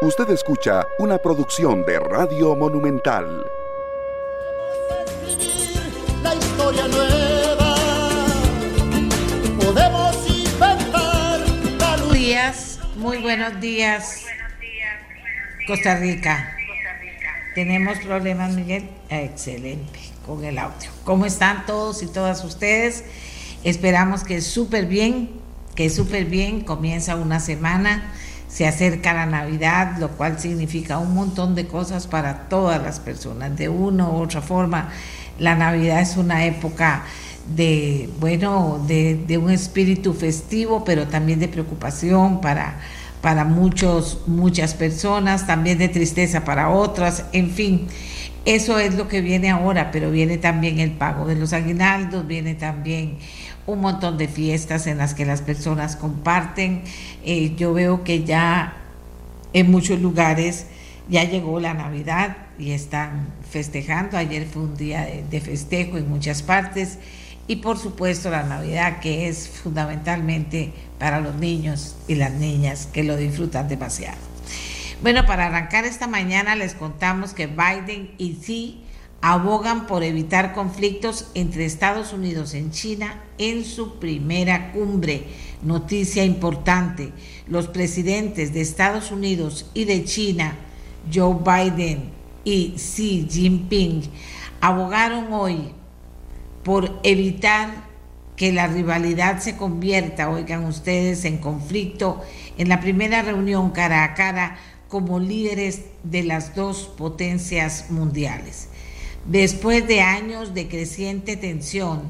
Usted escucha una producción de Radio Monumental. La historia nueva. Podemos inventar Buenos días, muy buenos días, Costa Rica. ¿Tenemos problemas, Miguel? Excelente, con el audio. ¿Cómo están todos y todas ustedes? Esperamos que súper bien, que súper bien. Comienza una semana se acerca la Navidad, lo cual significa un montón de cosas para todas las personas. De una u otra forma, la Navidad es una época de, bueno, de, un espíritu festivo, pero también de preocupación para, para muchos, muchas personas, también de tristeza para otras, en fin. Eso es lo que viene ahora, pero viene también el pago de los aguinaldos, viene también un montón de fiestas en las que las personas comparten. Eh, yo veo que ya en muchos lugares ya llegó la Navidad y están festejando. Ayer fue un día de, festejo en muchas partes. Y por supuesto la Navidad que es fundamentalmente para los niños y las niñas que lo disfrutan demasiado. Bueno, para arrancar esta mañana les contamos que Biden y Xi abogan por evitar conflictos entre Estados Unidos y China en su primera cumbre. Noticia importante, los presidentes de Estados Unidos y de China, Joe Biden y Xi Jinping, abogaron hoy por evitar que la rivalidad se convierta, oigan ustedes, en conflicto en la primera reunión cara a cara como líderes de las dos potencias mundiales. Después de años de creciente tensión,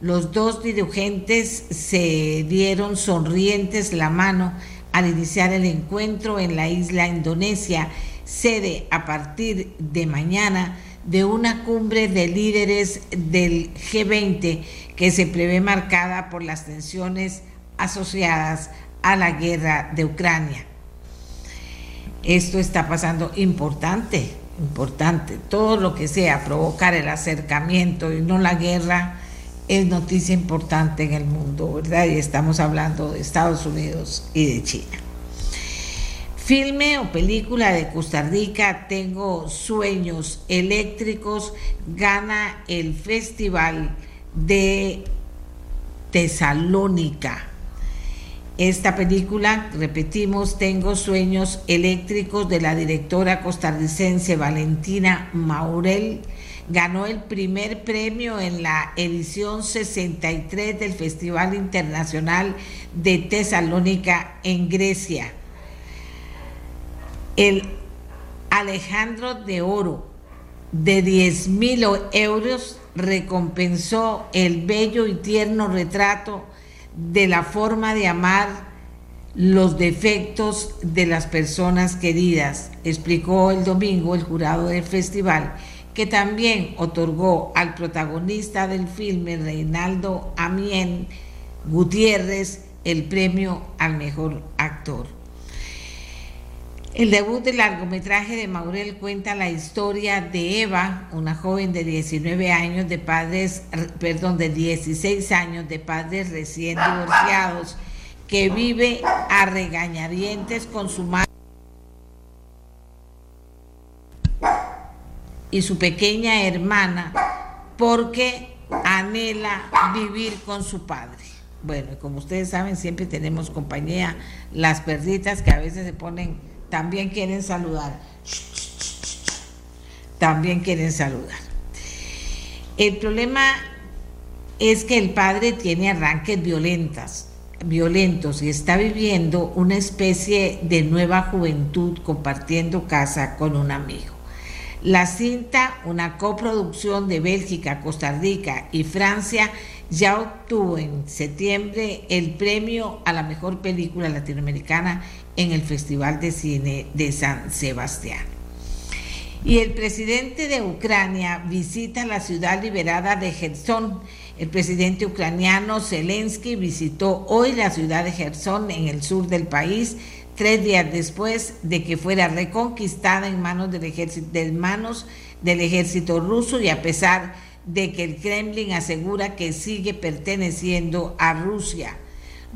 los dos dirigentes se dieron sonrientes la mano al iniciar el encuentro en la isla Indonesia, sede a partir de mañana de una cumbre de líderes del G20 que se prevé marcada por las tensiones asociadas a la guerra de Ucrania. Esto está pasando importante importante. Todo lo que sea provocar el acercamiento y no la guerra es noticia importante en el mundo, ¿verdad? Y estamos hablando de Estados Unidos y de China. Filme o película de Costa Rica, Tengo Sueños Eléctricos, gana el Festival de Tesalónica esta película, repetimos, Tengo sueños eléctricos de la directora costarricense Valentina Maurel, ganó el primer premio en la edición 63 del Festival Internacional de Tesalónica en Grecia. El Alejandro de Oro de 10 mil euros recompensó el bello y tierno retrato de la forma de amar los defectos de las personas queridas, explicó el domingo el jurado del festival, que también otorgó al protagonista del filme, Reinaldo Amien Gutiérrez, el premio al mejor actor. El debut del largometraje de Maurel cuenta la historia de Eva, una joven de 19 años de padres, perdón, de 16 años de padres recién divorciados, que vive a regañadientes con su madre y su pequeña hermana porque anhela vivir con su padre. Bueno, como ustedes saben, siempre tenemos compañía, las perditas que a veces se ponen también quieren saludar. También quieren saludar. El problema es que el padre tiene arranques violentas, violentos y está viviendo una especie de nueva juventud compartiendo casa con un amigo. La cinta, una coproducción de Bélgica, Costa Rica y Francia, ya obtuvo en septiembre el premio a la mejor película latinoamericana en el Festival de Cine de San Sebastián. Y el presidente de Ucrania visita la ciudad liberada de Gerson. El presidente ucraniano Zelensky visitó hoy la ciudad de Gerson en el sur del país, tres días después de que fuera reconquistada en manos del ejército, de manos del ejército ruso y a pesar de que el Kremlin asegura que sigue perteneciendo a Rusia.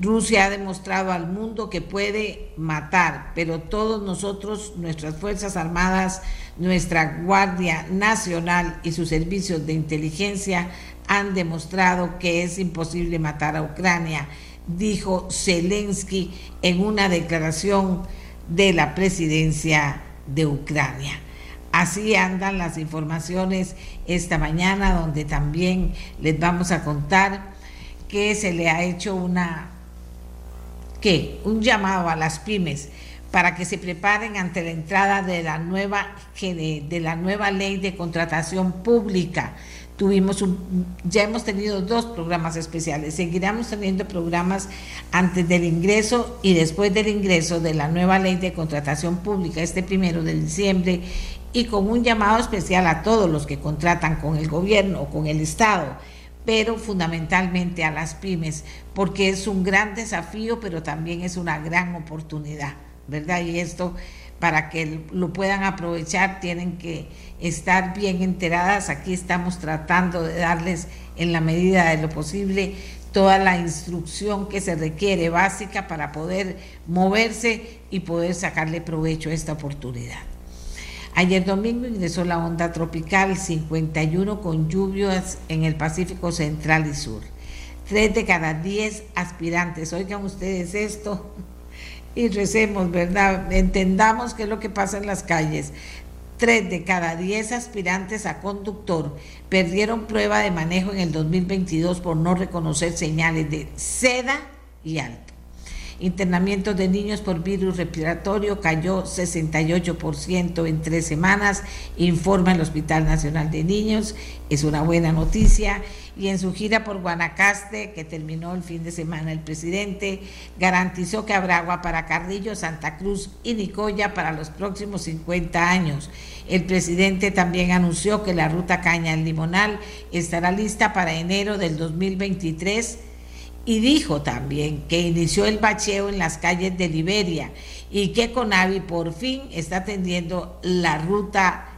Rusia ha demostrado al mundo que puede matar, pero todos nosotros, nuestras Fuerzas Armadas, nuestra Guardia Nacional y sus servicios de inteligencia han demostrado que es imposible matar a Ucrania, dijo Zelensky en una declaración de la presidencia de Ucrania. Así andan las informaciones esta mañana, donde también les vamos a contar que se le ha hecho una ¿qué? un llamado a las pymes para que se preparen ante la entrada de la nueva de la nueva ley de contratación pública tuvimos un, ya hemos tenido dos programas especiales, seguiremos teniendo programas antes del ingreso y después del ingreso de la nueva ley de contratación pública este primero de diciembre y con un llamado especial a todos los que contratan con el gobierno o con el Estado, pero fundamentalmente a las pymes, porque es un gran desafío, pero también es una gran oportunidad, ¿verdad? Y esto para que lo puedan aprovechar tienen que estar bien enteradas. Aquí estamos tratando de darles en la medida de lo posible toda la instrucción que se requiere básica para poder moverse y poder sacarle provecho a esta oportunidad. Ayer domingo ingresó la onda tropical 51 con lluvias en el Pacífico Central y Sur. Tres de cada diez aspirantes, oigan ustedes esto, y recemos, ¿verdad? Entendamos qué es lo que pasa en las calles. Tres de cada diez aspirantes a conductor perdieron prueba de manejo en el 2022 por no reconocer señales de seda y alto. Internamiento de niños por virus respiratorio cayó 68% en tres semanas, informa el Hospital Nacional de Niños. Es una buena noticia y en su gira por Guanacaste, que terminó el fin de semana, el presidente garantizó que habrá agua para Carrillo, Santa Cruz y Nicoya para los próximos 50 años. El presidente también anunció que la ruta Caña al Limonal estará lista para enero del 2023 y dijo también que inició el bacheo en las calles de Liberia y que Conavi por fin está atendiendo la ruta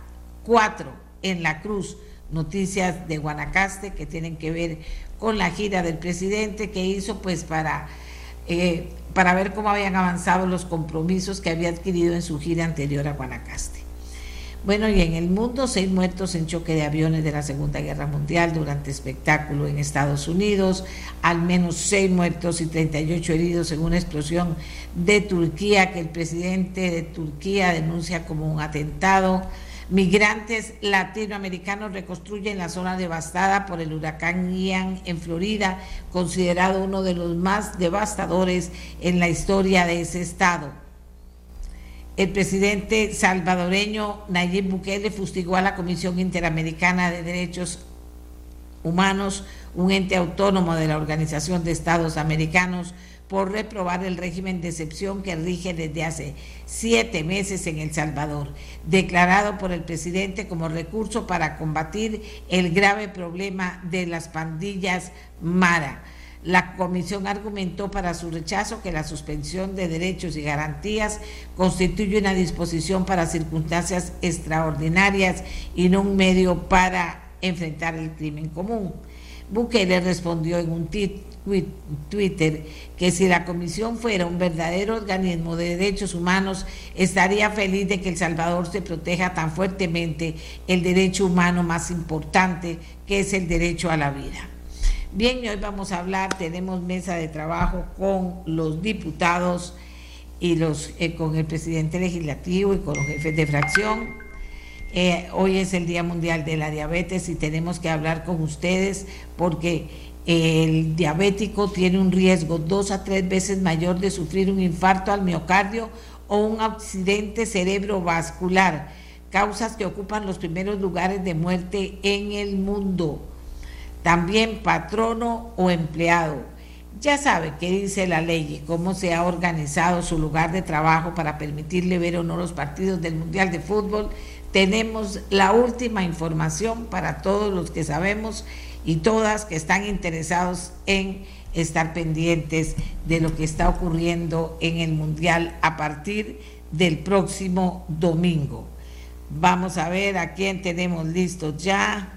4 en la Cruz noticias de Guanacaste que tienen que ver con la gira del presidente que hizo pues para, eh, para ver cómo habían avanzado los compromisos que había adquirido en su gira anterior a Guanacaste. Bueno, y en el mundo, seis muertos en choque de aviones de la Segunda Guerra Mundial durante espectáculo en Estados Unidos, al menos seis muertos y 38 heridos en una explosión de Turquía que el presidente de Turquía denuncia como un atentado. Migrantes latinoamericanos reconstruyen la zona devastada por el huracán Ian en Florida, considerado uno de los más devastadores en la historia de ese estado. El presidente salvadoreño Nayib Bukele fustigó a la Comisión Interamericana de Derechos Humanos, un ente autónomo de la Organización de Estados Americanos, por reprobar el régimen de excepción que rige desde hace siete meses en El Salvador, declarado por el presidente como recurso para combatir el grave problema de las pandillas Mara. La comisión argumentó para su rechazo que la suspensión de derechos y garantías constituye una disposición para circunstancias extraordinarias y no un medio para enfrentar el crimen común. Bukele respondió en un Twitter que si la comisión fuera un verdadero organismo de derechos humanos, estaría feliz de que El Salvador se proteja tan fuertemente el derecho humano más importante, que es el derecho a la vida. Bien, hoy vamos a hablar, tenemos mesa de trabajo con los diputados y los eh, con el presidente legislativo y con los jefes de fracción eh, hoy es el Día Mundial de la Diabetes y tenemos que hablar con ustedes porque el diabético tiene un riesgo dos a tres veces mayor de sufrir un infarto al miocardio o un accidente cerebrovascular, causas que ocupan los primeros lugares de muerte en el mundo. También patrono o empleado. Ya sabe qué dice la ley y cómo se ha organizado su lugar de trabajo para permitirle ver o no los partidos del Mundial de Fútbol tenemos la última información para todos los que sabemos y todas que están interesados en estar pendientes de lo que está ocurriendo en el Mundial a partir del próximo domingo. Vamos a ver a quién tenemos listos ya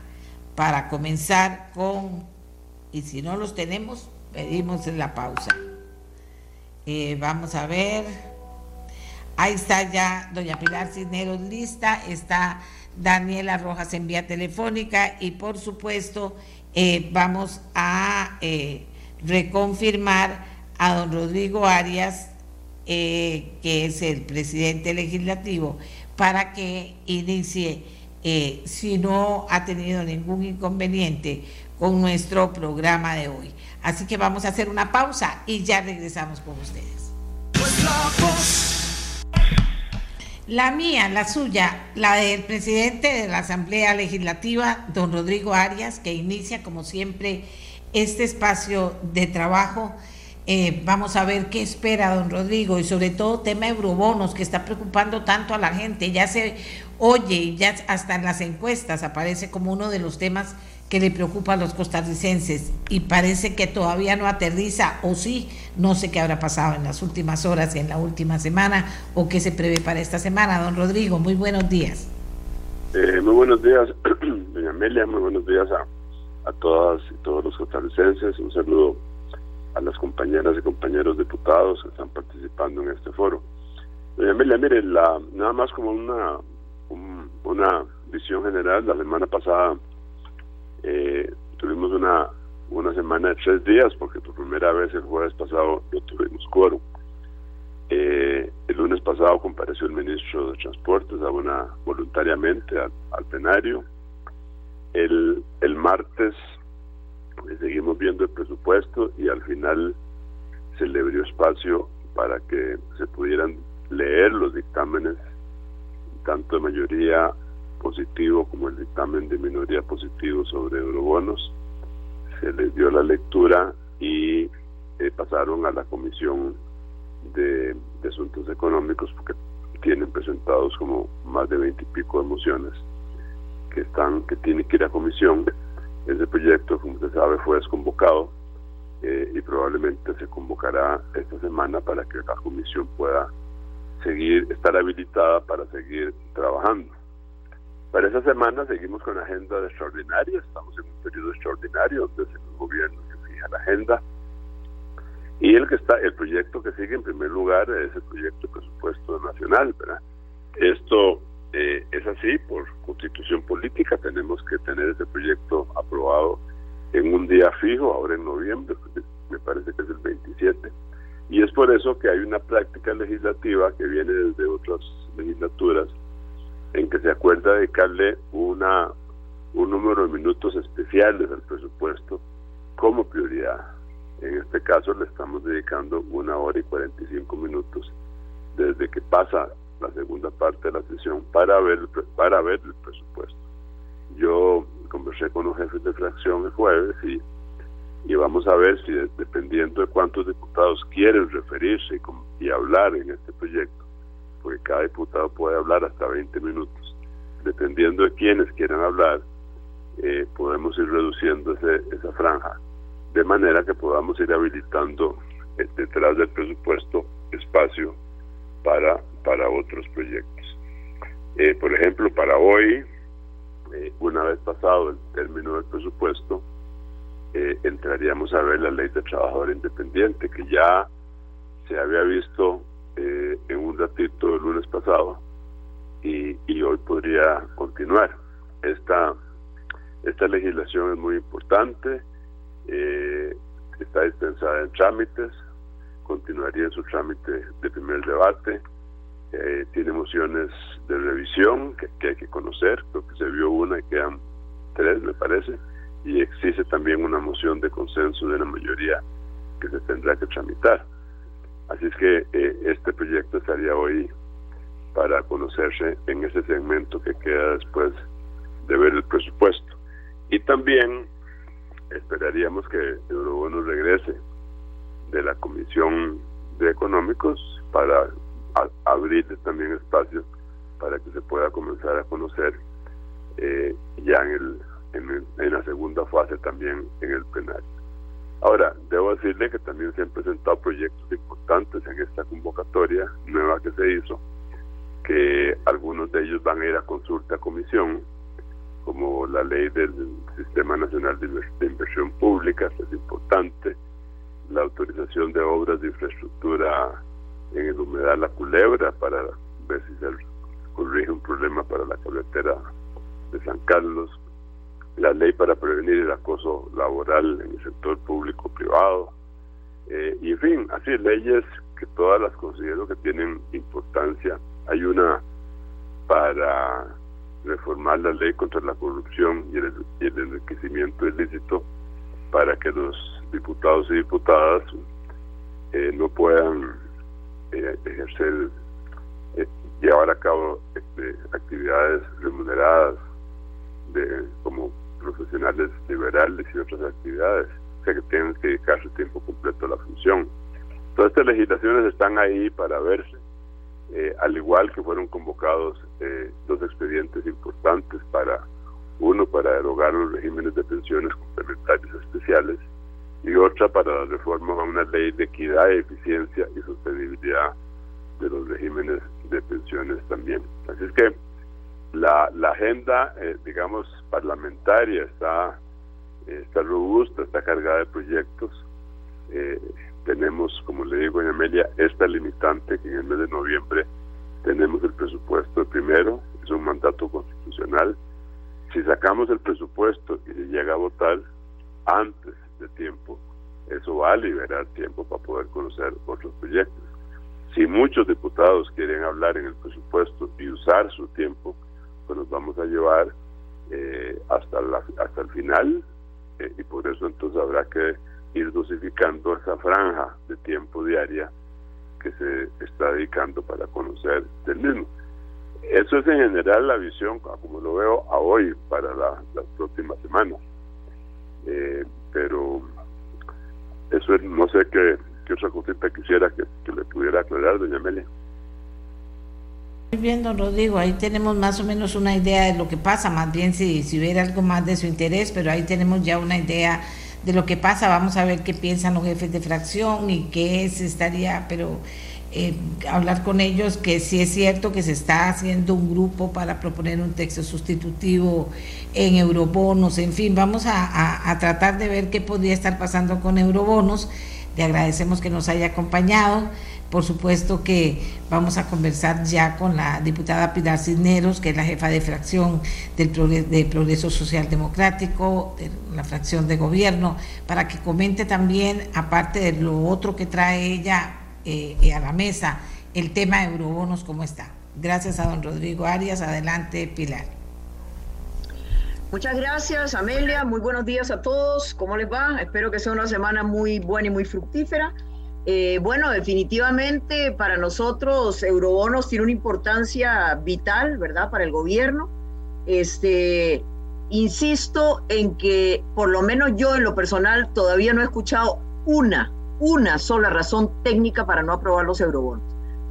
para comenzar con, y si no los tenemos, pedimos la pausa. Eh, vamos a ver. Ahí está ya doña Pilar Cisneros lista, está Daniela Rojas en vía telefónica y por supuesto eh, vamos a eh, reconfirmar a don Rodrigo Arias, que es el presidente legislativo, para que inicie, si no ha tenido ningún inconveniente, con nuestro programa de hoy. Así que vamos a hacer una pausa y ya regresamos con ustedes. La mía, la suya, la del presidente de la Asamblea Legislativa, don Rodrigo Arias, que inicia como siempre este espacio de trabajo. Eh, vamos a ver qué espera don Rodrigo y sobre todo tema eurobonos que está preocupando tanto a la gente. Ya se oye, ya hasta en las encuestas aparece como uno de los temas que le preocupa a los costarricenses y parece que todavía no aterriza o sí, no sé qué habrá pasado en las últimas horas y en la última semana o qué se prevé para esta semana. Don Rodrigo, muy buenos días. Eh, muy buenos días, doña Amelia, muy buenos días a, a todas y todos los costarricenses. Un saludo a las compañeras y compañeros diputados que están participando en este foro. Doña Amelia, mire, la, nada más como una, una visión general, la semana pasada eh, tuvimos una, una semana de tres días, porque por primera vez el jueves pasado no tuvimos quórum. Eh, el lunes pasado compareció el ministro de Transportes a una, voluntariamente al, plenario. El, el martes seguimos viendo el presupuesto y al final se le abrió espacio para que se pudieran leer los dictámenes, tanto de mayoría positivo como el dictamen de minoría positivo sobre eurobonos. Se les dio la lectura y eh, pasaron a la Comisión de, Asuntos Económicos porque tienen presentados como más de veinte y pico de mociones que están que tienen que ir a comisión. Ese proyecto, como usted sabe, fue desconvocado eh, y probablemente se convocará esta semana para que la comisión pueda seguir, estar habilitada para seguir trabajando. Para esa semana seguimos con la agenda extraordinaria, estamos en un periodo extraordinario donde el gobierno que fija la agenda. Y el que está, el proyecto que sigue en primer lugar es el proyecto de presupuesto nacional, ¿verdad? Esto eh, es así por constitución política, tenemos que tener ese proyecto aprobado en un día fijo, ahora en noviembre, me parece que es el 27. Y es por eso que hay una práctica legislativa que viene desde otras legislaturas en que se acuerda dedicarle una, un número de minutos especiales al presupuesto como prioridad. En este caso le estamos dedicando una hora y 45 minutos desde que pasa la segunda parte de la sesión para ver, para ver el presupuesto. Yo conversé con los jefes de fracción el jueves y, y vamos a ver si dependiendo de cuántos diputados quieren referirse y, hablar en este proyecto, porque cada diputado puede hablar hasta 20 minutos. Dependiendo de quienes quieran hablar, eh, podemos ir reduciendo esa franja, de manera que podamos ir habilitando eh, detrás del presupuesto espacio para, para otros proyectos. Eh, por ejemplo, para hoy, una vez pasado el término del presupuesto, entraríamos a ver la ley de trabajador independiente, que ya se había visto eh, en un ratito el lunes pasado y, hoy podría continuar. Esta, esta legislación es muy importante, eh, está dispensada en trámites, continuaría en su trámite de primer debate, eh, tiene mociones de revisión que, que, hay que conocer, creo que se vio una y quedan tres, me parece, y existe también una moción de consenso de la mayoría que se tendrá que tramitar. Así es que eh, este proyecto estaría hoy para conocerse en ese segmento que queda después de ver el presupuesto. Y también esperaríamos que Eurobono regrese de la Comisión de Económicos para abrir también espacio para que se pueda comenzar a conocer eh, ya en, el, en la segunda fase también en el plenario. Ahora, debo decirle que también se han presentado proyectos importantes en esta convocatoria nueva que se hizo, que algunos de ellos van a ir a consulta a comisión, como la ley del Sistema Nacional de Inversión Pública, que es importante, la autorización de obras de infraestructura en el humedal La Culebra para ver si se corrige un problema para la carretera de San Carlos, la ley para prevenir el acoso laboral en el sector público-privado, eh, y en fin, así leyes que todas las considero que tienen importancia. Hay una para reformar la ley contra la corrupción y el, enriquecimiento ilícito para que los diputados y diputadas eh, no puedan eh, ejercer, eh, llevar a cabo este, actividades remuneradas de como profesionales liberales y otras actividades, o sea que tienen que dedicarse tiempo completo a la función. Todas estas legislaciones están ahí para verse, eh, al igual que fueron convocados eh, dos expedientes importantes para uno para derogar los regímenes de pensiones complementarias especiales y otra para la reforma a una ley de equidad, eficiencia y sostenibilidad de los regímenes de pensiones también. Así es que la, la agenda, eh, digamos, parlamentaria está, está robusta, está cargada de proyectos. Eh, tenemos, como le digo, en Amelia, esta limitante que en el mes de noviembre tenemos el presupuesto primero, es un mandato constitucional. Si sacamos el presupuesto y se llega a votar antes de tiempo, eso va a liberar tiempo para poder conocer otros proyectos. Si muchos diputados quieren hablar en el presupuesto y usar su tiempo, pues nos vamos a llevar eh, hasta, la, hasta el final eh, y por eso entonces habrá que ir dosificando esa franja de tiempo diaria que se está dedicando para conocer del mismo. Eso es en general la visión, como lo veo a hoy, para la, las próximas semanas. Eh, pero eso es, no sé qué, qué otra cosita quisiera que, que le pudiera aclarar, doña Amelia. Bien, don Rodrigo, ahí tenemos más o menos una idea de lo que pasa, más bien si, si hubiera algo más de su interés, pero ahí tenemos ya una idea de lo que pasa, vamos a ver qué piensan los jefes de fracción y qué se estaría, pero eh, hablar con ellos que sí es cierto que se está haciendo un grupo para proponer un texto sustitutivo en eurobonos, en fin, vamos a, tratar de ver qué podría estar pasando con eurobonos. Le agradecemos que nos haya acompañado. Por supuesto que vamos a conversar ya con la diputada Pilar Cisneros, que es la jefa de fracción del de Progreso Social Democrático, de la fracción de gobierno, para que comente también, aparte de lo otro que trae ella eh, a la mesa, el tema de eurobonos, cómo está. Gracias a don Rodrigo Arias. Adelante, Pilar. Muchas gracias, Amelia. Muy buenos días a todos. ¿Cómo les va? Espero que sea una semana muy buena y muy fructífera. Eh, bueno, definitivamente para nosotros Eurobonos tiene una importancia vital, ¿verdad? Para el gobierno. Este, insisto en que por lo menos yo en lo personal todavía no he escuchado una, una sola razón técnica para no aprobar los eurobonos.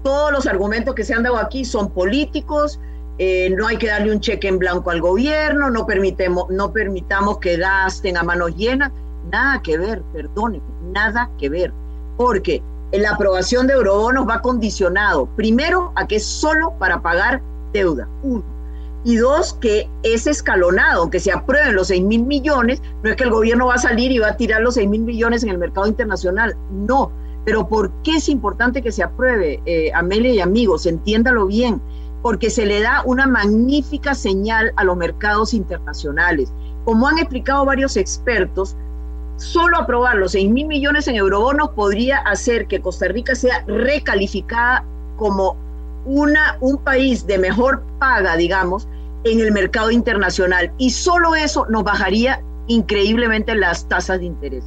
Todos los argumentos que se han dado aquí son políticos, eh, no hay que darle un cheque en blanco al gobierno, no, permitemos, no permitamos que gasten a manos llenas, nada que ver, perdónenme, nada que ver porque la aprobación de eurobonos va condicionado, primero, a que es solo para pagar deuda, uno. Y dos, que es escalonado, aunque se aprueben los 6 mil millones, no es que el gobierno va a salir y va a tirar los 6 mil millones en el mercado internacional, no. Pero ¿por qué es importante que se apruebe, eh, Amelia y amigos? Entiéndalo bien, porque se le da una magnífica señal a los mercados internacionales. Como han explicado varios expertos, solo aprobar los 6 mil millones en eurobonos podría hacer que Costa Rica sea recalificada como una, un país de mejor paga, digamos, en el mercado internacional. Y solo eso nos bajaría increíblemente las tasas de interés.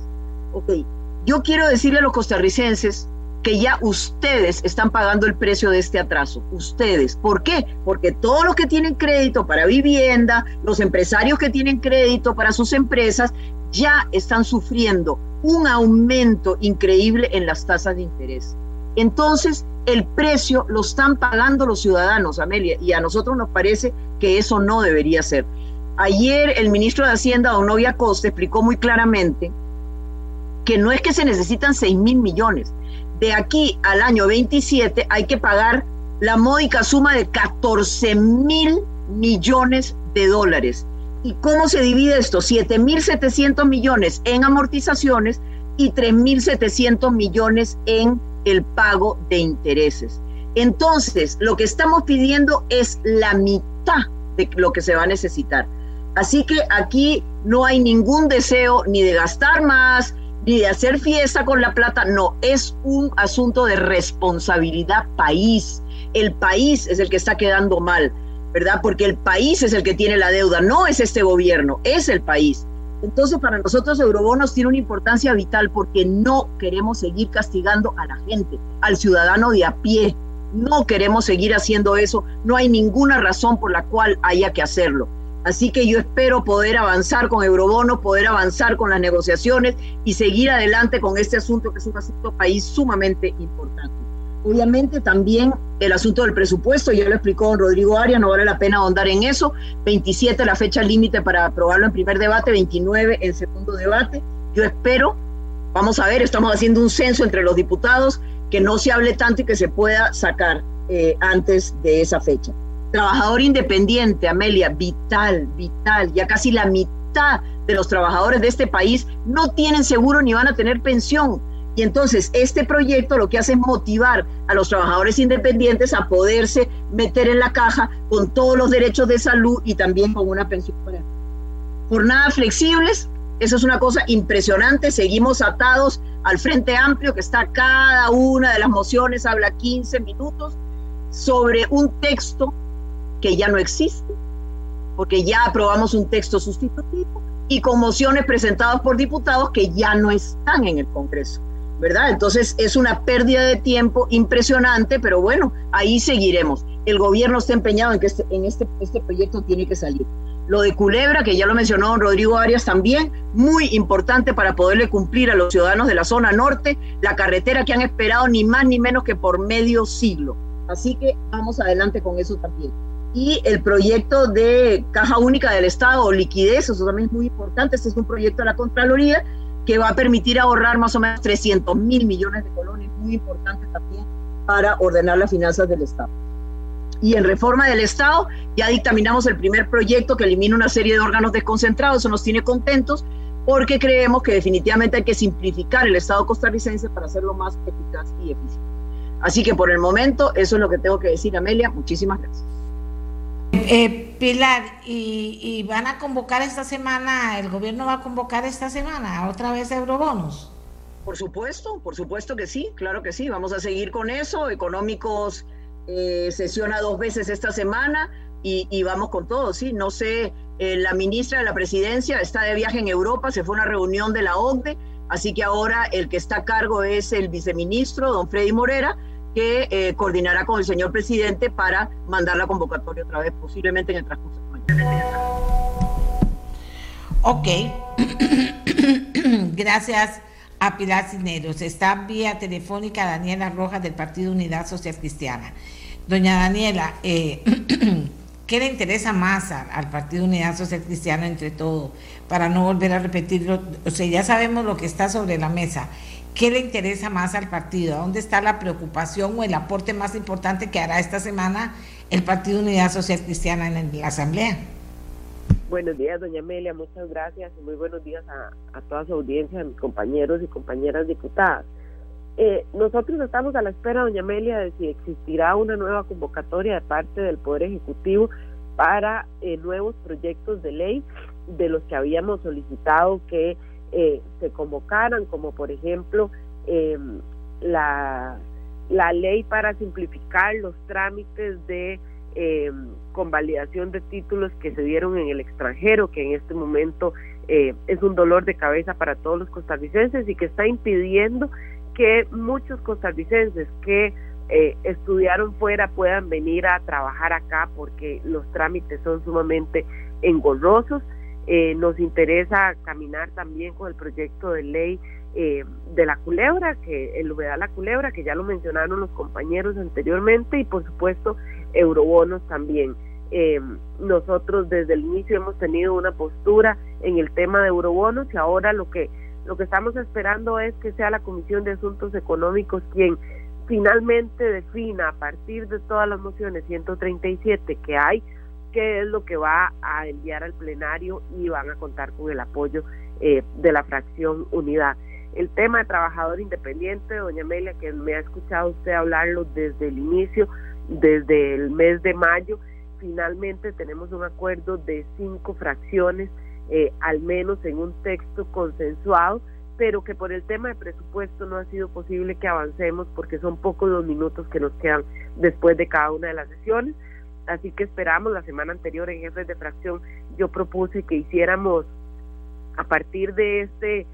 Ok, yo quiero decirle a los costarricenses que ya ustedes están pagando el precio de este atraso. Ustedes. ¿Por qué? Porque todos los que tienen crédito para vivienda, los empresarios que tienen crédito para sus empresas, ya están sufriendo un aumento increíble en las tasas de interés. Entonces, el precio lo están pagando los ciudadanos, Amelia, y a nosotros nos parece que eso no debería ser. Ayer el ministro de Hacienda, don Novia Costa, explicó muy claramente que no es que se necesitan 6 mil millones. De aquí al año 27 hay que pagar la módica suma de 14 mil millones de dólares. ¿Y cómo se divide esto? 7.700 millones en amortizaciones y 3.700 millones en el pago de intereses. Entonces, lo que estamos pidiendo es la mitad de lo que se va a necesitar. Así que aquí no hay ningún deseo ni de gastar más, ni de hacer fiesta con la plata, no, es un asunto de responsabilidad país. El país es el que está quedando mal, ¿verdad? Porque el país es el que tiene la deuda, no es este gobierno, es el país. Entonces, para nosotros Eurobonos tiene una importancia vital porque no queremos seguir castigando a la gente, al ciudadano de a pie. No queremos seguir haciendo eso. No hay ninguna razón por la cual haya que hacerlo. Así que yo espero poder avanzar con Eurobono, poder avanzar con las negociaciones y seguir adelante con este asunto que es un asunto país sumamente importante. Obviamente también el asunto del presupuesto, ya lo explicó don Rodrigo Arias, no vale la pena ahondar en eso. 27 la fecha límite para aprobarlo en primer debate, 29 en segundo debate. Yo espero, vamos a ver, estamos haciendo un censo entre los diputados, que no se hable tanto y que se pueda sacar eh, antes de esa fecha. Trabajador independiente, Amelia, vital, vital. Ya casi la mitad de los trabajadores de este país no tienen seguro ni van a tener pensión. Y entonces este proyecto lo que hace es motivar a los trabajadores independientes a poderse meter en la caja con todos los derechos de salud y también con una pensión. Jornadas flexibles, eso es una cosa impresionante. Seguimos atados al Frente Amplio, que está cada una de las mociones, habla 15 minutos sobre un texto que ya no existe, porque ya aprobamos un texto sustitutivo y con mociones presentadas por diputados que ya no están en el Congreso, ¿verdad? Entonces es una pérdida de tiempo impresionante, pero bueno, ahí seguiremos. El gobierno está empeñado en que este, en este, este proyecto tiene que salir. Lo de Culebra, que ya lo mencionó don Rodrigo Arias también, muy importante para poderle cumplir a los ciudadanos de la zona norte la carretera que han esperado ni más ni menos que por medio siglo. Así que vamos adelante con eso también y el proyecto de caja única del Estado liquidez, eso también es muy importante, este es un proyecto de la Contraloría que va a permitir ahorrar más o menos 300 mil millones de colones, muy importante también para ordenar las finanzas del Estado. Y en reforma del Estado ya dictaminamos el primer proyecto que elimina una serie de órganos desconcentrados, eso nos tiene contentos porque creemos que definitivamente hay que simplificar el Estado costarricense para hacerlo más eficaz y eficiente. Así que por el momento eso es lo que tengo que decir, Amelia. Muchísimas gracias. Eh, Pilar, ¿y, van a convocar esta semana, el gobierno va a convocar esta semana otra vez eurobonos? Por supuesto, por supuesto que sí, claro que sí, vamos a seguir con eso. Económicos eh, sesiona dos veces esta semana y, vamos con todo, sí. No sé, eh, la ministra de la presidencia está de viaje en Europa, se fue a una reunión de la OCDE, así que ahora el que está a cargo es el viceministro, don Freddy Morera, que eh, coordinará con el señor presidente para mandar la convocatoria otra vez, posiblemente en el transcurso de mañana. Ok, gracias a Pilar Cineros. Está vía telefónica Daniela Rojas del Partido Unidad Social Cristiana. Doña Daniela, eh, ¿qué le interesa más al Partido Unidad Social Cristiana entre todo? Para no volver a repetirlo, o sea, ya sabemos lo que está sobre la mesa. ¿Qué le interesa más al partido? ¿Dónde está la preocupación o el aporte más importante que hará esta semana el Partido Unidad Social Cristiana en la Asamblea? Buenos días, doña Amelia, muchas gracias y muy buenos días a, toda su audiencia, a mis compañeros y compañeras diputadas. Eh, nosotros estamos a la espera, doña Amelia, de si existirá una nueva convocatoria de parte del Poder Ejecutivo para eh, nuevos proyectos de ley de los que habíamos solicitado que eh, se convocaran, como por ejemplo em, la, la ley para simplificar los trámites de eh, convalidación de títulos que se dieron en el extranjero, que en este momento eh, es un dolor de cabeza para todos los costarricenses y que está impidiendo que muchos costarricenses que eh, estudiaron fuera puedan venir a trabajar acá porque los trámites son sumamente engorrosos eh, nos interesa caminar también con el proyecto de ley eh, de la culebra, que el humedad la culebra, que ya lo mencionaron los compañeros anteriormente, y por supuesto eurobonos también. Eh, nosotros desde el inicio hemos tenido una postura en el tema de eurobonos y ahora lo que lo que estamos esperando es que sea la Comisión de Asuntos Económicos quien finalmente defina a partir de todas las mociones 137 que hay qué es lo que va a enviar al plenario y van a contar con el apoyo eh, de la fracción unidad. El tema de trabajador independiente, doña Amelia, que me ha escuchado usted hablarlo desde el inicio, desde el mes de mayo, finalmente tenemos un acuerdo de cinco fracciones, eh, al menos en un texto consensuado, pero que por el tema de presupuesto no ha sido posible que avancemos porque son pocos los minutos que nos quedan después de cada una de las sesiones. Así que esperamos, la semana anterior en jefes de fracción yo propuse que hiciéramos a partir de este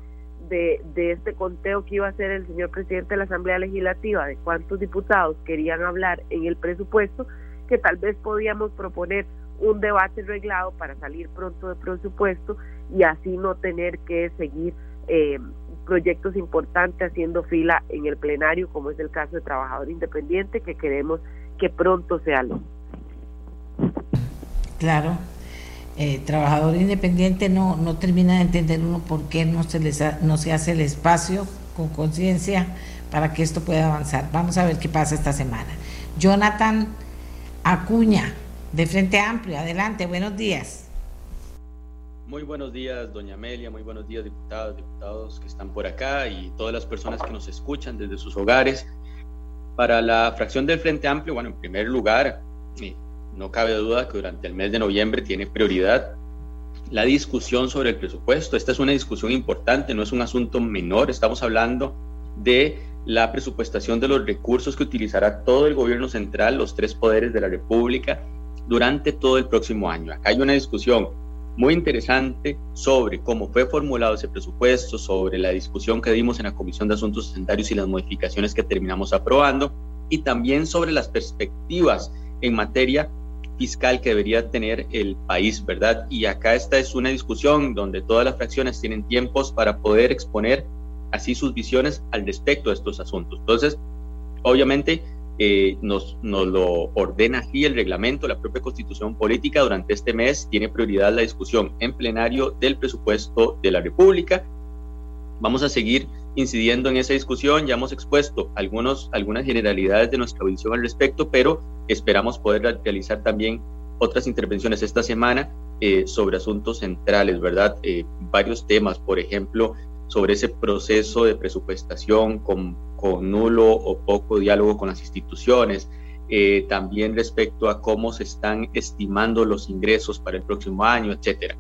de, este conteo que iba a hacer el señor presidente de la Asamblea Legislativa de cuántos diputados querían hablar en el presupuesto, que tal vez podíamos proponer un debate reglado para salir pronto de presupuesto y así no tener que seguir eh, proyectos importantes haciendo fila en el plenario, como es el caso de Trabajador Independiente, que queremos que pronto sea lo. Claro, eh, trabajador independiente no, no termina de entender uno por qué no se, no se hace el espacio con conciencia para que esto pueda avanzar. Vamos a ver qué pasa esta semana. Jonathan Acuña, de Frente Amplio, adelante, buenos días. Muy buenos días, doña Amelia, muy buenos días, diputados, diputados que están por acá y todas las personas que nos escuchan desde sus hogares. Para la fracción del Frente Amplio, bueno, en primer lugar, eh, no cabe duda que durante el mes de noviembre tiene prioridad la discusión sobre el presupuesto. Esta es una discusión importante, no es un asunto menor. Estamos hablando de la presupuestación de los recursos que utilizará todo el gobierno central, los tres poderes de la República, durante todo el próximo año. Acá hay una discusión muy interesante sobre cómo fue formulado ese presupuesto, sobre la discusión que dimos en la Comisión de Asuntos Centrarios y las modificaciones que terminamos aprobando, y también sobre las perspectivas en materia fiscal que debería tener el país, ¿verdad? Y acá esta es una discusión donde todas las fracciones tienen tiempos para poder exponer así sus visiones al respecto de estos asuntos. Entonces, obviamente, eh, nos, lo ordena así el reglamento, la propia constitución política. Durante este mes tiene prioridad la discusión en plenario del presupuesto de la República. Vamos a seguir incidiendo en esa discusión. Ya hemos expuesto algunos, algunas generalidades de nuestra visión al respecto, pero esperamos poder realizar también otras intervenciones esta semana eh, sobre asuntos centrales, ¿verdad? Eh, varios temas, por ejemplo, sobre ese proceso de presupuestación con, con nulo o poco diálogo con las instituciones, eh, también respecto a cómo se están estimando los ingresos para el próximo año, etcétera.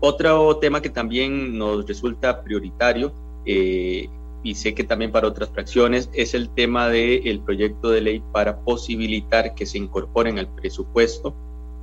Otro tema que también nos resulta prioritario eh, y sé que también para otras fracciones, es el tema del proyecto de ley para posibilitar que se incorporen al presupuesto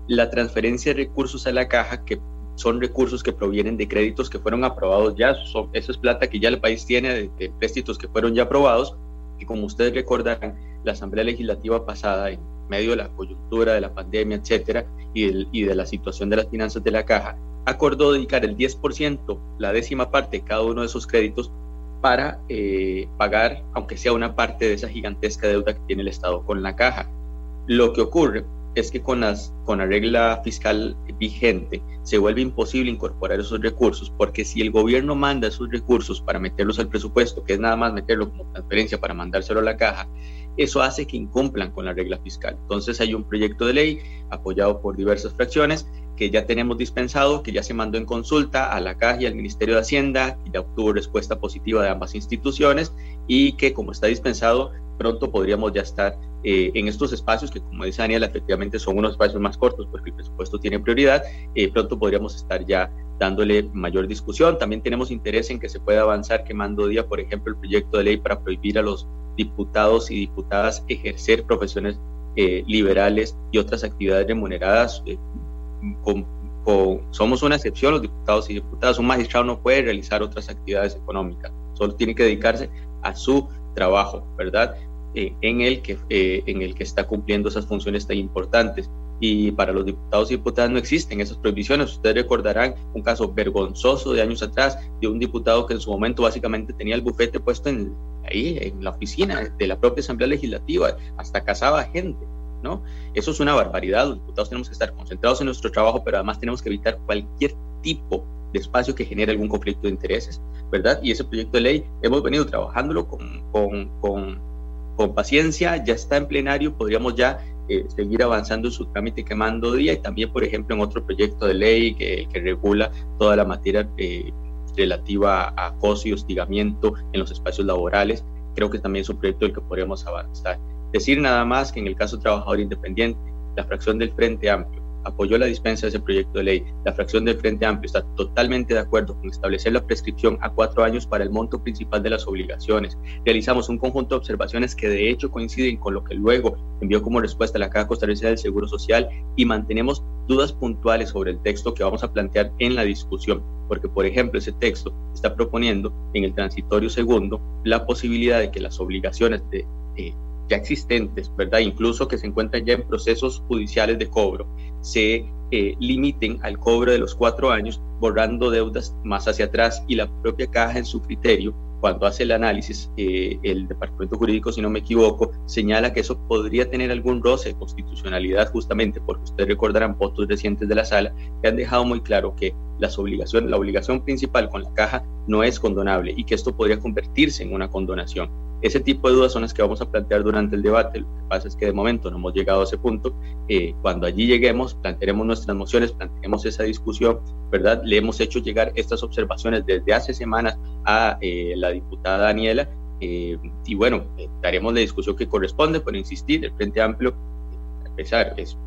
la transferencia de recursos a la caja, que son recursos que provienen de créditos que fueron aprobados ya, eso es plata que ya el país tiene de, de préstitos que fueron ya aprobados, que como ustedes recordarán, la Asamblea Legislativa pasada, en medio de la coyuntura, de la pandemia, etcétera, y, y de la situación de las finanzas de la caja, acordó dedicar el 10%, la décima parte de cada uno de esos créditos, para eh, pagar, aunque sea una parte de esa gigantesca deuda que tiene el Estado con la caja. Lo que ocurre es que con, las, con la regla fiscal vigente se vuelve imposible incorporar esos recursos, porque si el gobierno manda esos recursos para meterlos al presupuesto, que es nada más meterlo como transferencia para mandárselo a la caja, eso hace que incumplan con la regla fiscal. Entonces hay un proyecto de ley apoyado por diversas fracciones que ya tenemos dispensado, que ya se mandó en consulta a la Caja y al Ministerio de Hacienda, y ya obtuvo respuesta positiva de ambas instituciones y que como está dispensado, pronto podríamos ya estar eh, en estos espacios que como dice Daniel, efectivamente son unos espacios más cortos porque el presupuesto tiene prioridad, eh, pronto podríamos estar ya dándole mayor discusión. También tenemos interés en que se pueda avanzar quemando día, por ejemplo, el proyecto de ley para prohibir a los diputados y diputadas ejercer profesiones eh, liberales y otras actividades remuneradas somos una excepción los diputados y diputadas. Un magistrado no puede realizar otras actividades económicas, solo tiene que dedicarse a su trabajo, ¿verdad? Eh, en, el que, eh, en el que está cumpliendo esas funciones tan importantes. Y para los diputados y diputadas no existen esas prohibiciones. Ustedes recordarán un caso vergonzoso de años atrás de un diputado que en su momento básicamente tenía el bufete puesto en, ahí, en la oficina de la propia Asamblea Legislativa, hasta casaba gente ¿no? Eso es una barbaridad, los diputados tenemos que estar concentrados en nuestro trabajo, pero además tenemos que evitar cualquier tipo de espacio que genere algún conflicto de intereses, ¿verdad? Y ese proyecto de ley hemos venido trabajándolo con, paciencia, ya está en plenario, podríamos ya eh, seguir avanzando en su trámite quemando día y también, por ejemplo, en otro proyecto de ley que, regula toda la materia eh, relativa a acoso y hostigamiento en los espacios laborales. Creo que también es un proyecto del que podremos avanzar. Decir nada más que en el caso trabajador independiente, la fracción del Frente Amplio apoyó la dispensa de ese proyecto de ley. La fracción del Frente Amplio está totalmente de acuerdo con establecer la prescripción a cuatro años para el monto principal de las obligaciones. Realizamos un conjunto de observaciones que de hecho coinciden con lo que luego envió como respuesta la Caja Costarricense del Seguro Social y mantenemos dudas puntuales sobre el texto que vamos a plantear en la discusión, porque por ejemplo ese texto está proponiendo en el transitorio segundo la posibilidad de que las obligaciones de eh, ya existentes, ¿verdad? Incluso que se encuentran ya en procesos judiciales de cobro, se eh, limiten al cobro de los cuatro años, borrando deudas más hacia atrás y la propia caja en su criterio cuando hace el análisis, eh, el Departamento Jurídico, si no me equivoco, señala que eso podría tener algún roce de constitucionalidad justamente porque ustedes recordarán votos recientes de la sala que han dejado muy claro que las obligaciones, la obligación principal con la caja no es condonable y que esto podría convertirse en una condonación. Ese tipo de dudas son las que vamos a plantear durante el debate. Lo que pasa es que de momento no hemos llegado a ese punto. Eh, cuando allí lleguemos, plantearemos nuestras mociones, plantearemos esa discusión, ¿verdad? Le hemos hecho llegar estas observaciones desde hace semanas a eh, la diputada Daniela. Eh, y bueno, daremos la discusión que corresponde, pero insistir, el Frente Amplio, a pesar, es,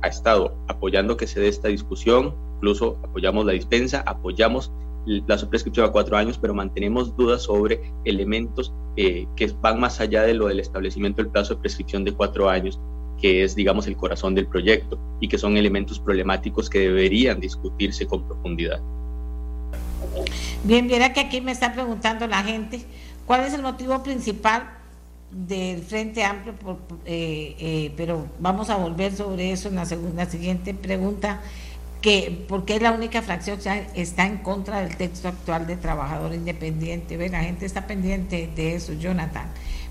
ha estado apoyando que se dé esta discusión, incluso apoyamos la dispensa, apoyamos plazo prescripción a cuatro años, pero mantenemos dudas sobre elementos eh, que van más allá de lo del establecimiento del plazo de prescripción de cuatro años, que es, digamos, el corazón del proyecto y que son elementos problemáticos que deberían discutirse con profundidad. Bien, viera que aquí me está preguntando la gente, ¿cuál es el motivo principal del Frente Amplio? Eh, eh, pero vamos a volver sobre eso en la segunda, siguiente pregunta que porque es la única fracción que está en contra del texto actual de trabajador independiente. ¿Ve? La gente está pendiente de eso, Jonathan.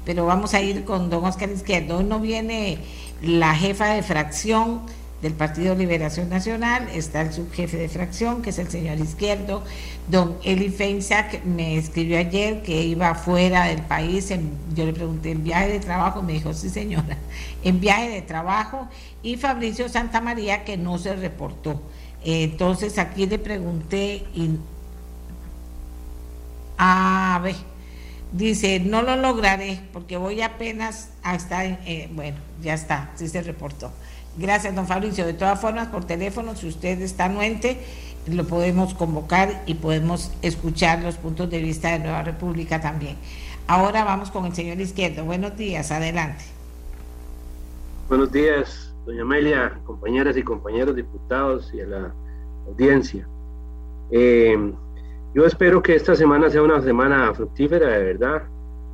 Pero vamos a ir con don Oscar Izquierdo. Hoy no viene la jefa de fracción del Partido Liberación Nacional, está el subjefe de fracción, que es el señor Izquierdo. Don Eli Feinsack me escribió ayer que iba fuera del país, yo le pregunté, ¿en viaje de trabajo? Me dijo, sí señora, en viaje de trabajo. Y Fabricio Santamaría, que no se reportó. Entonces aquí le pregunté y a ver, dice, no lo lograré porque voy apenas a estar, eh, bueno, ya está, sí se reportó. Gracias, don Fabricio. De todas formas, por teléfono, si usted está anuente, lo podemos convocar y podemos escuchar los puntos de vista de Nueva República también. Ahora vamos con el señor Izquierdo. Buenos días, adelante. Buenos días, doña Amelia, compañeras y compañeros diputados y a la audiencia. Eh, yo espero que esta semana sea una semana fructífera, de verdad.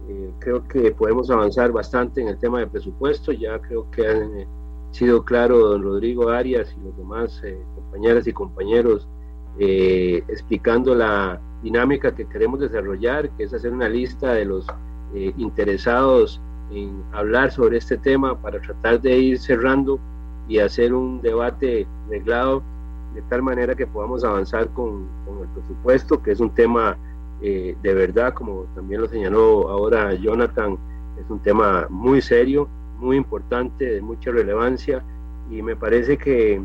Eh, creo que podemos avanzar bastante en el tema de presupuesto. Ya creo que han eh, sido claro don Rodrigo Arias y los demás compañeras y compañeros explicando la dinámica que queremos desarrollar, que es hacer una lista de los interesados en hablar sobre este tema para tratar de ir cerrando y hacer un debate reglado de tal manera que podamos avanzar con, el presupuesto, que es un tema eh, de verdad, como también lo señaló ahora Jonathan, es un tema muy serio, muy importante, de mucha relevancia y me parece que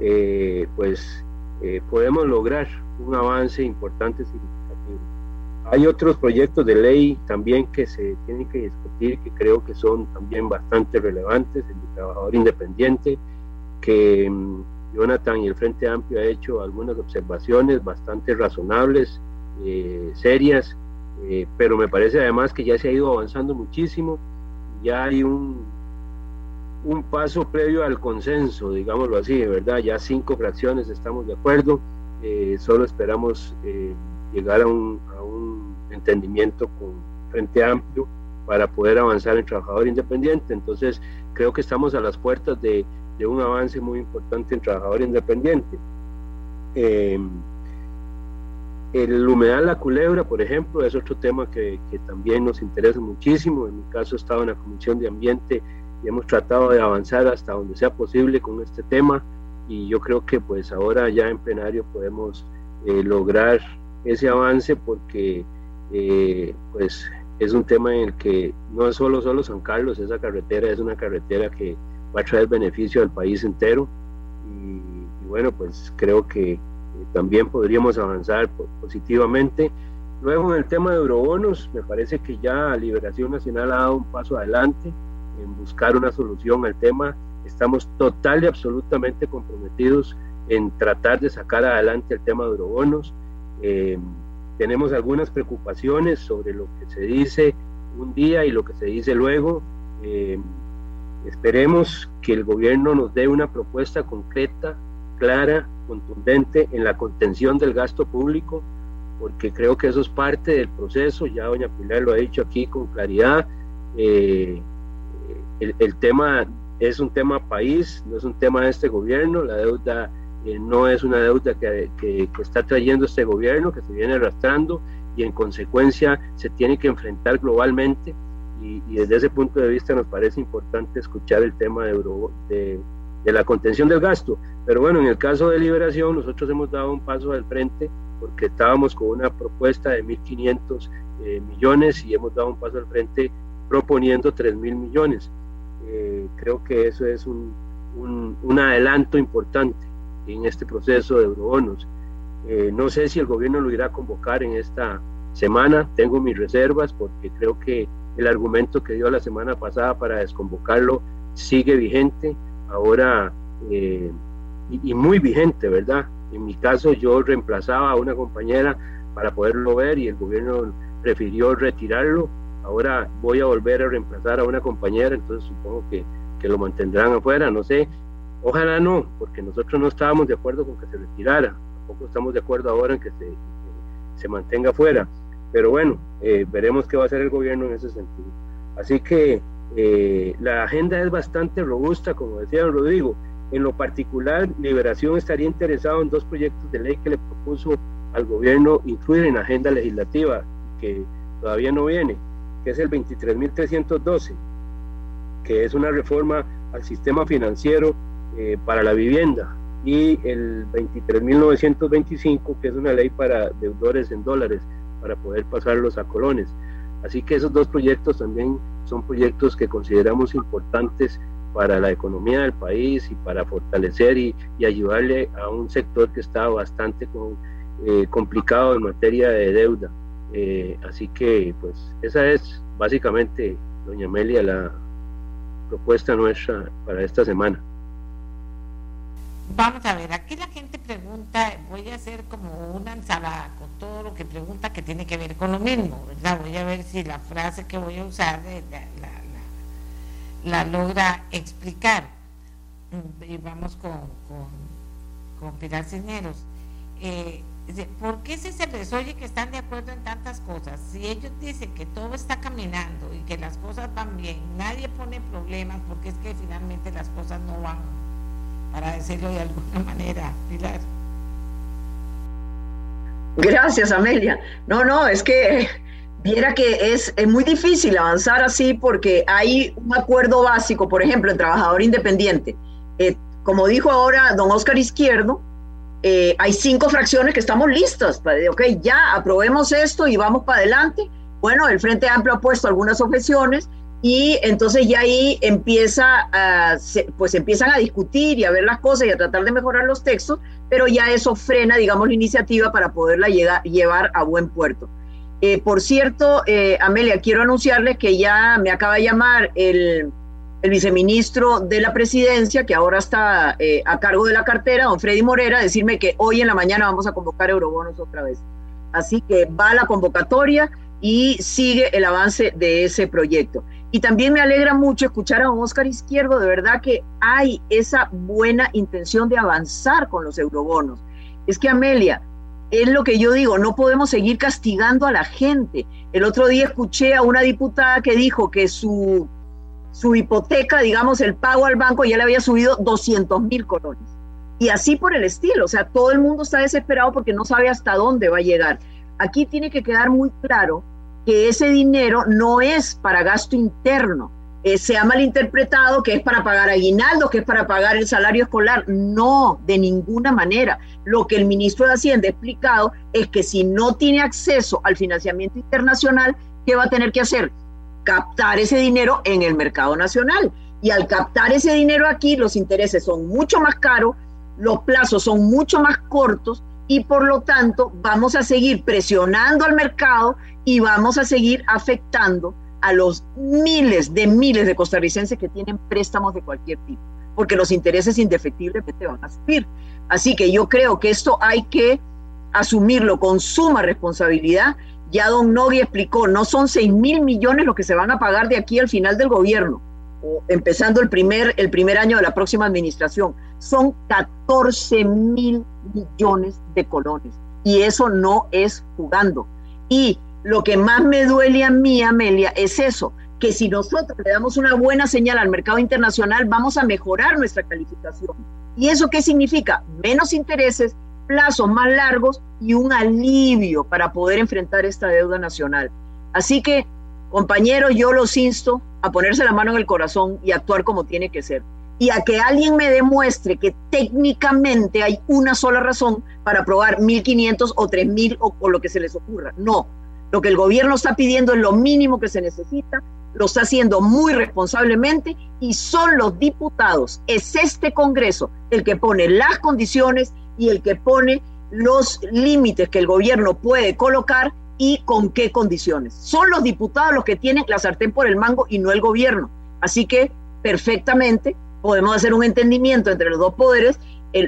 eh, pues eh, podemos lograr un avance importante. Hay otros proyectos de ley también que se tienen que discutir, que creo que son también bastante relevantes, el trabajador independiente, que mm, Jonathan y el Frente Amplio ha hecho algunas observaciones bastante razonables, eh, serias, eh, pero me parece además que ya se ha ido avanzando muchísimo, ya hay un, un paso previo al consenso, digámoslo así, de verdad, ya cinco fracciones estamos de acuerdo, eh, solo esperamos llegar a un, a un entendimiento con Frente Amplio para poder avanzar en trabajador independiente. Entonces, creo que estamos a las puertas de, de un avance muy importante en trabajador independiente. Eh, el humedal La Culebra, por ejemplo, es otro tema que, que, también nos interesa muchísimo. En mi caso he estado en la Comisión de Ambiente y hemos tratado de avanzar hasta donde sea posible con este tema y yo creo que pues ahora ya en plenario podemos eh, lograr ese avance porque eh, pues es un tema en el que no es solo, solo San Carlos, esa carretera es una carretera que va a traer beneficio al país entero y, bueno, pues creo que también podríamos avanzar positivamente. Luego en el tema de eurobonos, me parece que ya Liberación Nacional ha dado un paso adelante en buscar una solución al tema. Estamos total y absolutamente comprometidos en tratar de sacar adelante el tema de eurobonos. Eh, tenemos algunas preocupaciones sobre lo que se dice un día y lo que se dice luego. Eh, esperemos que el gobierno nos dé una propuesta concreta, clara, contundente en la contención del gasto público, porque creo que eso es parte del proceso. Ya doña Pilar lo ha dicho aquí con claridad. Eh, el, el tema es un tema país, no es un tema de este gobierno. La deuda eh, no es una deuda que, está trayendo este gobierno, que se viene arrastrando y en consecuencia se tiene que enfrentar globalmente y, desde ese punto de vista nos parece importante escuchar el tema de, la contención del gasto. Pero bueno, en el caso de liberación nosotros hemos dado un paso al frente porque estábamos con una propuesta de 1.500 eh, millones y hemos dado un paso al frente proponiendo 3.000 millones. Eh, creo que eso es un adelanto importante en este proceso de eurobonos. Eh, no sé si el gobierno lo irá a convocar en esta semana, tengo mis reservas porque creo que el argumento que dio la semana pasada para desconvocarlo sigue vigente, ahora eh, y, y, muy vigente, ¿verdad? En mi caso yo reemplazaba a una compañera para poderlo ver y el gobierno prefirió retirarlo, ahora voy a volver a reemplazar a una compañera, entonces supongo que, que lo mantendrán afuera, no sé, Ojalá no, porque nosotros no estábamos de acuerdo con que se retirara, tampoco estamos de acuerdo ahora en que se, se mantenga fuera, pero bueno, eh, veremos qué va a hacer el gobierno en ese sentido. Así que eh, la agenda es bastante robusta, como decía Rodrigo. En lo particular, Liberación estaría interesado en dos proyectos de ley que le propuso al gobierno incluir en la agenda legislativa, que todavía no viene, que es el 23.312, que es una reforma al sistema financiero eh, para la vivienda y el 23.925 que es una ley para deudores en dólares para poder pasarlos a colones. Así que esos dos proyectos también son proyectos que consideramos importantes para la economía del país y para fortalecer y, y ayudarle a un sector que está bastante eh, complicado en materia de deuda. Eh, así que pues esa es básicamente, doña Amelia, la propuesta nuestra para esta semana. Vamos a ver, aquí la gente pregunta, voy a hacer como una ensalada con todo lo que pregunta que tiene que ver con lo mismo, ¿verdad? Voy a ver si la frase que voy a usar la, la, logra explicar. Y vamos con, con, con Pilar Cisneros. Eh, ¿Por qué si se les oye que están de acuerdo en tantas cosas? Si ellos dicen que todo está caminando y que las cosas van bien, nadie pone problemas porque es que finalmente las cosas no van para decirlo de alguna manera, Pilar. Gracias, Amelia. No, no, es que viera que es, es, muy difícil avanzar así porque hay un acuerdo básico, por ejemplo, en trabajador independiente. Eh, como dijo ahora don Oscar Izquierdo, eh, hay cinco fracciones que estamos listas. Para, ok, ya aprobemos esto y vamos para adelante. Bueno, el Frente Amplio ha puesto algunas objeciones, y entonces ya ahí empieza a, pues empiezan a discutir y a ver las cosas y a tratar de mejorar los textos, pero ya eso frena, digamos, la iniciativa para poderla llegar, llevar a buen puerto. Eh, por cierto, eh, Amelia, quiero anunciarles que ya me acaba de llamar el, el viceministro de la presidencia, que ahora está eh, a cargo de la cartera, don Freddy Morera, decirme que hoy en la mañana vamos a convocar eurobonos otra vez. Así que va la convocatoria y sigue el avance de ese proyecto. Y también me alegra mucho escuchar a Oscar Izquierdo, de verdad que hay esa buena intención de avanzar con los eurobonos. Es que Amelia, es lo que yo digo, no podemos seguir castigando a la gente. El otro día escuché a una diputada que dijo que su, su hipoteca, digamos, el pago al banco ya le había subido 200 mil colones. Y así por el estilo, o sea, todo el mundo está desesperado porque no sabe hasta dónde va a llegar. Aquí tiene que quedar muy claro que ese dinero no es para gasto interno. Eh, se ha malinterpretado que es para pagar aguinaldo, que es para pagar el salario escolar. No, de ninguna manera. Lo que el ministro de Hacienda ha explicado es que si no tiene acceso al financiamiento internacional, ¿qué va a tener que hacer? Captar ese dinero en el mercado nacional. Y al captar ese dinero aquí, los intereses son mucho más caros, los plazos son mucho más cortos y por lo tanto vamos a seguir presionando al mercado y vamos a seguir afectando a los miles de miles de costarricenses que tienen préstamos de cualquier tipo, porque los intereses indefectiblemente van a subir. Así que yo creo que esto hay que asumirlo con suma responsabilidad. Ya don Nogui explicó, no son 6 mil millones los que se van a pagar de aquí al final del gobierno, o empezando el primer, el primer año de la próxima administración. Son 14 mil millones de colones. Y eso no es jugando. Y lo que más me duele a mí, Amelia, es eso, que si nosotros le damos una buena señal al mercado internacional, vamos a mejorar nuestra calificación. ¿Y eso qué significa? Menos intereses, plazos más largos y un alivio para poder enfrentar esta deuda nacional. Así que, compañeros, yo los insto a ponerse la mano en el corazón y actuar como tiene que ser. Y a que alguien me demuestre que técnicamente hay una sola razón para aprobar 1.500 o 3.000 o, o lo que se les ocurra. No, lo que el gobierno está pidiendo es lo mínimo que se necesita, lo está haciendo muy responsablemente y son los diputados, es este Congreso el que pone las condiciones y el que pone los límites que el gobierno puede colocar y con qué condiciones. Son los diputados los que tienen la sartén por el mango y no el gobierno. Así que perfectamente podemos hacer un entendimiento entre los dos poderes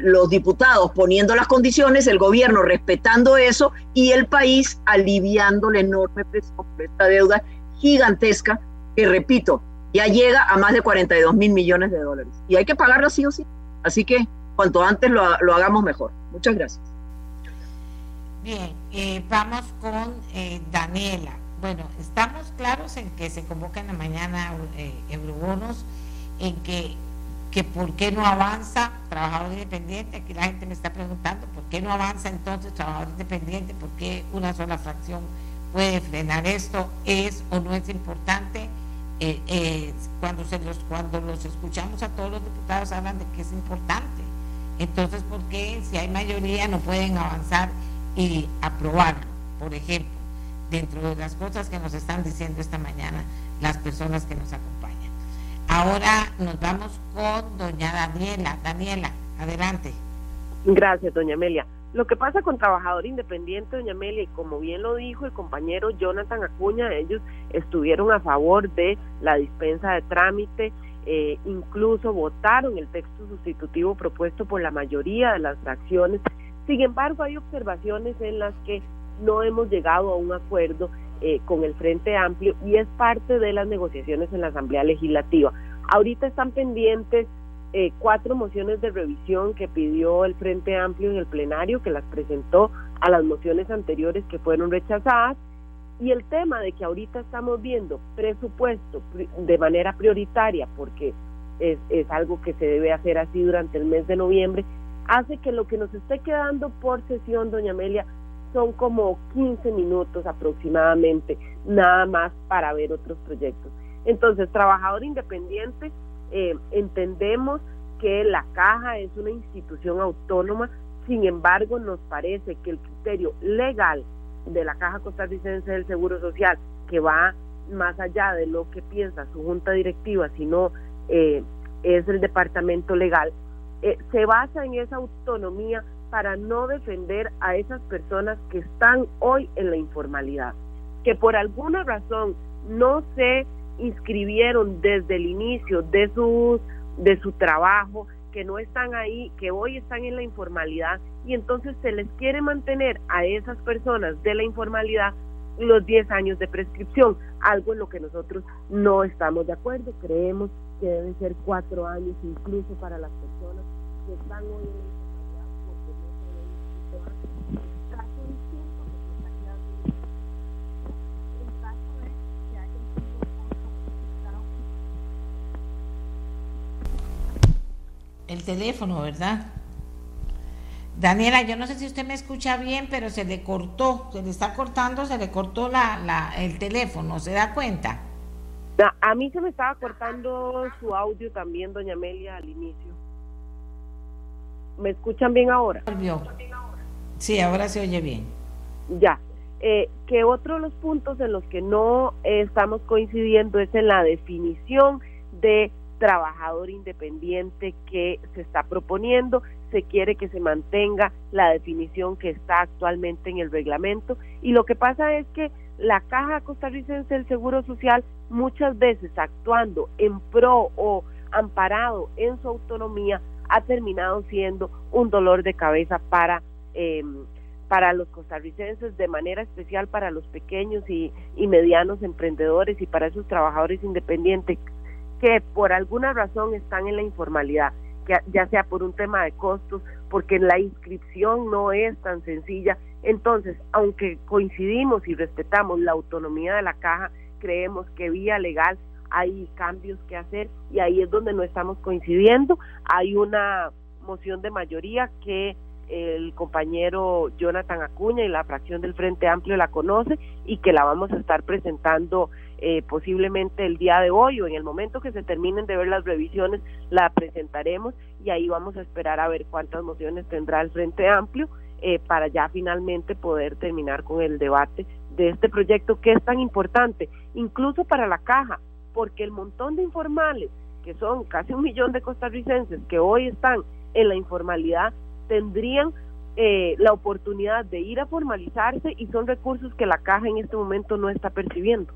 los diputados poniendo las condiciones, el gobierno respetando eso y el país aliviando la enorme presión esta deuda gigantesca que, repito, ya llega a más de 42 mil millones de dólares. Y hay que pagarlo sí o sí. Así que cuanto antes lo, lo hagamos mejor. Muchas gracias. Bien, eh, vamos con eh, Daniela. Bueno, estamos claros en que se convoca en la mañana eh, eurobonos, en que que por qué no avanza trabajador independiente, aquí la gente me está preguntando por qué no avanza entonces trabajador independiente, por qué una sola fracción puede frenar esto, es o no es importante. Eh, cuando, cuando los escuchamos a todos los diputados hablan de que es importante. Entonces, ¿por qué si hay mayoría no pueden avanzar y aprobarlo? Por ejemplo, dentro de las cosas que nos están diciendo esta mañana las personas que nos acompañan. Ahora nos vamos con doña Daniela. Daniela, adelante. Gracias, doña Amelia. Lo que pasa con trabajador independiente, doña Amelia, y como bien lo dijo el compañero Jonathan Acuña, ellos estuvieron a favor de la dispensa de trámite, eh, incluso votaron el texto sustitutivo propuesto por la mayoría de las fracciones. Sin embargo, hay observaciones en las que no hemos llegado a un acuerdo eh, con el Frente Amplio y es parte de las negociaciones en la Asamblea Legislativa. Ahorita están pendientes eh, cuatro mociones de revisión que pidió el Frente Amplio en el plenario, que las presentó a las mociones anteriores que fueron rechazadas. Y el tema de que ahorita estamos viendo presupuesto de manera prioritaria, porque es, es algo que se debe hacer así durante el mes de noviembre, hace que lo que nos esté quedando por sesión, doña Amelia, son como 15 minutos aproximadamente, nada más para ver otros proyectos. Entonces, trabajador independiente, eh, entendemos que la caja es una institución autónoma, sin embargo, nos parece que el criterio legal de la Caja Costarricense del Seguro Social, que va más allá de lo que piensa su junta directiva, sino eh, es el departamento legal, eh, se basa en esa autonomía para no defender a esas personas que están hoy en la informalidad, que por alguna razón no se inscribieron desde el inicio de su, de su trabajo, que no están ahí, que hoy están en la informalidad y entonces se les quiere mantener a esas personas de la informalidad los 10 años de prescripción, algo en lo que nosotros no estamos de acuerdo, creemos que deben ser cuatro años incluso para las personas que están hoy en la el teléfono, ¿verdad? Daniela, yo no sé si usted me escucha bien, pero se le cortó, se le está cortando, se le cortó la, la, el teléfono, ¿se da cuenta? A mí se me estaba cortando su audio también, doña Amelia, al inicio. ¿Me escuchan bien ahora? Sí, ahora se oye bien. Ya. Eh, que otro de los puntos en los que no estamos coincidiendo es en la definición de trabajador independiente que se está proponiendo, se quiere que se mantenga la definición que está actualmente en el reglamento. Y lo que pasa es que la Caja Costarricense del Seguro Social muchas veces actuando en pro o amparado en su autonomía ha terminado siendo un dolor de cabeza para em, para los costarricenses, de manera especial para los pequeños y, y medianos emprendedores y para esos trabajadores independientes que por alguna razón están en la informalidad, ya sea por un tema de costos, porque la inscripción no es tan sencilla. Entonces, aunque coincidimos y respetamos la autonomía de la caja, creemos que vía legal hay cambios que hacer y ahí es donde no estamos coincidiendo. Hay una moción de mayoría que el compañero Jonathan Acuña y la fracción del Frente Amplio la conoce y que la vamos a estar presentando eh, posiblemente el día de hoy o en el momento que se terminen de ver las revisiones la presentaremos y ahí vamos a esperar a ver cuántas mociones tendrá el Frente Amplio eh, para ya finalmente poder terminar con el debate de este proyecto que es tan importante, incluso para la caja, porque el montón de informales, que son casi un millón de costarricenses que hoy están en la informalidad, tendrían eh, la oportunidad de ir a formalizarse y son recursos que la caja en este momento no está percibiendo.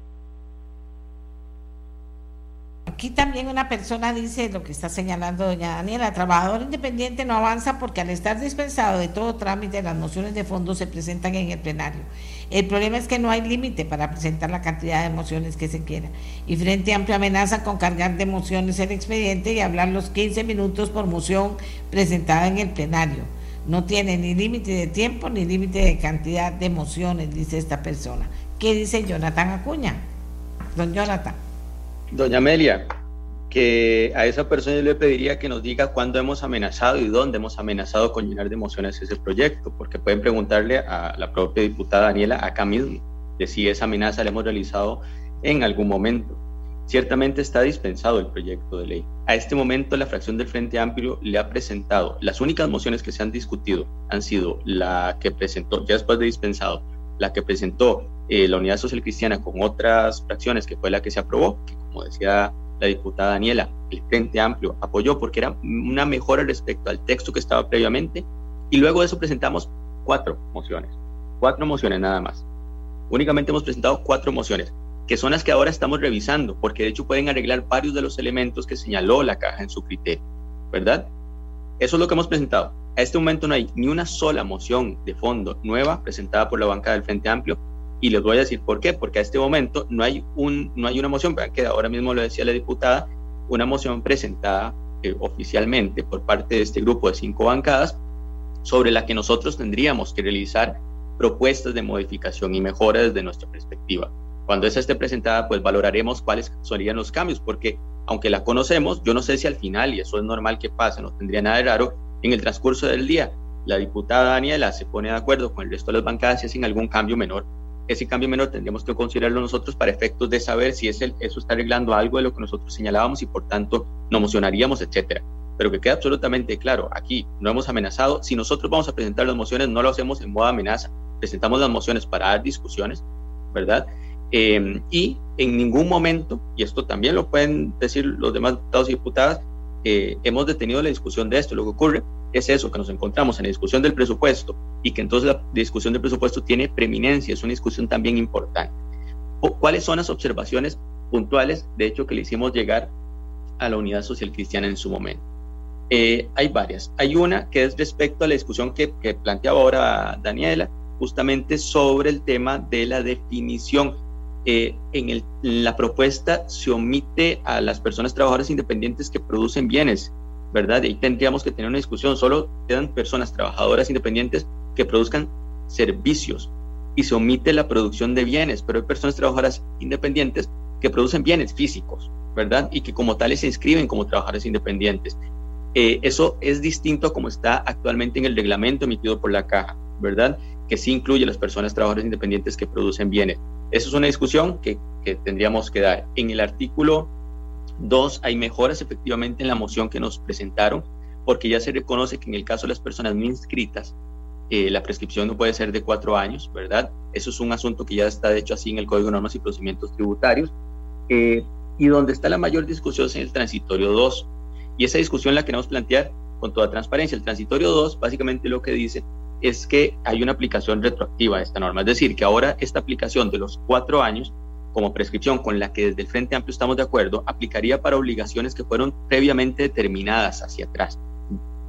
Aquí también una persona dice lo que está señalando doña Daniela, trabajador independiente no avanza porque al estar dispensado de todo trámite las mociones de fondo se presentan en el plenario. El problema es que no hay límite para presentar la cantidad de mociones que se quiera. Y Frente Amplio amenaza con cargar de mociones el expediente y hablar los 15 minutos por moción presentada en el plenario. No tiene ni límite de tiempo ni límite de cantidad de mociones, dice esta persona. ¿Qué dice Jonathan Acuña? Don Jonathan. Doña Amelia, que a esa persona yo le pediría que nos diga cuándo hemos amenazado y dónde hemos amenazado con llenar de emociones ese proyecto, porque pueden preguntarle a la propia diputada Daniela acá mismo de si esa amenaza la hemos realizado en algún momento. Ciertamente está dispensado el proyecto de ley. A este momento la fracción del Frente Amplio le ha presentado, las únicas mociones que se han discutido han sido la que presentó, ya después de dispensado, la que presentó eh, la Unidad Social Cristiana con otras fracciones, que fue la que se aprobó, como decía la diputada Daniela, el Frente Amplio apoyó porque era una mejora respecto al texto que estaba previamente, y luego de eso presentamos cuatro mociones, cuatro mociones nada más. Únicamente hemos presentado cuatro mociones, que son las que ahora estamos revisando, porque de hecho pueden arreglar varios de los elementos que señaló la caja en su criterio, ¿verdad? Eso es lo que hemos presentado. A este momento no hay ni una sola moción de fondo nueva presentada por la banca del Frente Amplio y les voy a decir por qué, porque a este momento no hay, un, no hay una moción, que ahora mismo lo decía la diputada, una moción presentada eh, oficialmente por parte de este grupo de cinco bancadas sobre la que nosotros tendríamos que realizar propuestas de modificación y mejora desde nuestra perspectiva. Cuando esa esté presentada, pues valoraremos cuáles serían los cambios, porque aunque la conocemos, yo no sé si al final, y eso es normal que pase, no tendría nada de raro, en el transcurso del día, la diputada Daniela se pone de acuerdo con el resto de las bancadas y hacen algún cambio menor. Ese cambio menor tendríamos que considerarlo nosotros para efectos de saber si es el, eso está arreglando algo de lo que nosotros señalábamos y por tanto no mocionaríamos, etcétera. Pero que quede absolutamente claro, aquí no hemos amenazado. Si nosotros vamos a presentar las mociones, no lo hacemos en modo amenaza. Presentamos las mociones para dar discusiones, ¿verdad? Em, y en ningún momento, y esto también lo pueden decir los demás diputados y diputadas, eh, hemos detenido la discusión de esto. Lo que ocurre es eso, que nos encontramos en la discusión del presupuesto y que entonces la discusión del presupuesto tiene preeminencia, es una discusión también importante. ¿Cuáles son las observaciones puntuales, de hecho, que le hicimos llegar a la Unidad Social Cristiana en su momento? Eh, hay varias. Hay una que es respecto a la discusión que, planteaba ahora Daniela, justamente sobre el tema de la definición eh, en, la propuesta se omite a las personas trabajadoras independientes que producen bienes, ¿verdad? Ahí tendríamos que tener una discusión. Solo quedan personas trabajadoras independientes que produzcan servicios y se omite la producción de bienes, pero hay personas trabajadoras independientes que producen bienes físicos, ¿verdad? Y que como tales se inscriben como trabajadores independientes. Eh, eso es distinto a como está actualmente en el reglamento emitido por la caja, ¿verdad? Que sí incluye a las personas trabajadoras independientes que producen bienes. Esa es una discusión que, tendríamos que dar. En el artículo 2 hay mejoras efectivamente en la moción que nos presentaron, porque ya se reconoce que en el caso de las personas no inscritas, eh, la prescripción no puede ser de cuatro años, ¿verdad? Eso es un asunto que ya está de hecho así en el Código de Normas y Procedimientos Tributarios. Eh, Y donde está la mayor discusión es en el transitorio 2. Y esa discusión la queremos plantear con toda transparencia. El transitorio 2 básicamente lo que dice es que hay una aplicación retroactiva de esta norma. Es decir, que ahora esta aplicación de los cuatro años como prescripción con la que desde el Frente Amplio estamos de acuerdo, aplicaría para obligaciones que fueron previamente determinadas hacia atrás,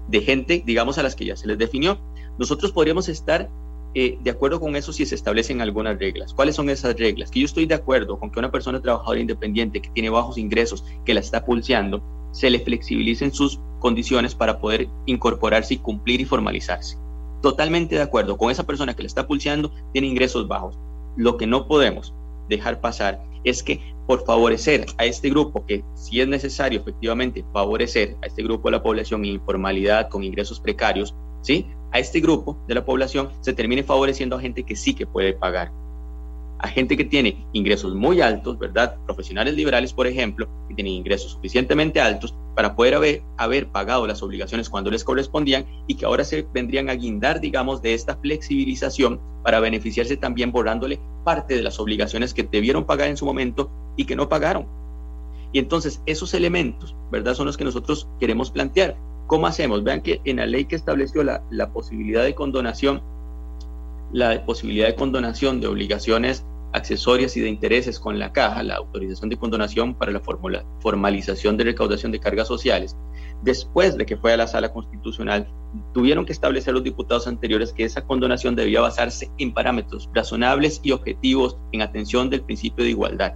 de gente, digamos, a las que ya se les definió. Nosotros podríamos estar eh, de acuerdo con eso si se establecen algunas reglas. ¿Cuáles son esas reglas? Que yo estoy de acuerdo con que una persona trabajadora independiente que tiene bajos ingresos, que la está pulseando, se le flexibilicen sus condiciones para poder incorporarse y cumplir y formalizarse. Totalmente de acuerdo con esa persona que le está pulseando, tiene ingresos bajos. Lo que no podemos dejar pasar es que por favorecer a este grupo, que si es necesario efectivamente favorecer a este grupo de la población informalidad, con ingresos precarios, ¿sí? A este grupo de la población se termine favoreciendo a gente que sí que puede pagar a gente que tiene ingresos muy altos, ¿verdad? Profesionales liberales, por ejemplo, que tienen ingresos suficientemente altos para poder haber, haber pagado las obligaciones cuando les correspondían y que ahora se vendrían a guindar, digamos, de esta flexibilización para beneficiarse también borrándole parte de las obligaciones que debieron pagar en su momento y que no pagaron. Y entonces esos elementos, ¿verdad? Son los que nosotros queremos plantear. ¿Cómo hacemos? Vean que en la ley que estableció la, la posibilidad de condonación, la posibilidad de condonación de obligaciones accesorias y de intereses con la caja, la autorización de condonación para la formalización de recaudación de cargas sociales, después de que fue a la sala constitucional, tuvieron que establecer los diputados anteriores que esa condonación debía basarse en parámetros razonables y objetivos en atención del principio de igualdad.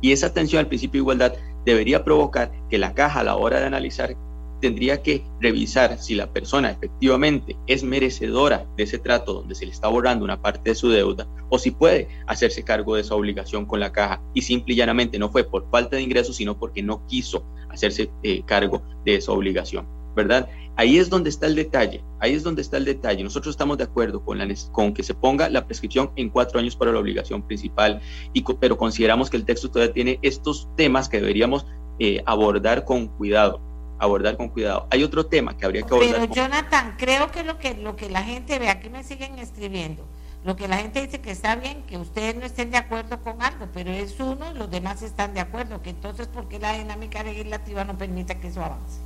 Y esa atención al principio de igualdad debería provocar que la caja a la hora de analizar tendría que revisar si la persona efectivamente es merecedora de ese trato donde se le está borrando una parte de su deuda o si puede hacerse cargo de esa obligación con la caja y simple y llanamente no fue por falta de ingresos, sino porque no quiso hacerse eh, cargo de esa obligación, ¿verdad? Ahí es donde está el detalle, ahí es donde está el detalle. Nosotros estamos de acuerdo con, la, con que se ponga la prescripción en cuatro años para la obligación principal, y, pero consideramos que el texto todavía tiene estos temas que deberíamos eh, abordar con cuidado abordar con cuidado. Hay otro tema que habría que abordar. Pero Jonathan, creo que lo que lo que la gente ve, aquí me siguen escribiendo, lo que la gente dice que está bien, que ustedes no estén de acuerdo con algo, pero es uno y los demás están de acuerdo, que entonces ¿por qué la dinámica legislativa no permita que eso avance?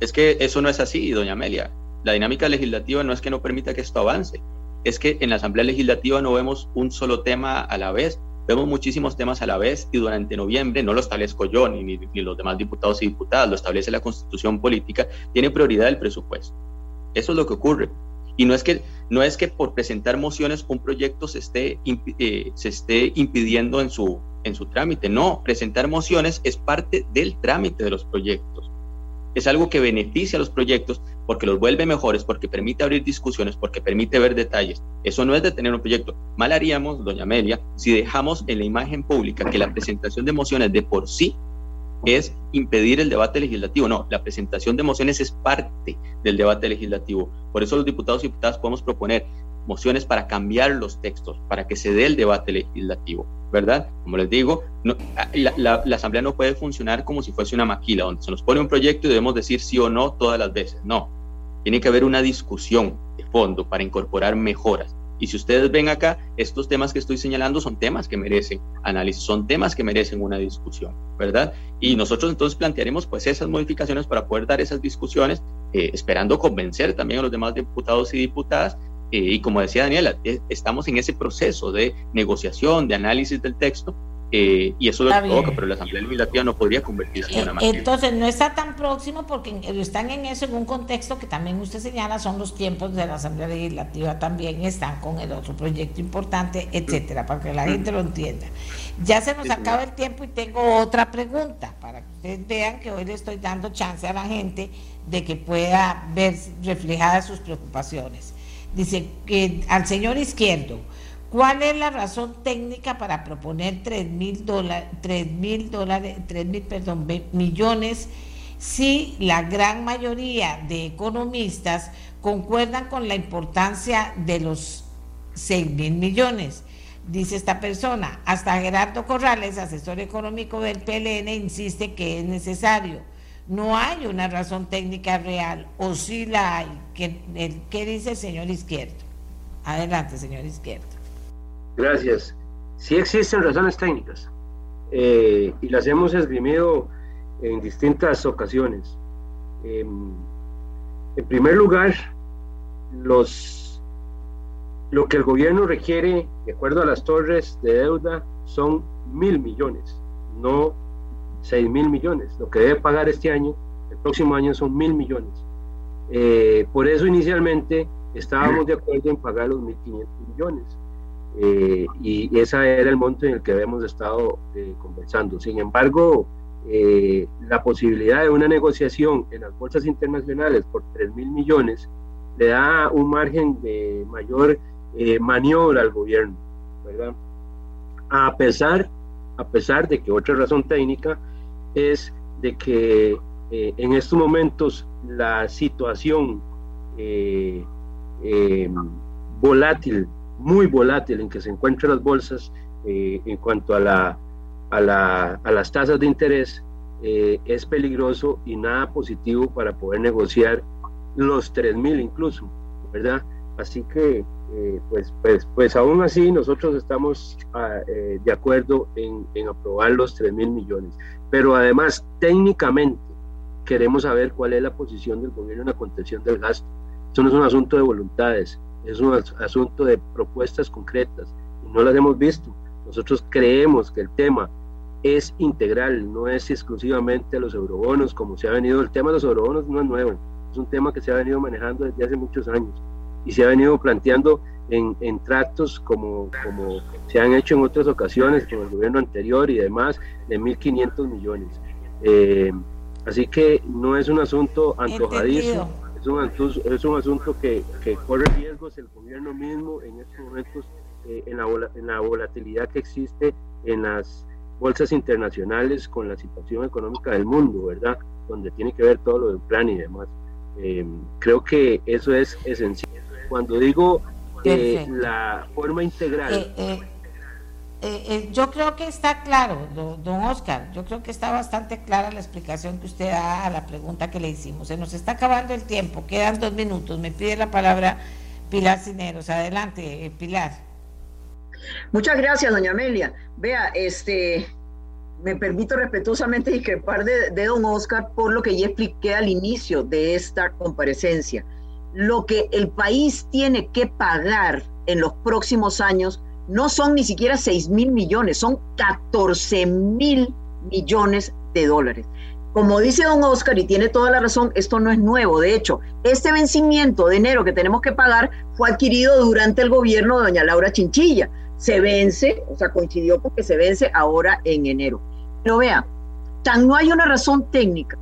Es que eso no es así, doña Amelia. La dinámica legislativa no es que no permita que esto avance, es que en la Asamblea Legislativa no vemos un solo tema a la vez, Vemos muchísimos temas a la vez y durante noviembre, no lo establezco yo ni, ni, los demás diputados y diputadas, lo establece la constitución política, tiene prioridad el presupuesto. Eso es lo que ocurre. Y no es que, no es que por presentar mociones un proyecto se esté, eh, se esté impidiendo en su, en su trámite. No, presentar mociones es parte del trámite de los proyectos es algo que beneficia a los proyectos porque los vuelve mejores, porque permite abrir discusiones, porque permite ver detalles. Eso no es de tener un proyecto. Mal haríamos, doña Amelia, si dejamos en la imagen pública que la presentación de mociones de por sí es impedir el debate legislativo. No, la presentación de mociones es parte del debate legislativo. Por eso los diputados y diputadas podemos proponer mociones para cambiar los textos, para que se dé el debate legislativo, ¿verdad? Como les digo, la, Asamblea no puede funcionar como si fuese una maquila, donde se nos pone un proyecto y debemos decir sí o no todas las veces. No, tiene que haber una discusión de fondo para incorporar mejoras. Y si ustedes ven acá, estos temas que estoy señalando son temas que merecen análisis, son temas que merecen una discusión, ¿verdad? Y nosotros entonces plantearemos pues esas modificaciones para poder dar esas discusiones, eh, esperando convencer también a los demás diputados y diputadas y como decía Daniela, eh, estamos en ese proceso de negociación, de análisis del texto, eh, y eso lo provoca, pero la Asamblea Legislativa no podría convertirse en una materia. Entonces, no está tan próximo porque están en eso en un contexto que también usted señala, son los tiempos de la Asamblea Legislativa también, están con el otro proyecto importante, etcétera, para que la gente lo entienda. Ya se nos acaba el tiempo y tengo otra pregunta para que ustedes vean que hoy le estoy dando chance a la gente de que pueda ver reflejadas sus preocupaciones. Dice que al señor Izquierdo, ¿cuál es la razón técnica para proponer 3 mil dólares, 3 mil dólares, 3 mil, perdón, millones si la gran mayoría de economistas concuerdan con la importancia de los 6 mil millones? Dice esta persona, hasta Gerardo Corrales, asesor económico del PLN, insiste que es necesario no hay una razón técnica real, o sí la hay. ¿Qué, dice el señor Izquierdo? Adelante, señor Izquierdo. Gracias. Sí existen razones técnicas. eh, y las hemos esgrimido en distintas ocasiones. Em, en primer lugar, los, lo que el gobierno requiere, de acuerdo a las torres de deuda, son mil millones, no seis mil millones. Lo que debe pagar este año, el próximo año son mil millones. Eh, por eso inicialmente estábamos de acuerdo en pagar los 1.500 millones. Eh, y ese era el monto en el que habíamos estado eh, conversando. Sin embargo, la posibilidad de una negociación en las bolsas internacionales por 3 mil millones le da un margen de mayor maniobra al gobierno, ¿verdad? A pesar, a pesar de que otra razón técnica es de que en estos momentos la situación eh, eh, volátil, muy volátil en que se encuentran las bolsas eh, en cuanto a, la, a, la, a, las tasas de interés es peligroso y nada positivo para poder negociar los 3.000 incluso, ¿verdad? Así que, pues, pues, pues aún así nosotros estamos ah, de acuerdo en, aprobar los 3.000 millones. Pero además, técnicamente, queremos saber cuál es la posición del gobierno en la contención del gasto. Eso no es un asunto de voluntades, es un asunto de propuestas concretas y no las hemos visto. Nosotros creemos que el tema es integral, no es exclusivamente los eurobonos, como se ha venido, el tema de los eurobonos no es nuevo, es un tema que se ha venido manejando desde hace muchos años y se ha venido planteando en, en tratos como, como se han hecho en otras ocasiones con el gobierno anterior y demás de 1.500 millones. Eh, Así que no es un asunto antojadizo, es un, es un, asunto que, que, corre riesgos el gobierno mismo en estos momentos, eh, en, la, en, la, volatilidad que existe en las bolsas internacionales con la situación económica del mundo, ¿verdad? Donde tiene que ver todo lo del plan y demás. Eh, creo que eso es esencial. Cuando digo eh, la forma integral eh, eh, yo creo que está claro, don Oscar, yo creo que está bastante clara la explicación que usted da a la pregunta que le hicimos. Se nos está acabando el tiempo, quedan dos minutos. Me pide la palabra Pilar Cineros. Adelante, eh, Pilar. Muchas gracias, doña Amelia. Vea, este, me permito respetuosamente discrepar de, de don Oscar por lo que ya expliqué al inicio de esta comparecencia. Lo que el país tiene que pagar en los próximos años no son ni siquiera 6 mil millones, son 14 mil millones de dólares. Como dice don Oscar, y tiene toda la razón, esto no es nuevo. De hecho, este vencimiento de enero que tenemos que pagar fue adquirido durante el gobierno de doña Laura Chinchilla. Se vence, o sea, coincidió porque se vence ahora en enero. Pero vea, tan no hay una razón técnica,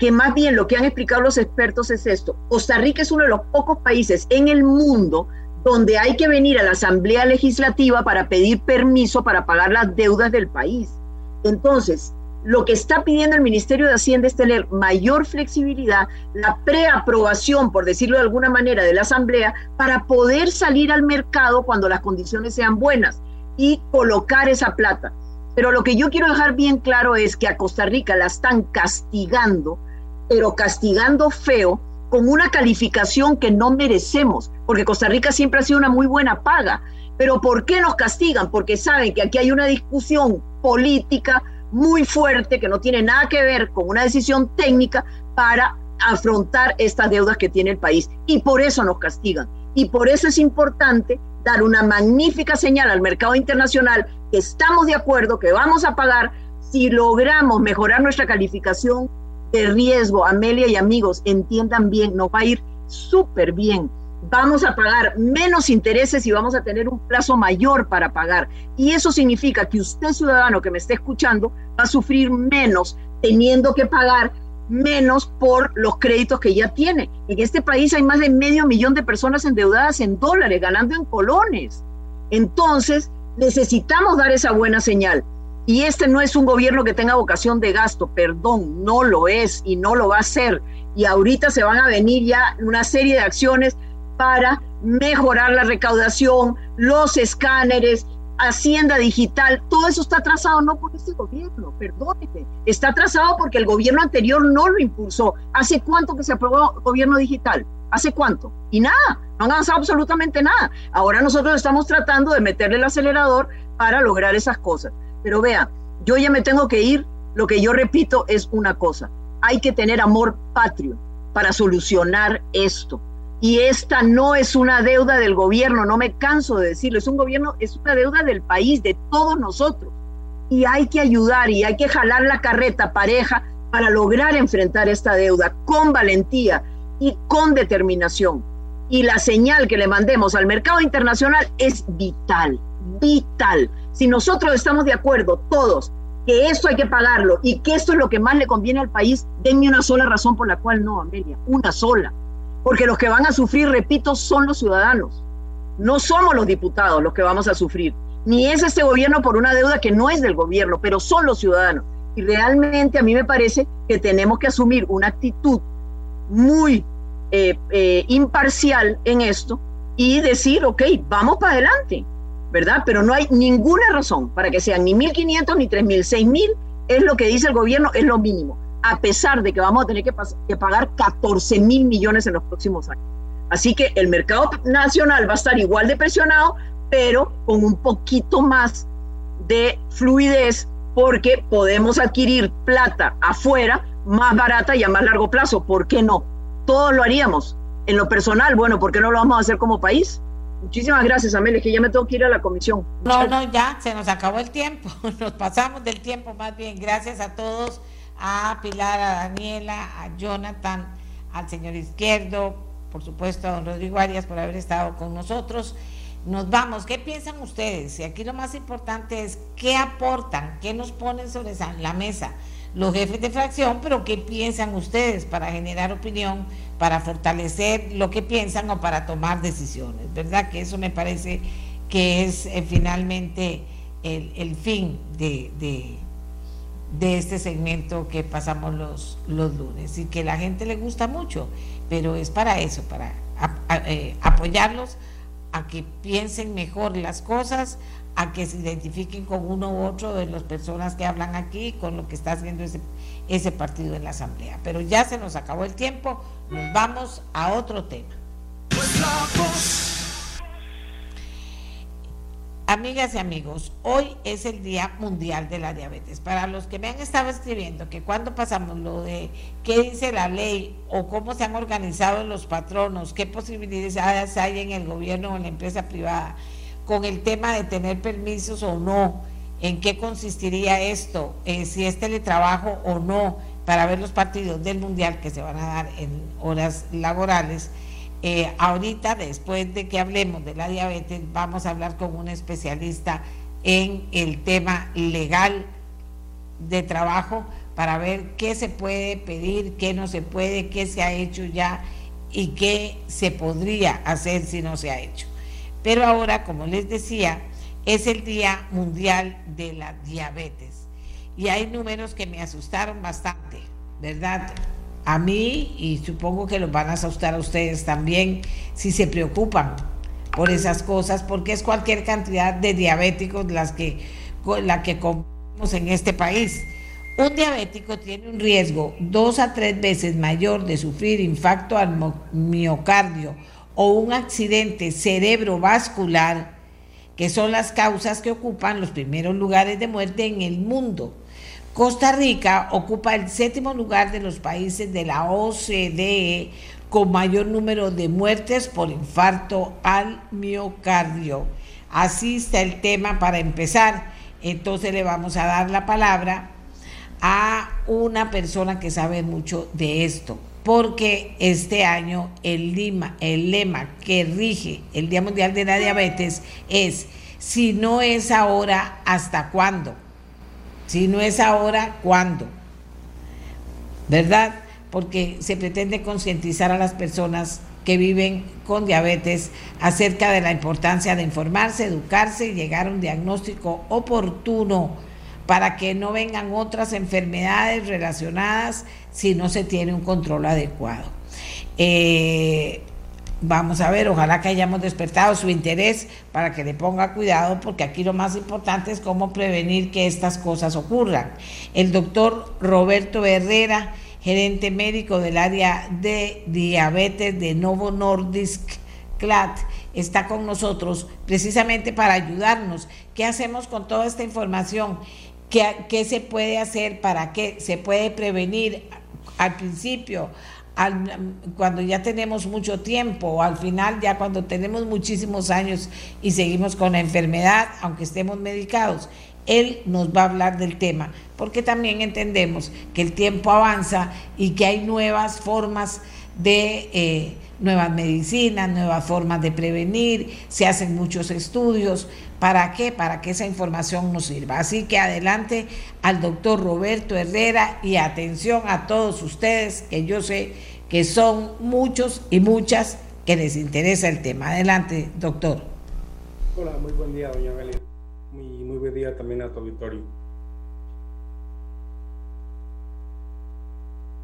que más bien lo que han explicado los expertos es esto. Costa Rica es uno de los pocos países en el mundo donde hay que venir a la Asamblea Legislativa para pedir permiso para pagar las deudas del país. Entonces, lo que está pidiendo el Ministerio de Hacienda es tener mayor flexibilidad, la preaprobación, por decirlo de alguna manera, de la Asamblea para poder salir al mercado cuando las condiciones sean buenas y colocar esa plata. Pero lo que yo quiero dejar bien claro es que a Costa Rica la están castigando, pero castigando feo, con una calificación que no merecemos, porque Costa Rica siempre ha sido una muy buena paga. Pero ¿por qué nos castigan? Porque saben que aquí hay una discusión política muy fuerte que no tiene nada que ver con una decisión técnica para afrontar estas deudas que tiene el país. Y por eso nos castigan. Y por eso es importante dar una magnífica señal al mercado internacional que estamos de acuerdo, que vamos a pagar si logramos mejorar nuestra calificación de riesgo, Amelia y amigos, entiendan bien, nos va a ir súper bien. Vamos a pagar menos intereses y vamos a tener un plazo mayor para pagar. Y eso significa que usted, ciudadano que me esté escuchando, va a sufrir menos teniendo que pagar menos por los créditos que ya tiene. En este país hay más de medio millón de personas endeudadas en dólares, ganando en colones. Entonces, necesitamos dar esa buena señal. Y este no es un gobierno que tenga vocación de gasto, perdón, no lo es y no lo va a hacer. Y ahorita se van a venir ya una serie de acciones para mejorar la recaudación, los escáneres, Hacienda Digital, todo eso está trazado no por este gobierno, perdóneme, está trazado porque el gobierno anterior no lo impulsó. ¿Hace cuánto que se aprobó gobierno digital? ¿Hace cuánto? Y nada, no han avanzado absolutamente nada. Ahora nosotros estamos tratando de meterle el acelerador para lograr esas cosas. Pero vea, yo ya me tengo que ir, lo que yo repito es una cosa, hay que tener amor patrio para solucionar esto. Y esta no es una deuda del gobierno, no me canso de decirlo, es un gobierno, es una deuda del país, de todos nosotros. Y hay que ayudar y hay que jalar la carreta pareja para lograr enfrentar esta deuda con valentía y con determinación. Y la señal que le mandemos al mercado internacional es vital, vital. Si nosotros estamos de acuerdo, todos, que esto hay que pagarlo y que esto es lo que más le conviene al país, denme una sola razón por la cual no, Amelia, una sola. Porque los que van a sufrir, repito, son los ciudadanos. No somos los diputados los que vamos a sufrir. Ni es este gobierno por una deuda que no es del gobierno, pero son los ciudadanos. Y realmente a mí me parece que tenemos que asumir una actitud muy eh, eh, imparcial en esto y decir, ok, vamos para adelante, ¿verdad? Pero no hay ninguna razón para que sean ni 1.500 ni 3.000. 6.000 es lo que dice el gobierno, es lo mínimo, a pesar de que vamos a tener que, que pagar 14 mil millones en los próximos años. Así que el mercado nacional va a estar igual de presionado, pero con un poquito más de fluidez porque podemos adquirir plata afuera más barata y a más largo plazo. ¿Por qué no? Todos lo haríamos. En lo personal, bueno, ¿por qué no lo vamos a hacer como país? Muchísimas gracias, Amelia, que ya me tengo que ir a la comisión. No, no, ya, se nos acabó el tiempo, nos pasamos del tiempo más bien. Gracias a todos, a Pilar, a Daniela, a Jonathan, al señor Izquierdo, por supuesto a don Rodrigo Arias por haber estado con nosotros. Nos vamos, ¿qué piensan ustedes? Y aquí lo más importante es qué aportan, qué nos ponen sobre la mesa los jefes de fracción, pero qué piensan ustedes para generar opinión, para fortalecer lo que piensan o para tomar decisiones, ¿verdad? Que eso me parece que es eh, finalmente el, fin de, de, este segmento que pasamos los, los lunes y que la gente le gusta mucho, pero es para eso, para eh, apoyarlos a que piensen mejor las cosas, a que se identifiquen con uno u otro de las personas que hablan aquí, con lo que está haciendo ese, ese partido en la Asamblea. Pero ya se nos acabó el tiempo, nos vamos a otro tema. Amigas y amigos, hoy es el Día Mundial de la Diabetes. Para los que me han estado escribiendo que cuando pasamos lo de qué dice la ley o cómo se han organizado los patronos, qué posibilidades hay en el gobierno o en la empresa privada, con el tema de tener permisos o no, en qué consistiría esto, eh, si es teletrabajo o no, para ver los partidos del Mundial que se van a dar en horas laborales. Eh, ahorita, después de que hablemos de la diabetes, vamos a hablar con un especialista en el tema legal de trabajo para ver qué se puede pedir, qué no se puede, qué se ha hecho ya y qué se podría hacer si no se ha hecho. Pero ahora, como les decía, es el Día Mundial de la Diabetes. Y hay números que me asustaron bastante, ¿verdad? A mí, y supongo que los van a asustar a ustedes también, si se preocupan por esas cosas, porque es cualquier cantidad de diabéticos las que, la que comemos en este país. Un diabético tiene un riesgo dos a tres veces mayor de sufrir infarto al miocardio o un accidente cerebrovascular, que son las causas que ocupan los primeros lugares de muerte en el mundo. Costa Rica ocupa el séptimo lugar de los países de la OCDE con mayor número de muertes por infarto al miocardio. Así está el tema para empezar. Entonces le vamos a dar la palabra a una persona que sabe mucho de esto porque este año el, lema que rige el Día Mundial de la Diabetes es, si no es ahora, ¿hasta cuándo? Si no es ahora, ¿cuándo? ¿Verdad? Porque se pretende concientizar a las personas que viven con diabetes acerca de la importancia de informarse, educarse y llegar a un diagnóstico oportuno para que no vengan otras enfermedades relacionadas si no se tiene un control adecuado. Eh, vamos a ver, ojalá que hayamos despertado su interés para que le ponga cuidado, porque aquí lo más importante es cómo prevenir que estas cosas ocurran. El doctor Roberto Herrera, gerente médico del área de diabetes de Novo Nordisk CLAT, está con nosotros precisamente para ayudarnos. ¿Qué hacemos con toda esta información? ¿Qué, ¿Qué, se puede hacer para que se puede prevenir al principio, al, cuando ya tenemos mucho tiempo, o al final ya cuando tenemos muchísimos años y seguimos con la enfermedad, aunque estemos medicados? Él nos va a hablar del tema, porque también entendemos que el tiempo avanza y que hay nuevas formas de... Eh, nuevas medicinas, nuevas formas de prevenir, se hacen muchos estudios. ¿Para qué? Para que esa información nos sirva. Así que adelante al doctor Roberto Herrera y atención a todos ustedes, que yo sé que son muchos y muchas que les interesa el tema. Adelante, doctor. Hola, muy buen día, doña Galia. Muy, muy buen día también a tu auditorio.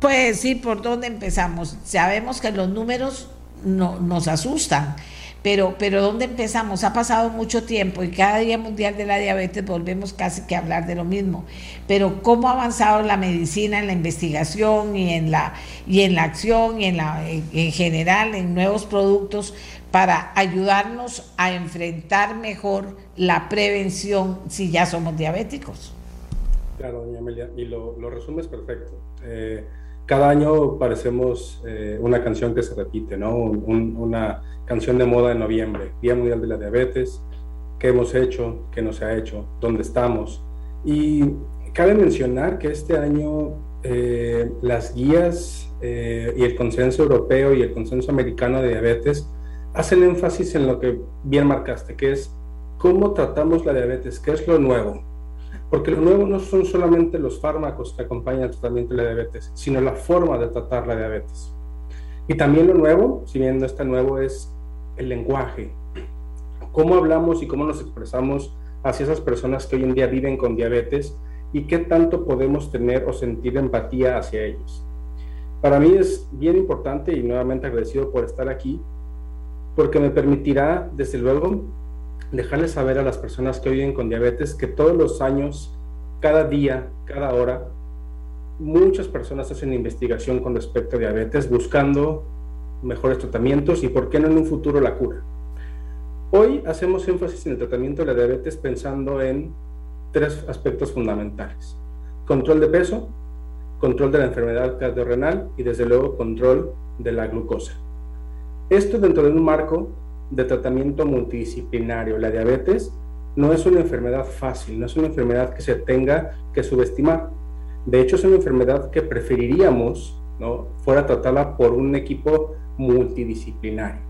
Puede decir por dónde empezamos. Sabemos que los números no, nos asustan, pero, pero ¿dónde empezamos? Ha pasado mucho tiempo y cada Día Mundial de la Diabetes volvemos casi que a hablar de lo mismo. Pero ¿cómo ha avanzado la medicina en la investigación y en la, y en la acción y en, la, en general en nuevos productos para ayudarnos a enfrentar mejor la prevención si ya somos diabéticos? Claro, doña Amelia, y lo, lo resumes perfecto. Eh, cada año parecemos eh, una canción que se repite, ¿no? una canción de moda en noviembre, Día Mundial de la Diabetes, qué hemos hecho, qué no se ha hecho, dónde estamos. Y cabe mencionar que este año eh, las guías eh, y el consenso europeo y el consenso americano de diabetes hacen énfasis en lo que bien marcaste, que es cómo tratamos la diabetes, qué es lo nuevo, porque lo nuevo no son solamente los fármacos que acompañan el tratamiento de la diabetes, sino la forma de tratar la diabetes. Y también lo nuevo, si bien no está nuevo, es el lenguaje. Cómo hablamos y cómo nos expresamos hacia esas personas que hoy en día viven con diabetes y qué tanto podemos tener o sentir empatía hacia ellos. Para mí es bien importante y nuevamente agradecido por estar aquí, porque me permitirá, desde luego, dejarles saber a las personas que viven con diabetes que todos los años, cada día, cada hora, muchas personas hacen investigación con respecto a diabetes buscando mejores tratamientos y, por qué no, en un futuro la cura. Hoy hacemos énfasis en el tratamiento de la diabetes pensando en tres aspectos fundamentales. Control de peso, control de la enfermedad cardiorrenal y, desde luego, control de la glucosa. Esto dentro de un marco de tratamiento multidisciplinario. La diabetes no es una enfermedad fácil, no es una enfermedad que se tenga que subestimar. De hecho, es una enfermedad que preferiríamos ¿no? fuera tratada por un equipo multidisciplinario,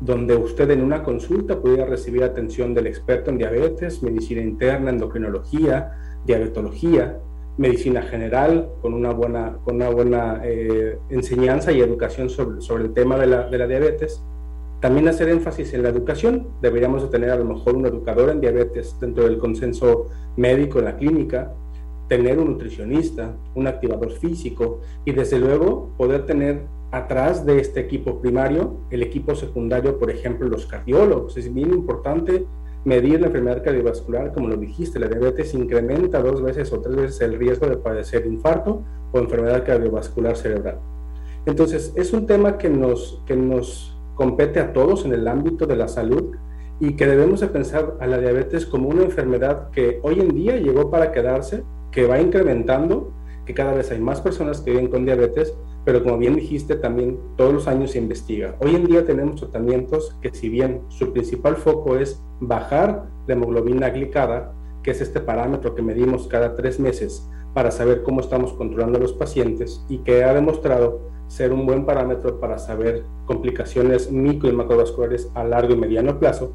donde usted en una consulta pudiera recibir atención del experto en diabetes, medicina interna, endocrinología, diabetología, medicina general, con una buena, con una buena eh, enseñanza y educación sobre, sobre el tema de la, de la diabetes, también hacer énfasis en la educación. Deberíamos de tener a lo mejor un educador en diabetes dentro del consenso médico en la clínica, tener un nutricionista, un activador físico y desde luego poder tener atrás de este equipo primario el equipo secundario, por ejemplo, los cardiólogos. Es bien importante medir la enfermedad cardiovascular, como lo dijiste, la diabetes incrementa dos veces o tres veces el riesgo de padecer infarto o enfermedad cardiovascular cerebral. Entonces, es un tema que nos, que nos compete a todos en el ámbito de la salud y que debemos de pensar a la diabetes como una enfermedad que hoy en día llegó para quedarse, que va incrementando, que cada vez hay más personas que viven con diabetes, pero como bien dijiste, también todos los años se investiga. Hoy en día tenemos tratamientos que si bien su principal foco es bajar la hemoglobina glicada, que es este parámetro que medimos cada tres meses para saber cómo estamos controlando a los pacientes y que ha demostrado ser un buen parámetro para saber complicaciones micro y macrovasculares a largo y mediano plazo,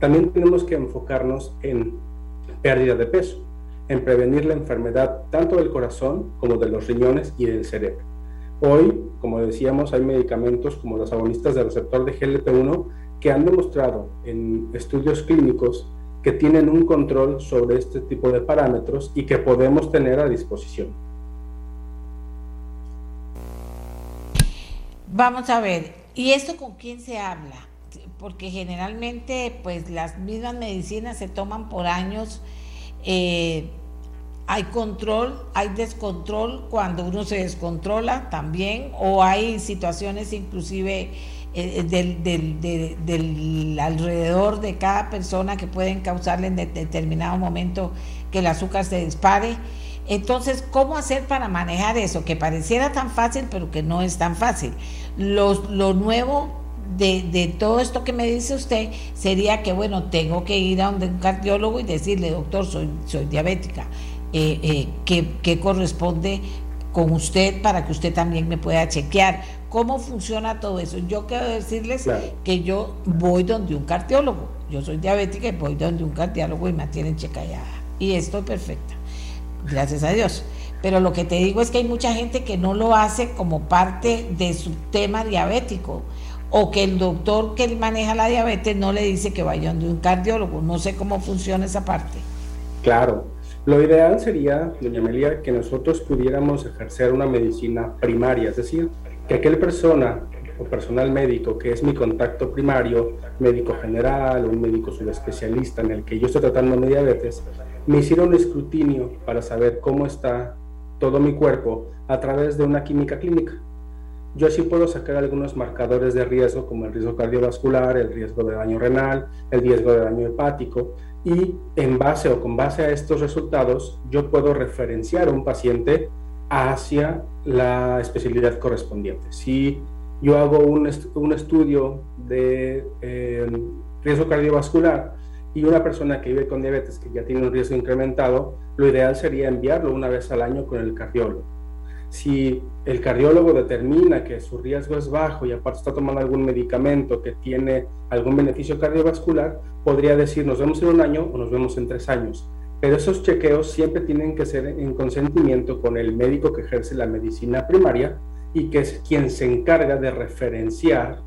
también tenemos que enfocarnos en pérdida de peso, en prevenir la enfermedad tanto del corazón como de los riñones y del cerebro. Hoy, como decíamos, hay medicamentos como los agonistas del receptor de GLP-1 que han demostrado en estudios clínicos que tienen un control sobre este tipo de parámetros y que podemos tener a disposición. Vamos a ver, ¿y esto con quién se habla? Porque generalmente, pues las mismas medicinas se toman por años. Eh, hay control, hay descontrol cuando uno se descontrola también, o hay situaciones inclusive eh, del, del, alrededor de cada persona que pueden causarle en determinado momento que el azúcar se dispare. Entonces, ¿cómo hacer para manejar eso? Que pareciera tan fácil, pero que no es tan fácil. Lo, lo nuevo de, todo esto que me dice usted sería que, bueno, tengo que ir a un cardiólogo y decirle, doctor, soy, soy diabética, eh, eh, ¿qué, corresponde con usted para que usted también me pueda chequear? ¿Cómo funciona todo eso? Yo quiero decirles que yo voy donde un cardiólogo, yo soy diabética y voy donde un cardiólogo y me tienen chequeada. Y estoy perfecta gracias a Dios. Pero lo que te digo es que hay mucha gente que no lo hace como parte de su tema diabético o que el doctor que maneja la diabetes no le dice que vaya donde un cardiólogo. No sé cómo funciona esa parte. Claro. Lo ideal sería, doña Amelia, que nosotros pudiéramos ejercer una medicina primaria, es decir, que aquel persona o personal médico que es mi contacto primario, médico general, un médico subespecialista en el que yo estoy tratando mi diabetes, me hicieron un escrutinio para saber cómo está todo mi cuerpo a través de una química clínica. Yo así puedo sacar algunos marcadores de riesgo como el riesgo cardiovascular, el riesgo de daño renal, el riesgo de daño hepático y en base o con base a estos resultados yo puedo referenciar a un paciente hacia la especialidad correspondiente. Si yo hago un, estudio de eh, riesgo cardiovascular, y una persona que vive con diabetes que ya tiene un riesgo incrementado, lo ideal sería enviarlo una vez al año con el cardiólogo. Si el cardiólogo determina que su riesgo es bajo y aparte está tomando algún medicamento que tiene algún beneficio cardiovascular, podría decir nos vemos en un año o nos vemos en tres años. Pero esos chequeos siempre tienen que ser en consentimiento con el médico que ejerce la medicina primaria y que es quien se encarga de referenciar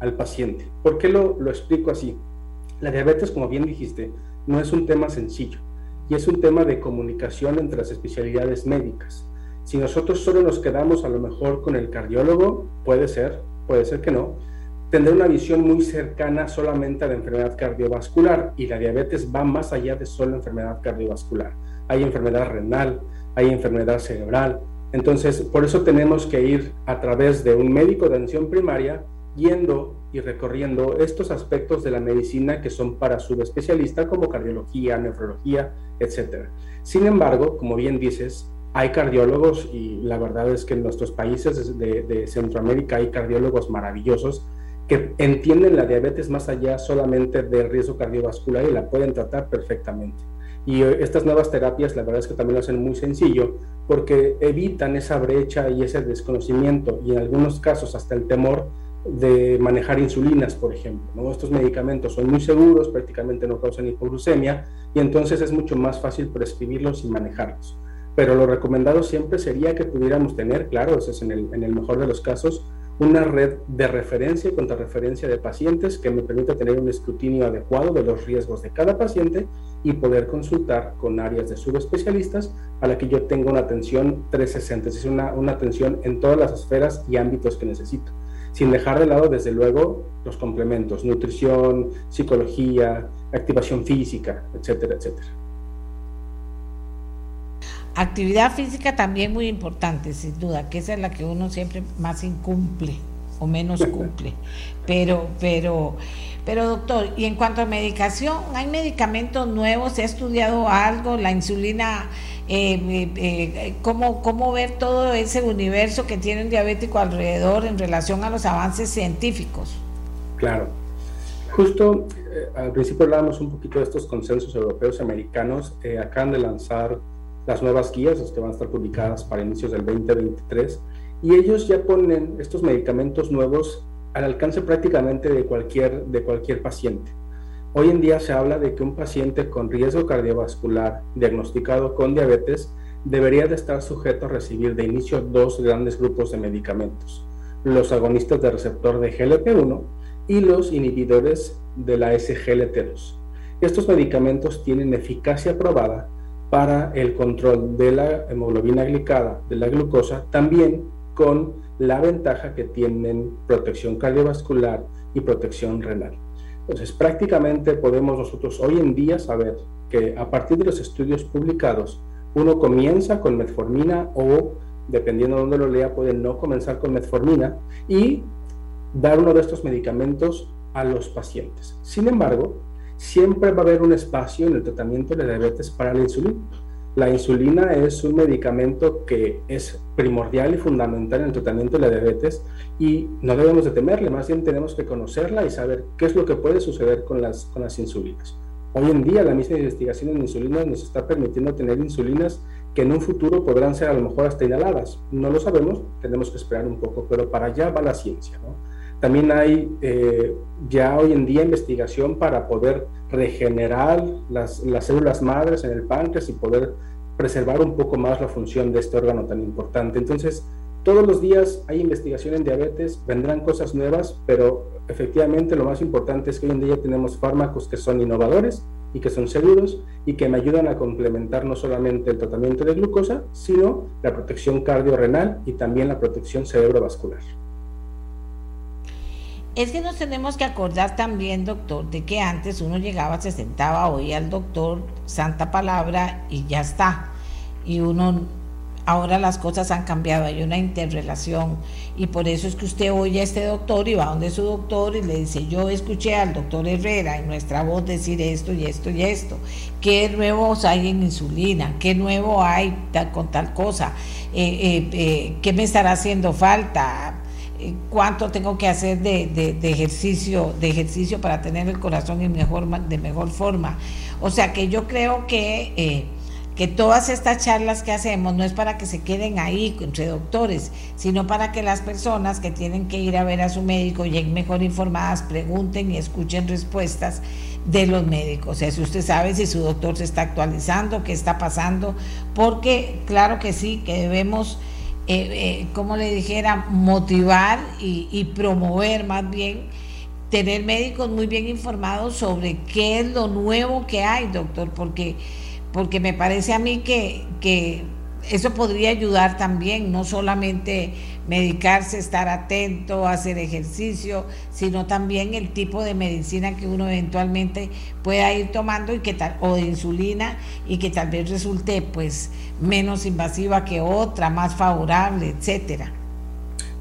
al paciente. ¿Por qué lo, lo explico así? La diabetes, como bien dijiste, no es un tema sencillo y es un tema de comunicación entre las especialidades médicas. Si nosotros solo nos quedamos a lo mejor con el cardiólogo, puede ser, puede ser que no, tendrá una visión muy cercana solamente a la enfermedad cardiovascular y la diabetes va más allá de solo enfermedad cardiovascular. Hay enfermedad renal, hay enfermedad cerebral. Entonces, por eso tenemos que ir a través de un médico de atención primaria yendo y recorriendo estos aspectos de la medicina que son para subespecialista como cardiología, nefrología, etc. Sin embargo, como bien dices, hay cardiólogos y la verdad es que en nuestros países de, de Centroamérica hay cardiólogos maravillosos que entienden la diabetes más allá solamente del riesgo cardiovascular y la pueden tratar perfectamente. Y estas nuevas terapias, la verdad es que también lo hacen muy sencillo porque evitan esa brecha y ese desconocimiento y en algunos casos hasta el temor de manejar insulinas, por ejemplo. Estos medicamentos son muy seguros, prácticamente no causan hipoglucemia y entonces es mucho más fácil prescribirlos y manejarlos. Pero lo recomendado siempre sería que pudiéramos tener, claro, eso es en el, mejor de los casos, una red de referencia y contrarreferencia de pacientes que me permita tener un escrutinio adecuado de los riesgos de cada paciente y poder consultar con áreas de subespecialistas para que yo tenga una atención 360, es una, una atención en todas las esferas y ámbitos que necesito sin dejar de lado, desde luego, los complementos, nutrición, psicología, activación física, etcétera, etcétera. Actividad física también muy importante, sin duda, que esa es la que uno siempre más incumple o menos cumple. Pero, pero, pero doctor, y en cuanto a medicación, ¿hay medicamentos nuevos? ¿Se ha estudiado algo? ¿La insulina eh, eh, cómo, cómo ver todo ese universo que tiene un diabético alrededor en relación a los avances científicos. Claro. Justo eh, al principio hablábamos un poquito de estos consensos europeos americanos. acaban de lanzar las nuevas guías, las que van a estar publicadas para inicios del 2023, y ellos ya ponen estos medicamentos nuevos al alcance prácticamente de cualquier, de cualquier paciente. Hoy en día se habla de que un paciente con riesgo cardiovascular diagnosticado con diabetes debería de estar sujeto a recibir de inicio dos grandes grupos de medicamentos, los agonistas de receptor de GLP-1 y los inhibidores de la SGLT2. Estos medicamentos tienen eficacia probada para el control de la hemoglobina glicada, de la glucosa, también con la ventaja que tienen protección cardiovascular y protección renal. Entonces, prácticamente podemos nosotros hoy en día saber que a partir de los estudios publicados, uno comienza con metformina o, dependiendo de dónde lo lea, puede no comenzar con metformina y dar uno de estos medicamentos a los pacientes. Sin embargo, siempre va a haber un espacio en el tratamiento de diabetes para la insulina. La insulina es un medicamento que es primordial y fundamental en el tratamiento de la diabetes y no debemos de temerle, más bien tenemos que conocerla y saber qué es lo que puede suceder con las, con las insulinas. Hoy en día la misma investigación en insulina nos está permitiendo tener insulinas que en un futuro podrán ser a lo mejor hasta inhaladas. No lo sabemos, tenemos que esperar un poco, pero para allá va la ciencia. También hay eh, ya hoy en día investigación para poder regenerar las, las células madres en el páncreas y poder preservar un poco más la función de este órgano tan importante. Entonces, todos los días hay investigación en diabetes, vendrán cosas nuevas, pero efectivamente lo más importante es que hoy en día tenemos fármacos que son innovadores y que son seguros y que me ayudan a complementar no solamente el tratamiento de glucosa, sino la protección cardiorrenal y también la protección cerebrovascular. Es que nos tenemos que acordar también, doctor, de que antes uno llegaba, se sentaba, oía al doctor, santa palabra y ya está. Y uno, ahora las cosas han cambiado, hay una interrelación. Y por eso es que usted oye a este doctor y va donde su doctor y le dice, yo escuché al doctor Herrera en nuestra voz decir esto y esto y esto. ¿Qué nuevos hay en insulina? ¿Qué nuevo hay con tal cosa? Eh, eh, eh, ¿Qué me estará haciendo falta? Eh, cuánto tengo que hacer de, ejercicio de ejercicio para tener el corazón en mejor, de mejor forma. O sea que yo creo que, eh, que todas estas charlas que hacemos no es para que se queden ahí entre doctores, sino para que las personas que tienen que ir a ver a su médico lleguen mejor informadas, pregunten y escuchen respuestas de los médicos. O sea, si usted sabe si su doctor se está actualizando, qué está pasando, porque claro que sí, que debemos eh, eh, como le dijera, motivar y, promover más bien, tener médicos muy bien informados sobre qué es lo nuevo que hay, doctor, porque, porque me parece a mí que, que eso podría ayudar también, no solamente medicarse, estar atento, hacer ejercicio, sino también el tipo de medicina que uno eventualmente pueda ir tomando y que tal, o de insulina y que tal vez resulte pues menos invasiva que otra, más favorable, etcétera.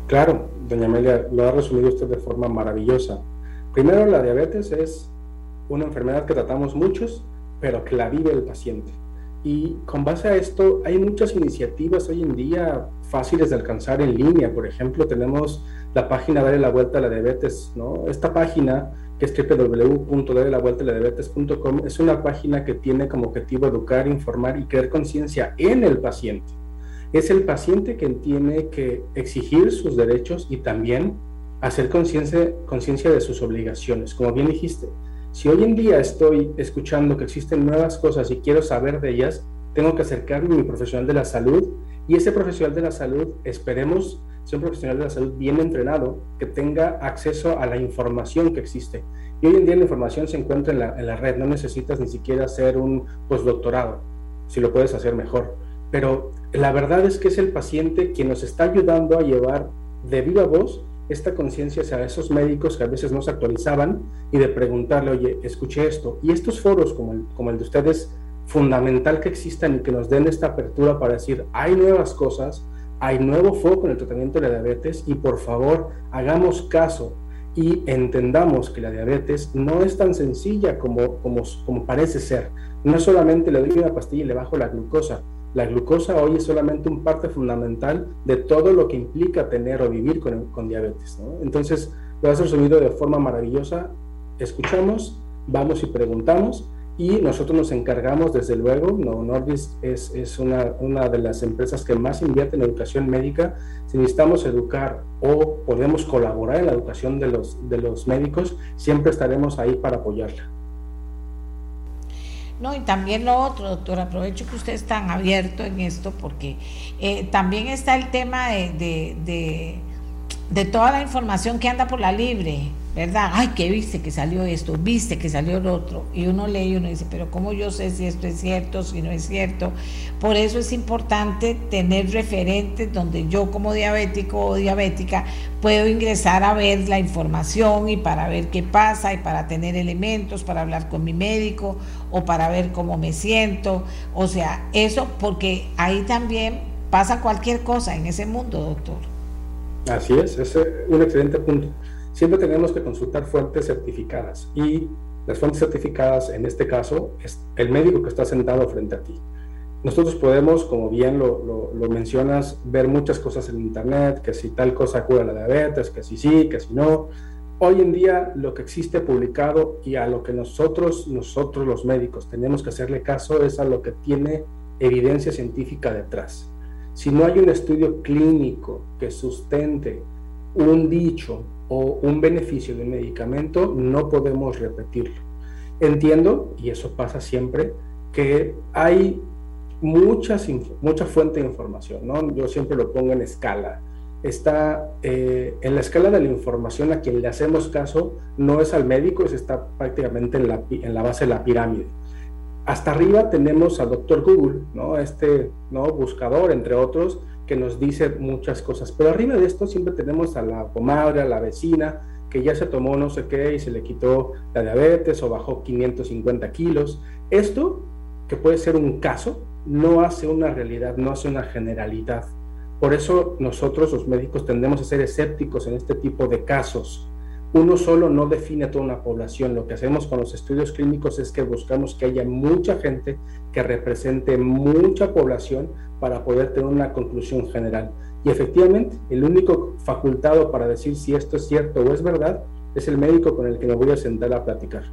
Claro, doña Amelia, lo ha resumido usted de forma maravillosa. Primero, la diabetes es una enfermedad que tratamos muchos, pero que la vive el paciente. Y con base a esto, hay muchas iniciativas hoy en día fáciles de alcanzar en línea. Por ejemplo, tenemos la página Dale la Vuelta a la Diabetes. ¿no? Esta página, que es www.darelavueltalaDiabetes.com, es una página que tiene como objetivo educar, informar y crear conciencia en el paciente. Es el paciente quien tiene que exigir sus derechos y también hacer conciencia de sus obligaciones. Como bien dijiste, si hoy en día estoy escuchando que existen nuevas cosas y quiero saber de ellas, tengo que acercarme a mi profesional de la salud y ese profesional de la salud, esperemos, sea un profesional de la salud bien entrenado, que tenga acceso a la información que existe. Y hoy en día la información se encuentra en la, en la red, no necesitas ni siquiera hacer un postdoctorado, si lo puedes hacer mejor. Pero la verdad es que es el paciente quien nos está ayudando a llevar de viva voz esta conciencia hacia esos médicos que a veces no se actualizaban y de preguntarle, oye, escuché esto. Y estos foros como el, como el de ustedes, fundamental que existan y que nos den esta apertura para decir, hay nuevas cosas, hay nuevo foco en el tratamiento de la diabetes y por favor hagamos caso y entendamos que la diabetes no es tan sencilla como, como, como parece ser. No solamente le doy una pastilla y le bajo la glucosa, la glucosa hoy es solamente un parte fundamental de todo lo que implica tener o vivir con, con diabetes. Entonces, lo has resumido de forma maravillosa. Escuchamos, vamos y preguntamos y nosotros nos encargamos, desde luego, no, Nordis es, es una, una, de las empresas que más invierte en educación médica. Si necesitamos educar o podemos colaborar en la educación de los, de los médicos, siempre estaremos ahí para apoyarla. No, y también lo otro, doctor, aprovecho que usted es tan abierto en esto porque eh, también está el tema de, de, de, toda la información que anda por la libre, ¿verdad? Ay, que viste que salió esto, viste que salió el otro. Y uno lee y uno dice, pero ¿cómo yo sé si esto es cierto, si no es cierto? Por eso es importante tener referentes donde yo como diabético o diabética puedo ingresar a ver la información y para ver qué pasa y para tener elementos, para hablar con mi médico o para ver cómo me siento. O sea, eso porque ahí también pasa cualquier cosa en ese mundo, doctor. Así es, es un excelente punto siempre tenemos que consultar fuentes certificadas y Las fuentes certificadas, en este caso, es el médico que está sentado frente a ti. Nosotros podemos, como bien lo, lo, mencionas, ver muchas cosas en Internet, que si tal cosa cura la diabetes, que si sí, que si no. Hoy en día lo que existe publicado y a lo que nosotros, nosotros los médicos tenemos que hacerle caso es a lo que tiene evidencia científica detrás. Si no hay un estudio clínico que sustente un dicho o un beneficio de un medicamento, no podemos repetirlo. Entiendo, y eso pasa siempre, que hay muchas, mucha fuente de información, ¿no? Yo siempre lo pongo en escala. Está eh, en la escala de la información a quien le hacemos caso, no es al médico, es está prácticamente en la, en la base de la pirámide. Hasta arriba tenemos al doctor Google, ¿no? Este ¿no? buscador, entre otros, que nos dice muchas cosas. Pero arriba de esto siempre tenemos a la comadre, a la vecina, que ya se tomó no sé qué y se le quitó la diabetes o bajó 550 kilos. Esto, que puede ser un caso, no hace una realidad, no hace una generalidad. Por eso nosotros los médicos tendemos a ser escépticos en este tipo de casos. Uno solo no define a toda una población. Lo que hacemos con los estudios clínicos es que buscamos que haya mucha gente que represente mucha población para poder tener una conclusión general. Y efectivamente, el único facultado para decir si esto es cierto o es verdad es el médico con el que me voy a sentar a platicar.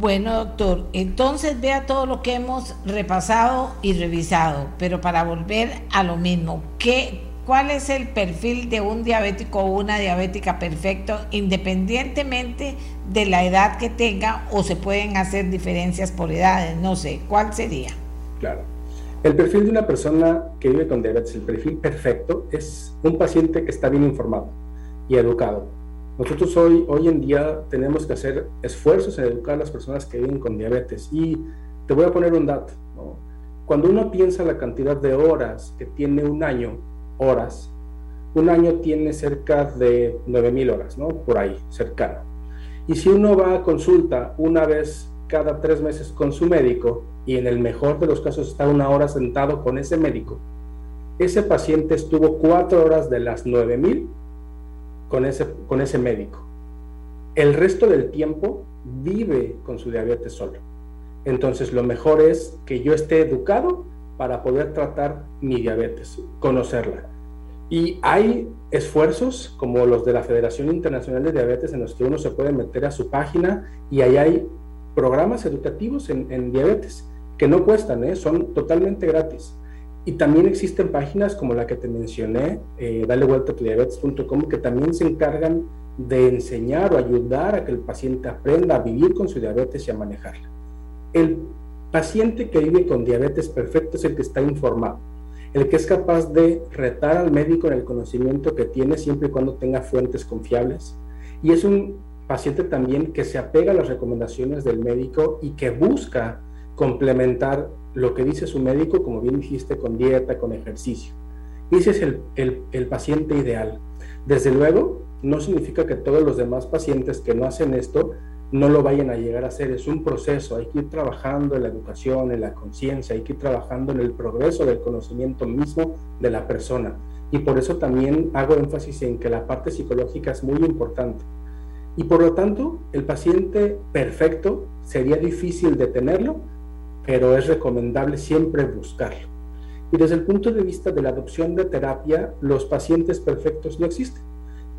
Bueno, doctor, entonces vea todo lo que hemos repasado y revisado, pero para volver a lo mismo, ¿qué, ¿cuál es el perfil de un diabético o una diabética perfecto independientemente de la edad que tenga o se pueden hacer diferencias por edades? No sé, ¿cuál sería? Claro. El perfil de una persona que vive con diabetes, el perfil perfecto, es un paciente que está bien informado y educado nosotros hoy, hoy en día tenemos que hacer esfuerzos en educar a las personas que viven con diabetes. Y te voy a poner un dato. Cuando uno piensa la cantidad de horas que tiene un año, horas, un año tiene cerca de 9.000 horas, ¿no? Por ahí, cercano. Y si uno va a consulta una vez cada tres meses con su médico, y en el mejor de los casos está una hora sentado con ese médico, ese paciente estuvo cuatro horas de las 9.000 con ese, con ese médico. El resto del tiempo vive con su diabetes solo. Entonces lo mejor es que yo esté educado para poder tratar mi diabetes, conocerla. Y hay esfuerzos como los de la Federación Internacional de Diabetes en los que uno se puede meter a su página y ahí hay programas educativos en, diabetes que no cuestan, ¿eh? son totalmente gratis. Y también existen páginas como la que te mencioné, eh, dale vuelta a diabetes.com, que también se encargan de enseñar o ayudar a que el paciente aprenda a vivir con su diabetes y a manejarla. El paciente que vive con diabetes perfecto es el que está informado, el que es capaz de retar al médico en el conocimiento que tiene siempre y cuando tenga fuentes confiables. Y es un paciente también que se apega a las recomendaciones del médico y que busca complementar lo que dice su médico, como bien dijiste, con dieta, con ejercicio. Ese es el, paciente ideal. Desde luego, no significa que todos los demás pacientes que no hacen esto no lo vayan a llegar a hacer. Es un proceso. Hay que ir trabajando en la educación, en la conciencia, hay que ir trabajando en el progreso del conocimiento mismo de la persona. Y por eso también hago énfasis en que la parte psicológica es muy importante. Y por lo tanto, el paciente perfecto sería difícil de tenerlo pero es recomendable siempre buscarlo. Y desde el punto de vista de la adopción de terapia, los pacientes perfectos no existen.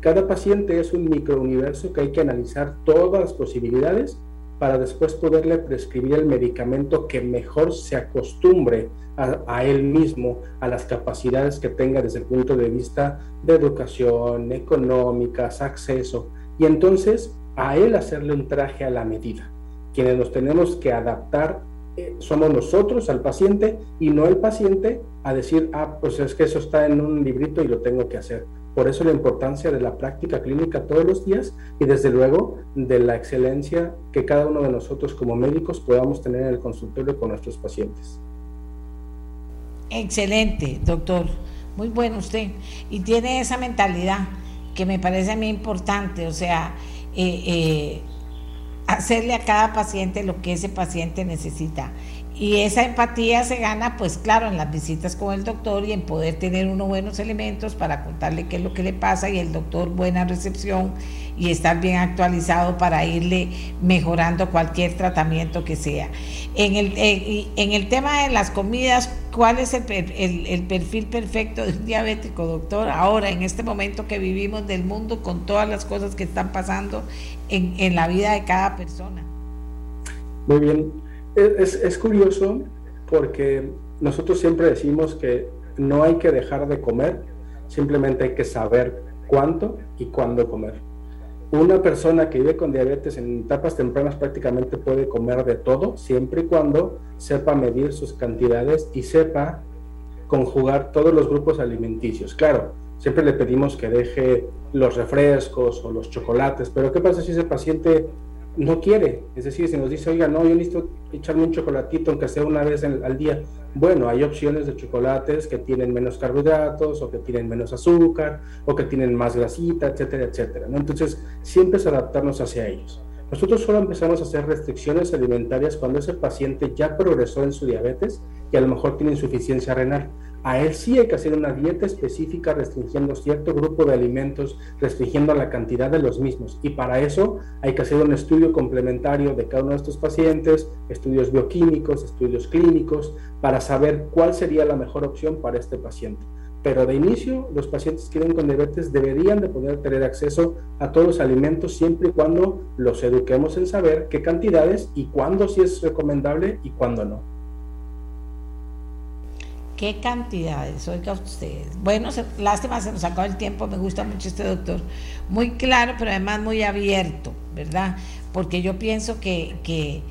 Cada paciente es un microuniverso que hay que analizar todas las posibilidades para después poderle prescribir el medicamento que mejor se acostumbre a, él mismo, a las capacidades que tenga desde el punto de vista de educación, económicas, acceso, y entonces a él hacerle un traje a la medida. Quienes nos tenemos que adaptar somos nosotros al paciente y no el paciente a decir, ah, pues es que eso está en un librito y lo tengo que hacer. Por eso la importancia de la práctica clínica todos los días y desde luego de la excelencia que cada uno de nosotros como médicos podamos tener en el consultorio con nuestros pacientes. Excelente, doctor. Muy bueno usted. Y tiene esa mentalidad que me parece a mí importante, o sea, eh, eh, hacerle a cada paciente lo que ese paciente necesita. Y esa empatía se gana, pues claro, en las visitas con el doctor y en poder tener unos buenos elementos para contarle qué es lo que le pasa y el doctor buena recepción y estar bien actualizado para irle mejorando cualquier tratamiento que sea. En el, eh, en el tema de las comidas, ¿cuál es el, perfil perfecto de un diabético, doctor? Ahora, en este momento que vivimos del mundo, con todas las cosas que están pasando en, en la vida de cada persona. Muy bien es, curioso porque nosotros siempre decimos que no hay que dejar de comer, simplemente hay que saber cuánto y cuándo comer. Una persona que vive con diabetes en etapas tempranas prácticamente puede comer de todo, siempre y cuando sepa medir sus cantidades y sepa conjugar todos los grupos alimenticios. Claro, siempre le pedimos que deje los refrescos o los chocolates, pero ¿qué pasa si ese paciente no quiere. Es decir, si nos dice, oiga, no, yo necesito echarme un chocolatito, aunque sea una vez al día. Bueno, hay opciones de chocolates que tienen menos carbohidratos o que tienen menos azúcar o que tienen más grasita, etcétera, etcétera. Entonces, siempre es adaptarnos hacia ellos. Nosotros solo empezamos a hacer restricciones alimentarias cuando ese paciente ya progresó en su diabetes y a lo mejor tiene insuficiencia renal. A él sí hay que hacer una dieta específica restringiendo cierto grupo de alimentos, restringiendo la cantidad de los mismos. Y para eso hay que hacer un estudio complementario de cada uno de estos pacientes, estudios bioquímicos, estudios clínicos, para saber cuál sería la mejor opción para este paciente. Pero de inicio, los pacientes que viven con diabetes deberían de poder tener acceso a todos los alimentos siempre y cuando los eduquemos en saber qué cantidades y cuándo sí es recomendable y cuándo no. ¿Qué cantidades? Oiga ustedes. Bueno, lástima, se nos acabó el tiempo. Me gusta mucho este doctor. Muy claro, pero además muy abierto, ¿verdad? Porque yo pienso que, que,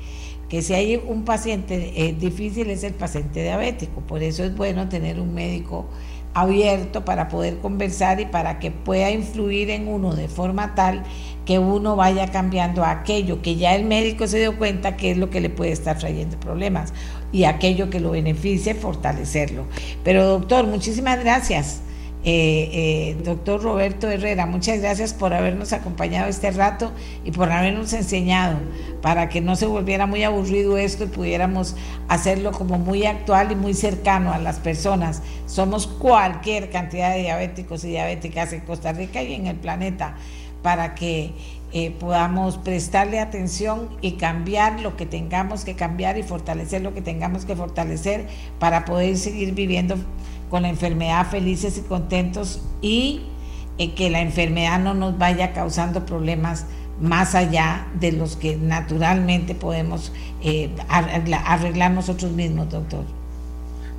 que si hay un paciente eh, difícil es el paciente diabético. Por eso es bueno tener un médico abierto para poder conversar y para que pueda influir en uno de forma tal que uno vaya cambiando aquello que ya el médico se dio cuenta que es lo que le puede estar trayendo problemas y aquello que lo beneficie, fortalecerlo. Pero doctor, muchísimas gracias. Eh, eh, doctor Roberto Herrera, muchas gracias por habernos acompañado este rato y por habernos enseñado para que no se volviera muy aburrido esto y pudiéramos hacerlo como muy actual y muy cercano a las personas. Somos cualquier cantidad de diabéticos y diabéticas en Costa Rica y en el planeta para que eh, podamos prestarle atención y cambiar lo que tengamos que cambiar y fortalecer lo que tengamos que fortalecer para poder seguir viviendo con la enfermedad felices y contentos y eh, que la enfermedad no nos vaya causando problemas más allá de los que naturalmente podemos eh, arreglar, nosotros mismos, doctor.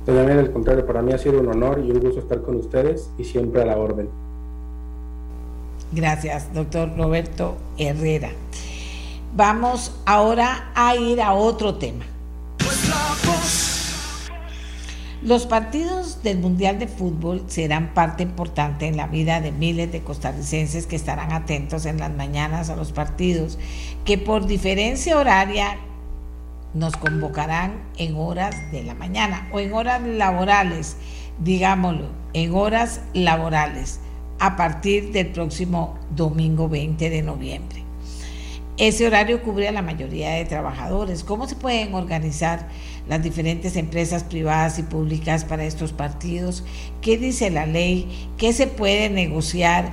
Doña al contrario, para mí ha sido un honor y un gusto estar con ustedes y siempre a la orden. Gracias, doctor Roberto Herrera. Vamos ahora a ir a otro tema. Los partidos del Mundial de Fútbol serán parte importante en la vida de miles de costarricenses que estarán atentos en las mañanas a los partidos, que por diferencia horaria nos convocarán en horas de la mañana o en horas laborales, digámoslo, en horas laborales a partir del próximo domingo 20 de noviembre. Ese horario cubre a la mayoría de trabajadores. ¿Cómo se pueden organizar las diferentes empresas privadas y públicas para estos partidos? ¿Qué dice la ley? ¿Qué se puede negociar?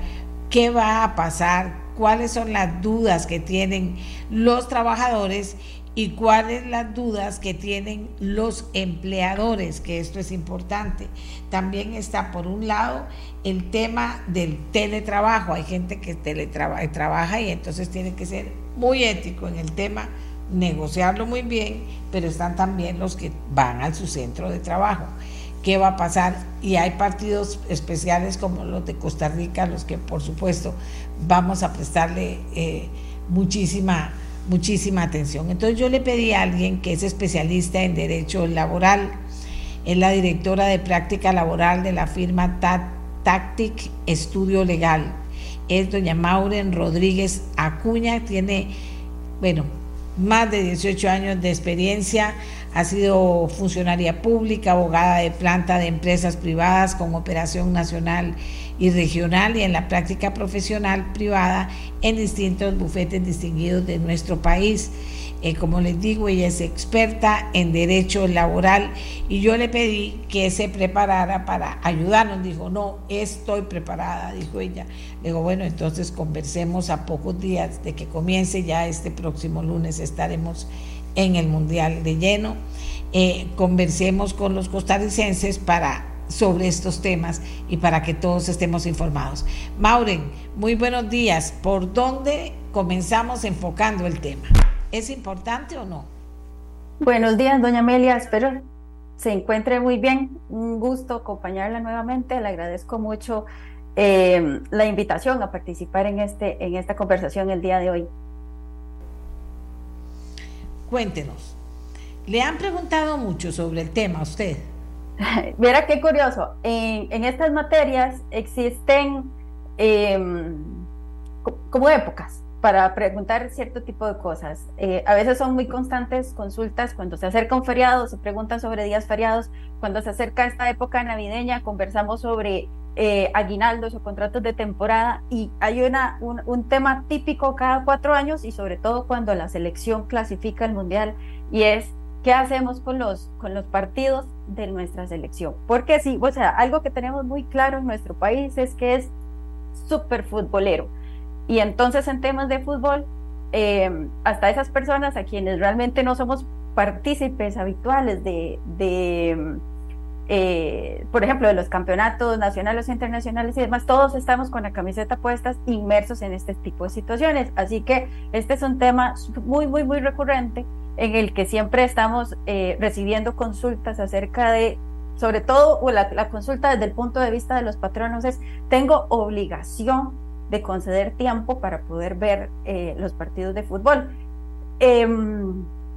¿Qué va a pasar? ¿Cuáles son las dudas que tienen los trabajadores? Y cuáles las dudas que tienen los empleadores, que esto es importante. También está, por un lado, el tema del teletrabajo. Hay gente que teletrabaja trabaja y entonces tiene que ser muy ético en el tema, negociarlo muy bien, pero están también los que van a su centro de trabajo. ¿Qué va a pasar? Y hay partidos especiales como los de Costa Rica, los que por supuesto vamos a prestarle eh, muchísima muchísima atención. Entonces yo le pedí a alguien que es especialista en derecho laboral, es la directora de práctica laboral de la firma Tactic Estudio Legal, es doña Mauren Rodríguez Acuña, tiene, bueno, más de 18 años de experiencia, ha sido funcionaria pública, abogada de planta de empresas privadas con operación nacional y regional y en la práctica profesional privada en distintos bufetes distinguidos de nuestro país. Eh, como les digo, ella es experta en derecho laboral y yo le pedí que se preparara para ayudarnos. Dijo, no, estoy preparada, dijo ella. Le digo, bueno, entonces conversemos a pocos días de que comience ya este próximo lunes, estaremos en el Mundial de lleno. Eh, conversemos con los costarricenses para sobre estos temas y para que todos estemos informados. Mauren, muy buenos días. ¿Por dónde comenzamos enfocando el tema? ¿Es importante o no? Buenos días, doña Amelia. Espero se encuentre muy bien. Un gusto acompañarla nuevamente. Le agradezco mucho eh, la invitación a participar en, este, en esta conversación el día de hoy. Cuéntenos. ¿Le han preguntado mucho sobre el tema a usted? Mira qué curioso. En, estas materias existen em, como épocas para preguntar cierto tipo de cosas. Eh, a veces son muy constantes consultas cuando se acerca un feriado, se preguntan sobre días feriados. Cuando se acerca esta época navideña, conversamos sobre eh, aguinaldos o contratos de temporada y hay una, un, tema típico cada cuatro años y sobre todo cuando la selección clasifica al mundial y es qué hacemos con los, con los partidos de nuestra selección. Porque sí, o sea, algo que tenemos muy claro en nuestro país es que es súper futbolero. Y entonces en temas de fútbol, eh, hasta esas personas a quienes realmente no somos partícipes habituales de, de eh, por ejemplo, de los campeonatos nacionales e internacionales y demás, todos estamos con la camiseta puestas inmersos en este tipo de situaciones. Así que este es un tema muy, muy, muy recurrente en el que siempre estamos eh, recibiendo consultas acerca de, sobre todo, o la, consulta desde el punto de vista de los patronos es, tengo obligación de conceder tiempo para poder ver eh, los partidos de fútbol. Eh,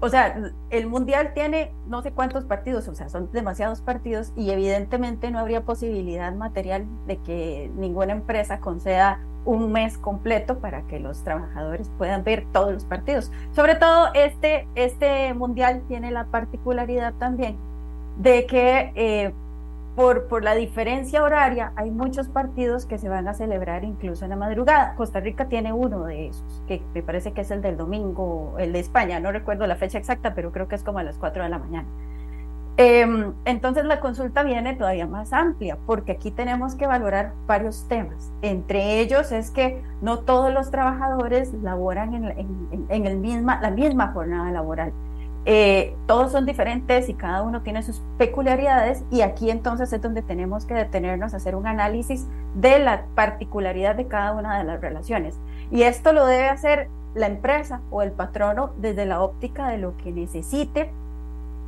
o sea, el Mundial tiene no sé cuántos partidos, o sea, son demasiados partidos y evidentemente no habría posibilidad material de que ninguna empresa conceda un mes completo para que los trabajadores puedan ver todos los partidos. Sobre todo este, este Mundial tiene la particularidad también de que eh, por, por la diferencia horaria, hay muchos partidos que se van a celebrar incluso en la madrugada. Costa Rica tiene uno de esos, que me parece que es el del domingo, el de España, no recuerdo la fecha exacta, pero creo que es como a las 4 de la mañana. Em, entonces la consulta viene todavía más amplia, porque aquí tenemos que valorar varios temas. Entre ellos es que no todos los trabajadores laboran en, en, en el misma, la misma jornada laboral. Eh, todos son diferentes y cada uno tiene sus peculiaridades y aquí entonces es donde tenemos que detenernos a hacer un análisis de la particularidad de cada una de las relaciones. Y esto lo debe hacer la empresa o el patrono desde la óptica de lo que necesite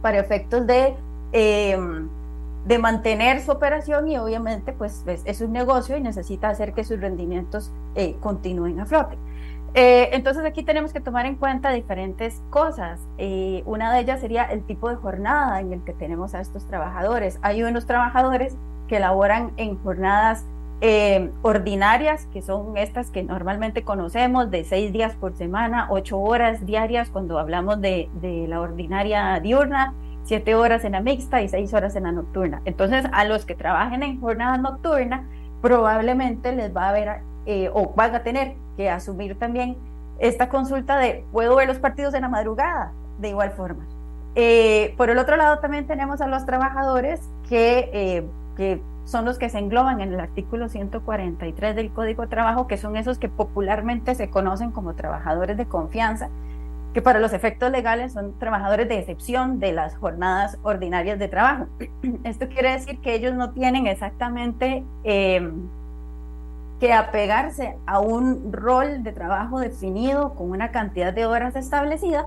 para efectos de, eh, de mantener su operación y obviamente pues es, un negocio y necesita hacer que sus rendimientos eh, continúen a flote. Eh, entonces aquí tenemos que tomar en cuenta diferentes cosas. Eh, una de ellas sería el tipo de jornada en el que tenemos a estos trabajadores. Hay unos trabajadores que laboran en jornadas eh, ordinarias, que son estas que normalmente conocemos, de seis días por semana, ocho horas diarias cuando hablamos de, la ordinaria diurna, siete horas en la mixta y seis horas en la nocturna. Entonces a los que trabajen en jornada nocturna, probablemente les va a haber o van a tener que asumir también esta consulta de puedo ver los partidos en la madrugada de igual forma. Eh, por el otro lado también tenemos a los trabajadores que, eh, que son los que se engloban en el artículo 143 del Código de Trabajo, que son esos que popularmente se conocen como trabajadores de confianza, que para los efectos legales son trabajadores de excepción de las jornadas ordinarias de trabajo. Esto quiere decir que ellos no tienen exactamente... Eh, que apegarse a un rol de trabajo definido con una cantidad de horas establecida,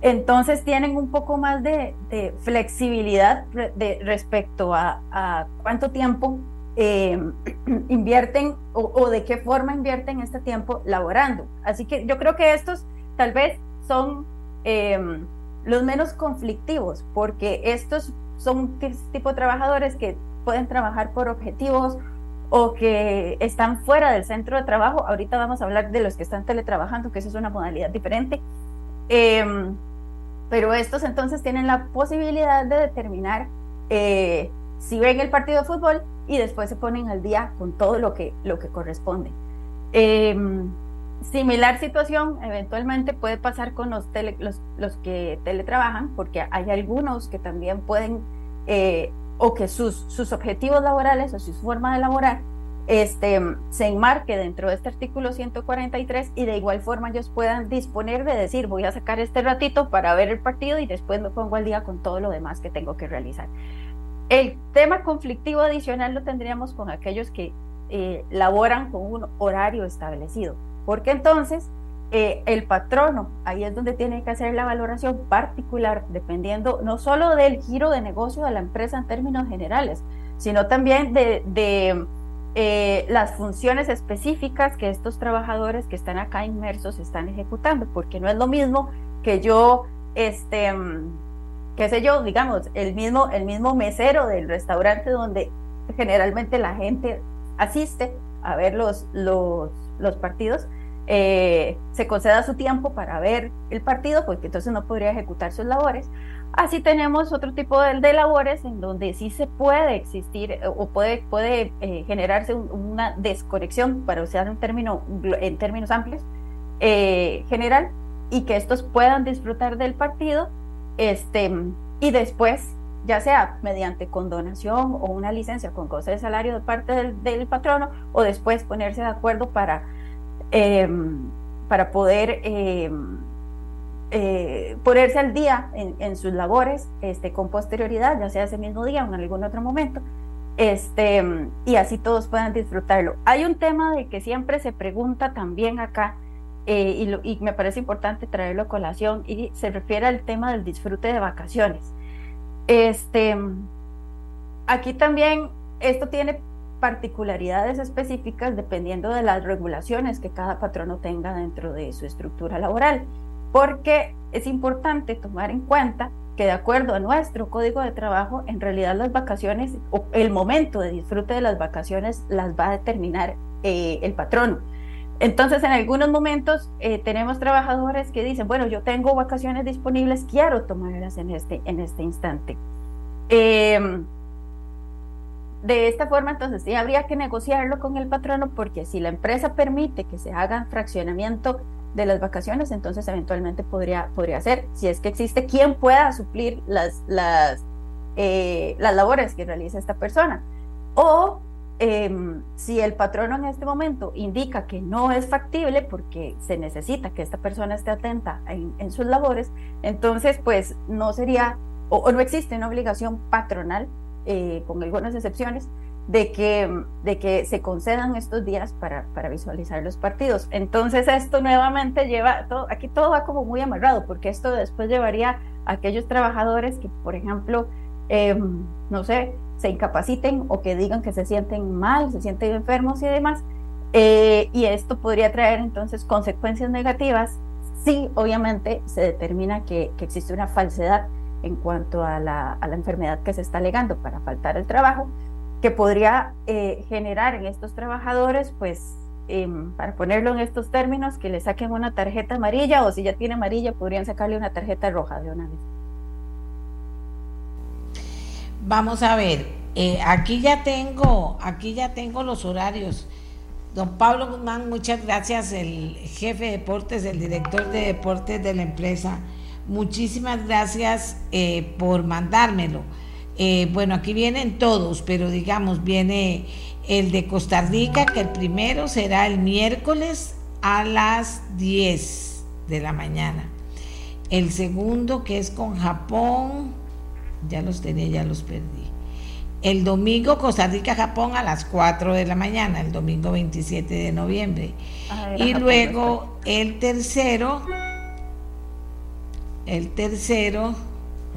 entonces tienen un poco más de, flexibilidad de, respecto a, cuánto tiempo eh, invierten o, de qué forma invierten este tiempo laborando. Así que yo creo que estos tal vez son eh, los menos conflictivos, porque estos son tipo de trabajadores que pueden trabajar por objetivos o que están fuera del centro de trabajo. Ahorita vamos a hablar de los que están teletrabajando, que eso es una modalidad diferente. Em, pero estos entonces tienen la posibilidad de determinar eh, si ven el partido de fútbol y después se ponen al día con todo lo que, lo que corresponde. Em, similar situación eventualmente puede pasar con los, los, los, que teletrabajan, porque hay algunos que también pueden, eh, o que sus, sus objetivos laborales o su forma de laborar este, se enmarque dentro de este artículo 143 y de igual forma ellos puedan disponer de decir voy a sacar este ratito para ver el partido y después me pongo al día con todo lo demás que tengo que realizar. El tema conflictivo adicional lo tendríamos con aquellos que eh, laboran con un horario establecido, porque entonces eh, el patrono, ahí es donde tiene que hacer la valoración particular, dependiendo no solo del giro de negocio de la empresa en términos generales, sino también de, eh, las funciones específicas que estos trabajadores que están acá inmersos están ejecutando, porque no es lo mismo que yo, este, qué sé yo, digamos, el mismo, el mismo mesero del restaurante donde generalmente la gente asiste a ver los, los, los partidos, eh, se conceda su tiempo para ver el partido, porque entonces no podría ejecutar sus labores. Así tenemos otro tipo de, labores en donde sí se puede existir eh, o puede, puede eh, generarse una desconexión, para usar un término en términos amplios, general, y que estos puedan disfrutar del partido este, y después, ya sea mediante condonación o una licencia con goce de salario de parte del, patrono, o después ponerse de acuerdo para, em, para poder em, eh, ponerse al día en, sus labores este, con posterioridad, ya sea ese mismo día o en algún otro momento. Este, y así todos puedan disfrutarlo. Hay un tema de que siempre se pregunta también acá, eh, y, me parece importante traerlo a colación y se refiere al tema del disfrute de vacaciones. Este, aquí también esto tiene particularidades específicas dependiendo de las regulaciones que cada patrono tenga dentro de su estructura laboral, porque es importante tomar en cuenta que de acuerdo a nuestro código de trabajo, en realidad las vacaciones o el momento de disfrute de las vacaciones las va a determinar eh, el patrono. Entonces, en algunos momentos eh, tenemos trabajadores que dicen, bueno, yo tengo vacaciones disponibles, quiero tomarlas en este, en este instante. Em, de esta forma, entonces sí habría que negociarlo con el patrono porque si la empresa permite que se haga fraccionamiento de las vacaciones, entonces eventualmente podría, podría ser, si es que existe quien pueda suplir las, las, eh, las labores que realiza esta persona. O Em, si el patrono en este momento indica que no es factible porque se necesita que esta persona esté atenta en, sus labores, entonces pues no sería o, no existe una obligación patronal, eh, con algunas excepciones, de que, de que se concedan estos días para, para visualizar los partidos. Entonces esto nuevamente lleva, todo, aquí todo va como muy amarrado, porque esto después llevaría a aquellos trabajadores que, por ejemplo, em, no sé, se incapaciten o que digan que se sienten mal, se sienten enfermos y demás. Eh, y esto podría traer entonces consecuencias negativas si obviamente se determina que, existe una falsedad en cuanto a la, enfermedad que se está alegando para faltar el trabajo, que podría eh, generar en estos trabajadores, pues, em, para ponerlo en estos términos, que le saquen una tarjeta amarilla o si ya tiene amarilla, podrían sacarle una tarjeta roja de una vez. Vamos a ver, eh, aquí ya tengo, aquí ya tengo los horarios. Don Pablo Guzmán, muchas gracias, el jefe de deportes, el director de deportes de la empresa. Muchísimas gracias eh, por mandármelo. Eh, bueno, aquí vienen todos, pero digamos, viene el de Costa Rica, que el primero será el miércoles a las 10 de la mañana. El segundo, que es con Japón, ya los tenía, ya los perdí. El domingo Costa Rica, Japón a las 4 de la mañana, el domingo 27 de noviembre. y luego el tercero, el tercero,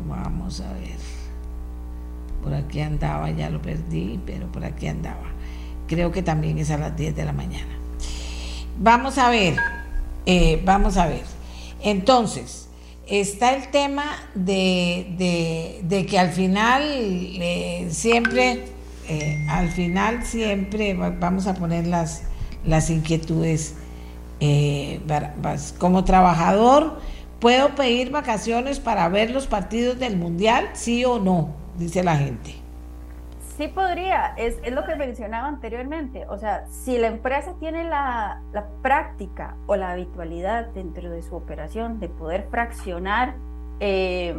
vamos a ver, por aquí andaba, ya lo perdí, pero por aquí andaba. Creo que también es a las 10 de la mañana. Vamos a ver, eh, vamos a ver. Entonces, está el tema de, que al final eh, siempre, eh, al final siempre vamos a poner las, las inquietudes como trabajador, ¿Puedo pedir vacaciones para ver los partidos del Mundial? ¿Sí o no? Dice la gente. Sí podría, es, lo que mencionaba anteriormente. O sea, si la empresa tiene la, la, práctica o la habitualidad dentro de su operación de poder fraccionar eh,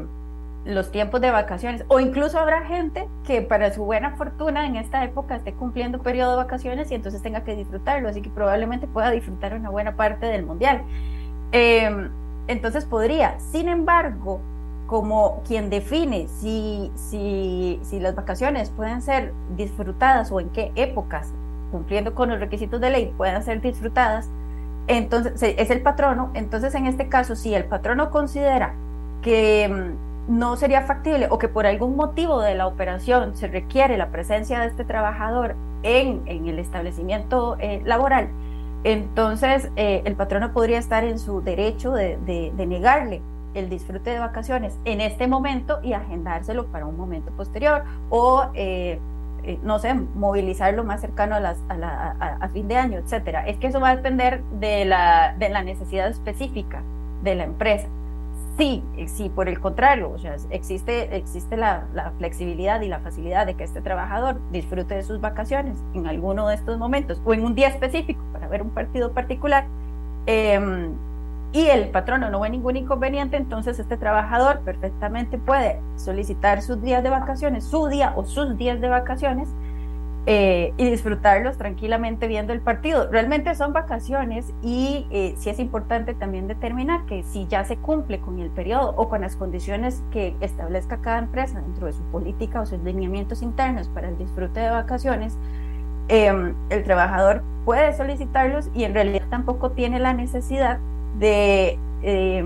los tiempos de vacaciones, o incluso habrá gente que para su buena fortuna en esta época esté cumpliendo periodo de vacaciones y entonces tenga que disfrutarlo, así que probablemente pueda disfrutar una buena parte del mundial. Eh, entonces podría, sin embargo, como quien define si, si, las vacaciones pueden ser disfrutadas o en qué épocas, cumpliendo con los requisitos de ley, puedan ser disfrutadas, entonces es el patrono. Entonces, en este caso, si el patrono considera que mm, no sería factible o que por algún motivo de la operación se requiere la presencia de este trabajador en, en el establecimiento eh, laboral, entonces eh, el patrono podría estar en su derecho de, negarle el disfrute de vacaciones en este momento y agendárselo para un momento posterior o, eh, eh, no sé, movilizarlo más cercano a, las, a, la, a, fin de año, etcétera. Es que eso va a depender de la, de la necesidad específica de la empresa. Sí, sí, por el contrario, o existe, existe la, flexibilidad y la facilidad de que este trabajador disfrute de sus vacaciones en alguno de estos momentos o en un día específico para ver un partido particular. Eh, y el patrono no ve ningún inconveniente, entonces este trabajador perfectamente puede solicitar sus días de vacaciones, su día o sus días de vacaciones eh, y disfrutarlos tranquilamente viendo el partido. Realmente son vacaciones y eh, sí es importante también determinar que si ya se cumple con el periodo o con las condiciones que establezca cada empresa dentro de su política o sus lineamientos internos para el disfrute de vacaciones, eh, el trabajador puede solicitarlos y en realidad tampoco tiene la necesidad de, eh,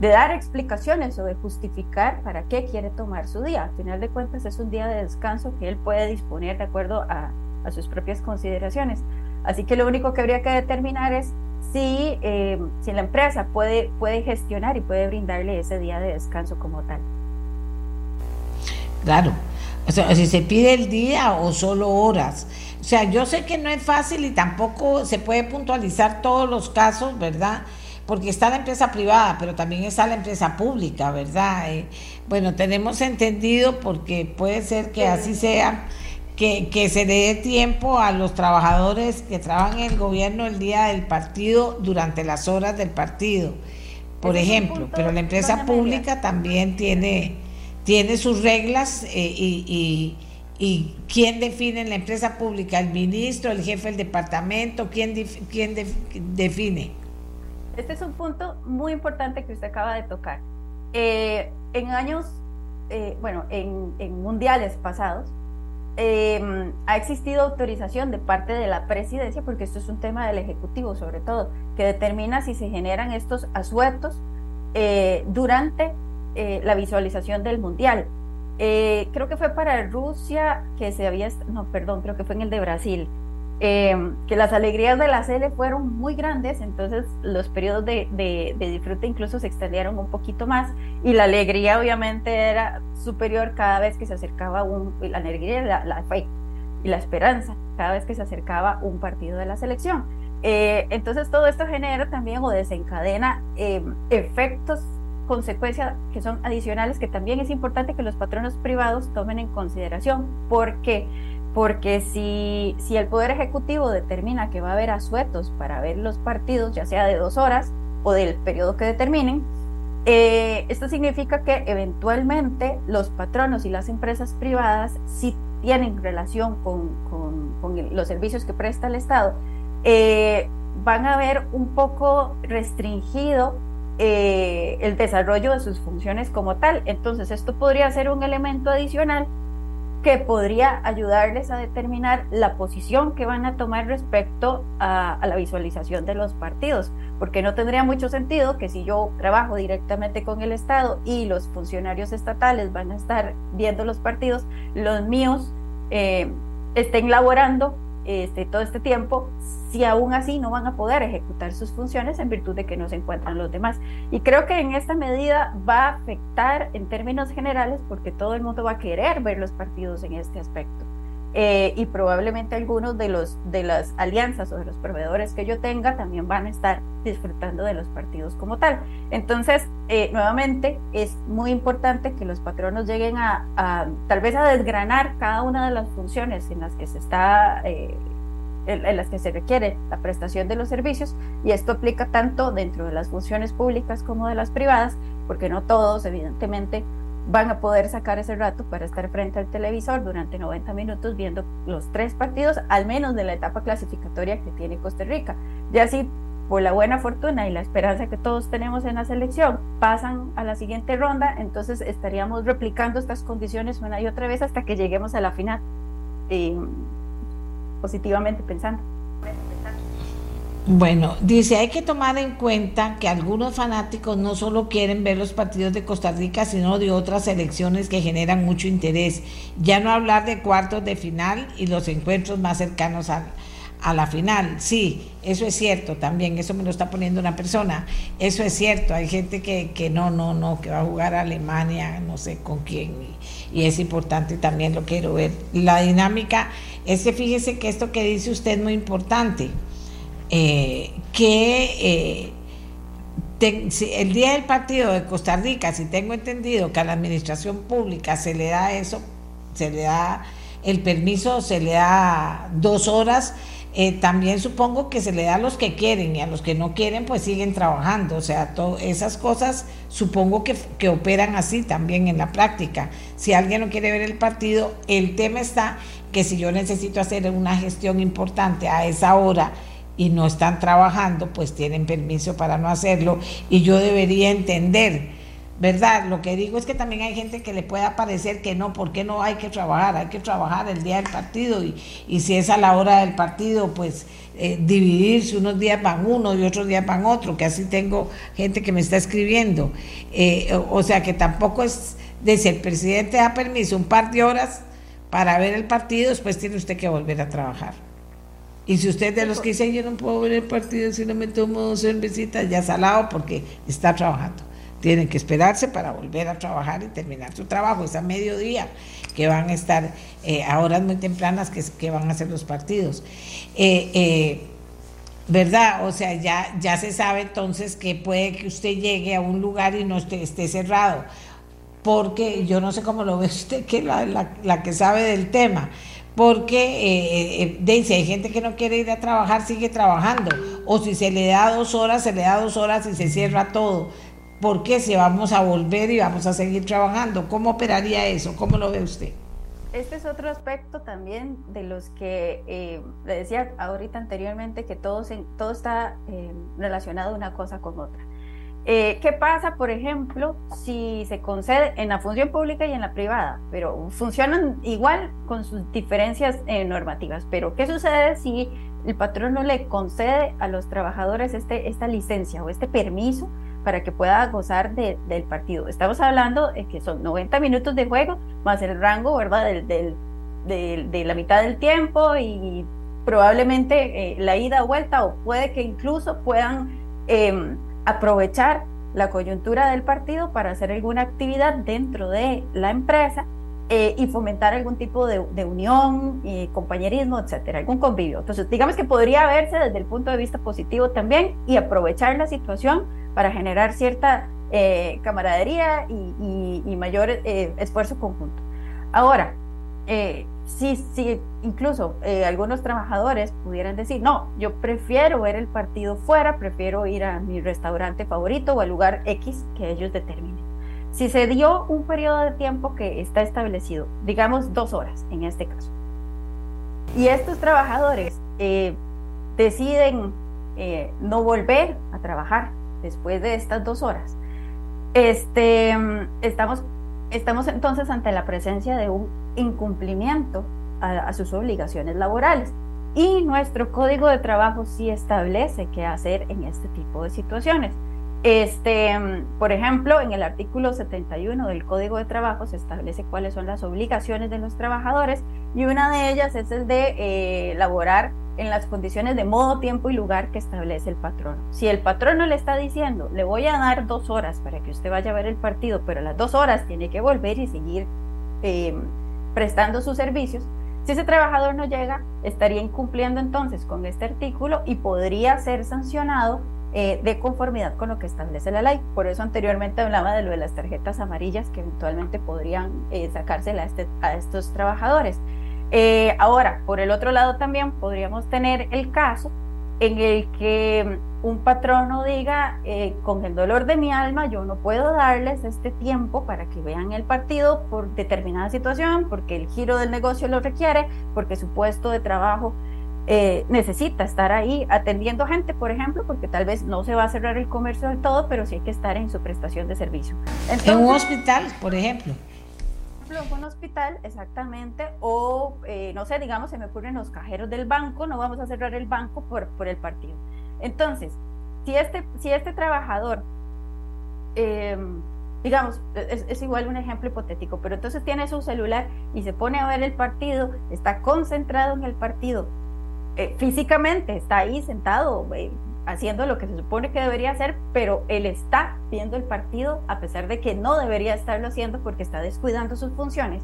de, dar explicaciones o de justificar para qué quiere tomar su día. Al final de cuentas es un día de descanso que él puede disponer de acuerdo a, a sus propias consideraciones. Así que lo único que habría que determinar es si, eh, si la empresa puede, puede gestionar y puede brindarle ese día de descanso como tal. Claro, o sea, si se pide el día o solo horas. O sea, yo sé que no es fácil y tampoco se puede puntualizar todos los casos, ¿verdad? Porque está la empresa privada, pero también está la empresa pública, ¿verdad? Eh, bueno, tenemos entendido, porque puede ser que así sea, que, que se le dé tiempo a los trabajadores que trabajan en el gobierno el día del partido durante las horas del partido, por ejemplo, pero la empresa pública también tiene, tiene sus reglas eh, y, y ¿Y quién define en la empresa pública? ¿El ministro, el jefe del departamento? ¿Quién, quién define? Este es un punto muy importante que usted acaba de tocar. Eh, en años, eh, bueno, en, en, mundiales pasados, eh, ha existido autorización de parte de la presidencia, porque esto es un tema del Ejecutivo sobre todo, que determina si se generan estos asuetos eh, durante eh, la visualización del mundial. creo que fue para Rusia que se había, no, perdón, creo que fue en el de Brasil, eh, que las alegrías de la CL fueron muy grandes, entonces los periodos de, de, disfrute incluso se extendieron un poquito más y la alegría obviamente era superior cada vez que se acercaba un, la alegría, la, la fe y la esperanza cada vez que se acercaba un partido de la selección. Eh, entonces todo esto genera también o desencadena eh, efectos consecuencias que son adicionales que también es importante que los patronos privados tomen en consideración porque porque si, si el Poder Ejecutivo determina que va a haber asuetos para ver los partidos, ya sea de dos horas o del periodo que determinen, eh, esto significa que eventualmente los patronos y las empresas privadas, si tienen relación con, con, los servicios que presta el Estado, eh, van a ver un poco restringido eh, el desarrollo de sus funciones como tal. Entonces, esto podría ser un elemento adicional que podría ayudarles a determinar la posición que van a tomar respecto a, la visualización de los partidos, porque no tendría mucho sentido que si yo trabajo directamente con el Estado y los funcionarios estatales van a estar viendo los partidos, los míos eh, estén laborando este, todo este tiempo, si aún así no van a poder ejecutar sus funciones en virtud de que no se encuentran los demás. Y creo que en esta medida va a afectar en términos generales porque todo el mundo va a querer ver los partidos en este aspecto. Eh, y probablemente algunos de, los, de las alianzas o de los proveedores que yo tenga también van a estar disfrutando de los partidos como tal. Entonces, eh, nuevamente, es muy importante que los patronos lleguen a, tal vez a desgranar cada una de las funciones en las que se está... Eh, en, las que se requiere la prestación de los servicios y esto aplica tanto dentro de las funciones públicas como de las privadas, porque no todos evidentemente van a poder sacar ese rato para estar frente al televisor durante 90 minutos viendo los tres partidos, al menos de la etapa clasificatoria que tiene Costa Rica. Ya si por la buena fortuna y la esperanza que todos tenemos en la selección pasan a la siguiente ronda, entonces estaríamos replicando estas condiciones una y otra vez hasta que lleguemos a la final, positivamente pensando. Bueno, dice, hay que tomar en cuenta que algunos fanáticos no solo quieren ver los partidos de Costa Rica, sino de otras selecciones que generan mucho interés. Ya no hablar de cuartos de final y los encuentros más cercanos a, la final. Sí, eso es cierto también, eso me lo está poniendo una persona. Eso es cierto, hay gente que, que no, no, no, que va a jugar a Alemania, no sé con quién, y, y es importante también lo quiero ver. La dinámica es que fíjese que esto que dice usted es muy importante eh, que eh, el día del partido de Costa Rica, si tengo entendido que a la administración pública se le da eso, se le da el permiso, se le da dos horas, eh, también supongo que se le da a los que quieren y a los que no quieren pues siguen trabajando. O sea, todas esas cosas supongo que, que, operan así también en la práctica. Si alguien no quiere ver el partido, el tema está que si yo necesito hacer una gestión importante a esa hora, y no están trabajando, pues tienen permiso para no hacerlo y yo debería entender, ¿verdad? Lo que digo es que también hay gente que le pueda parecer que no, ¿por qué no hay que trabajar? Hay que trabajar el día del partido y, y si es a la hora del partido, pues eh, dividirse, unos días van uno y otros días van otro, que así tengo gente que me está escribiendo. Eh, o, sea que tampoco es de si el presidente da permiso un par de horas para ver el partido, después tiene usted que volver a trabajar. Y si usted de los que dicen yo no puedo ver el partido si no me tomo dos cervecitas, ya salado porque está trabajando. Tienen que esperarse para volver a trabajar y terminar su trabajo. Es a mediodía que van a estar eh, a horas muy tempranas que, que van a hacer los partidos. Eh, eh, ¿Verdad? O sea, ya, ya se sabe entonces que puede que usted llegue a un lugar y no esté, esté cerrado. Porque yo no sé cómo lo ve usted, que la, la, la que sabe del tema porque eh, eh, eh si hay gente que no quiere ir a trabajar, sigue trabajando, o si se le da dos horas, se le da dos horas y se cierra todo, porque si vamos a volver y vamos a seguir trabajando, ¿cómo operaría eso? ¿Cómo lo ve usted? Este es otro aspecto también de los que eh, le decía ahorita anteriormente que todo, todo está relacionado una cosa con otra. Eh, ¿Qué pasa, por ejemplo, si se concede en la función pública y en la privada? Pero funcionan igual con sus diferencias eh, normativas. Pero ¿qué sucede si el patrón no le concede a los trabajadores este, esta licencia o este permiso para que pueda gozar del partido? Estamos hablando de que son 90 minutos de juego más el rango, ¿verdad? Del, de la mitad del tiempo y probablemente eh, la ida o vuelta o puede que incluso puedan em, aprovechar la coyuntura del partido para hacer alguna actividad dentro de la empresa eh, y fomentar algún tipo de, unión y compañerismo, etcétera, algún convivio. Entonces, digamos que podría verse desde el punto de vista positivo también y aprovechar la situación para generar cierta eh, camaradería y, mayor eh, esfuerzo conjunto. Ahora, sí, sí, incluso eh, algunos trabajadores pudieran decir, no, yo prefiero ver el partido fuera, prefiero ir a mi restaurante favorito o al lugar X que ellos determinen. Si se dio un periodo de tiempo que está establecido, digamos dos horas en este caso, y estos trabajadores eh, deciden eh, no volver a trabajar después de estas dos horas, este, estamos, estamos entonces ante la presencia de un incumplimiento a, sus obligaciones laborales. Y nuestro código de trabajo sí establece qué hacer en este tipo de situaciones. Este, por ejemplo, en el artículo 71 del Código de Trabajo se establece cuáles son las obligaciones de los trabajadores y una de ellas es el de eh, laborar en las condiciones de modo, tiempo y lugar que establece el patrón. Si el patrón no le está diciendo, le voy a dar dos horas para que usted vaya a ver el partido, pero las dos horas tiene que volver y seguir eh, prestando sus servicios, Si ese trabajador no llega, estaría incumpliendo entonces con este artículo y podría ser sancionado eh, de conformidad con lo que establece la ley. Por eso anteriormente hablaba de lo de las tarjetas amarillas que eventualmente podrían eh, sacársela a, este, a estos trabajadores. Eh, ahora, por el otro lado también podríamos tener el caso en el que un patrono diga, eh, con el dolor de mi alma, yo no puedo darles este tiempo para que vean el partido por determinada situación, porque el giro del negocio lo requiere, porque su puesto de trabajo eh, necesita estar ahí atendiendo gente, por ejemplo, porque tal vez no se va a cerrar el comercio del todo, pero sí hay que estar en su prestación de servicio. en un hospital, por ejemplo un hospital, exactamente, o eh, no sé, digamos, se me ocurren los cajeros del banco, no vamos a cerrar el banco por, por el partido. Entonces, si este, si este trabajador, em, digamos, es, es, igual un ejemplo hipotético, pero entonces tiene su celular y se pone a ver el partido, está concentrado en el partido, eh, físicamente está ahí sentado, eh, haciendo lo que se supone que debería hacer, pero él está viendo el partido a pesar de que no debería estarlo haciendo porque está descuidando sus funciones.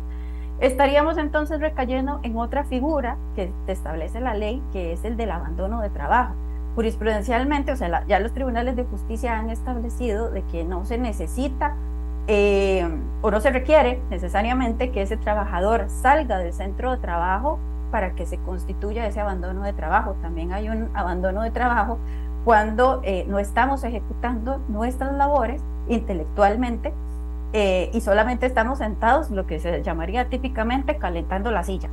Estaríamos entonces recayendo en otra figura que establece la ley, que es el del abandono de trabajo. Jurisprudencialmente, o sea, ya los tribunales de justicia han establecido de que no se necesita eh, o no se requiere necesariamente que ese trabajador salga del centro de trabajo para que se constituya ese abandono de trabajo. También hay un abandono de trabajo cuando eh, no estamos ejecutando nuestras labores intelectualmente eh, y solamente estamos sentados, lo que se llamaría típicamente calentando la silla.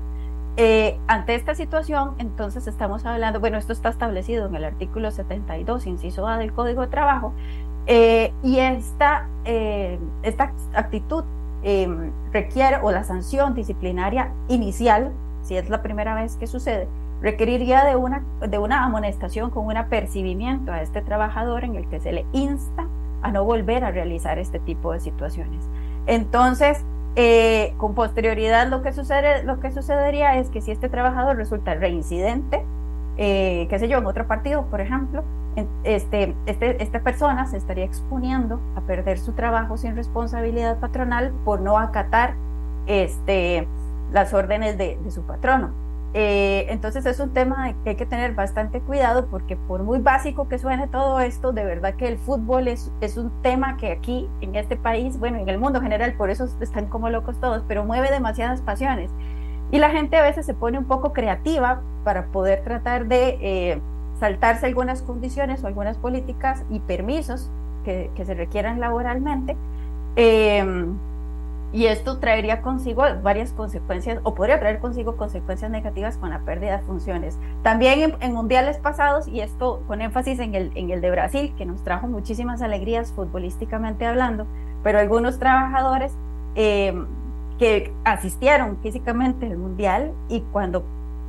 Eh, ante esta situación, entonces estamos hablando, bueno, esto está establecido en el artículo 72, inciso A del Código de Trabajo, y esta, esta actitud requiere, o la sanción disciplinaria inicial, si es la primera vez que sucede, requeriría de una, de una amonestación con un apercibimiento a este trabajador en el que se le insta a no volver a realizar este tipo de situaciones. Entonces, eh, con posterioridad lo que, sucede, lo que sucedería es que si este trabajador resulta reincidente, eh, qué sé yo, en otro partido, por ejemplo, este, este, esta persona se estaría exponiendo a perder su trabajo sin responsabilidad patronal por no acatar este, las órdenes de, de su patrono. Eh, entonces es un tema que hay que tener bastante cuidado porque por muy básico que suene todo esto, de verdad que el fútbol es, es un tema que aquí en este país, bueno, en el mundo general, por eso están como locos todos, pero mueve demasiadas pasiones. Y la gente a veces se pone un poco creativa para poder tratar de eh, saltarse algunas condiciones o algunas políticas y permisos que, que se requieran laboralmente. Eh, y esto traería consigo varias consecuencias, o podría traer consigo consecuencias negativas con la pérdida de funciones. También en, mundiales pasados, y esto con énfasis en el, en el de Brasil, que nos trajo muchísimas alegrías futbolísticamente hablando, pero algunos trabajadores eh, que asistieron físicamente al mundial y cuando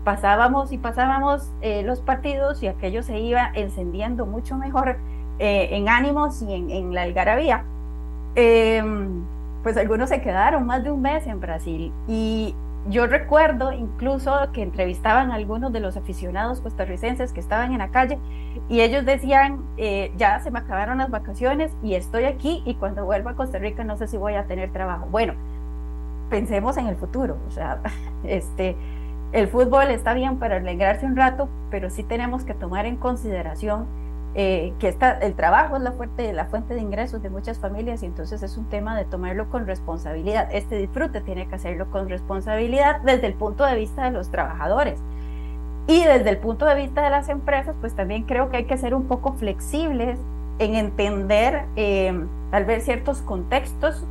pasábamos y pasábamos eh, los partidos y aquello se iba encendiendo mucho mejor eh, en ánimos y en, en la algarabía pues algunos se quedaron más de un mes en Brasil y yo recuerdo incluso que entrevistaban a algunos de los aficionados costarricenses que estaban en la calle y ellos decían, eh, ya se me acabaron las vacaciones y estoy aquí y cuando vuelva a Costa Rica no sé si voy a tener trabajo. Bueno, pensemos en el futuro, o sea, este, el fútbol está bien para alegrarse un rato, pero sí tenemos que tomar en consideración eh, que está, el trabajo es la fuente, la fuente de ingresos de muchas familias y entonces es un tema de tomarlo con responsabilidad. Este disfrute tiene que hacerlo con responsabilidad desde el punto de vista de los trabajadores. Y desde el punto de vista de las empresas, pues también creo que hay que ser un poco flexibles en entender eh, tal vez ciertos contextos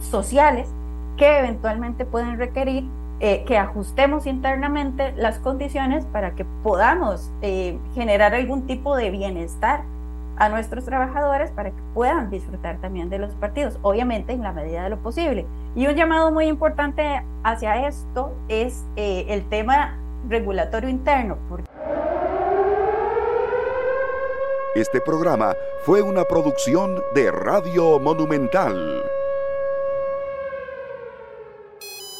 sociales que eventualmente pueden requerir eh, que ajustemos internamente las condiciones para que podamos eh, generar algún tipo de bienestar a nuestros trabajadores para que puedan disfrutar también de los partidos, obviamente en la medida de lo posible. Y un llamado muy importante hacia esto es eh, el tema regulatorio interno. Este programa fue una producción de Radio Monumental.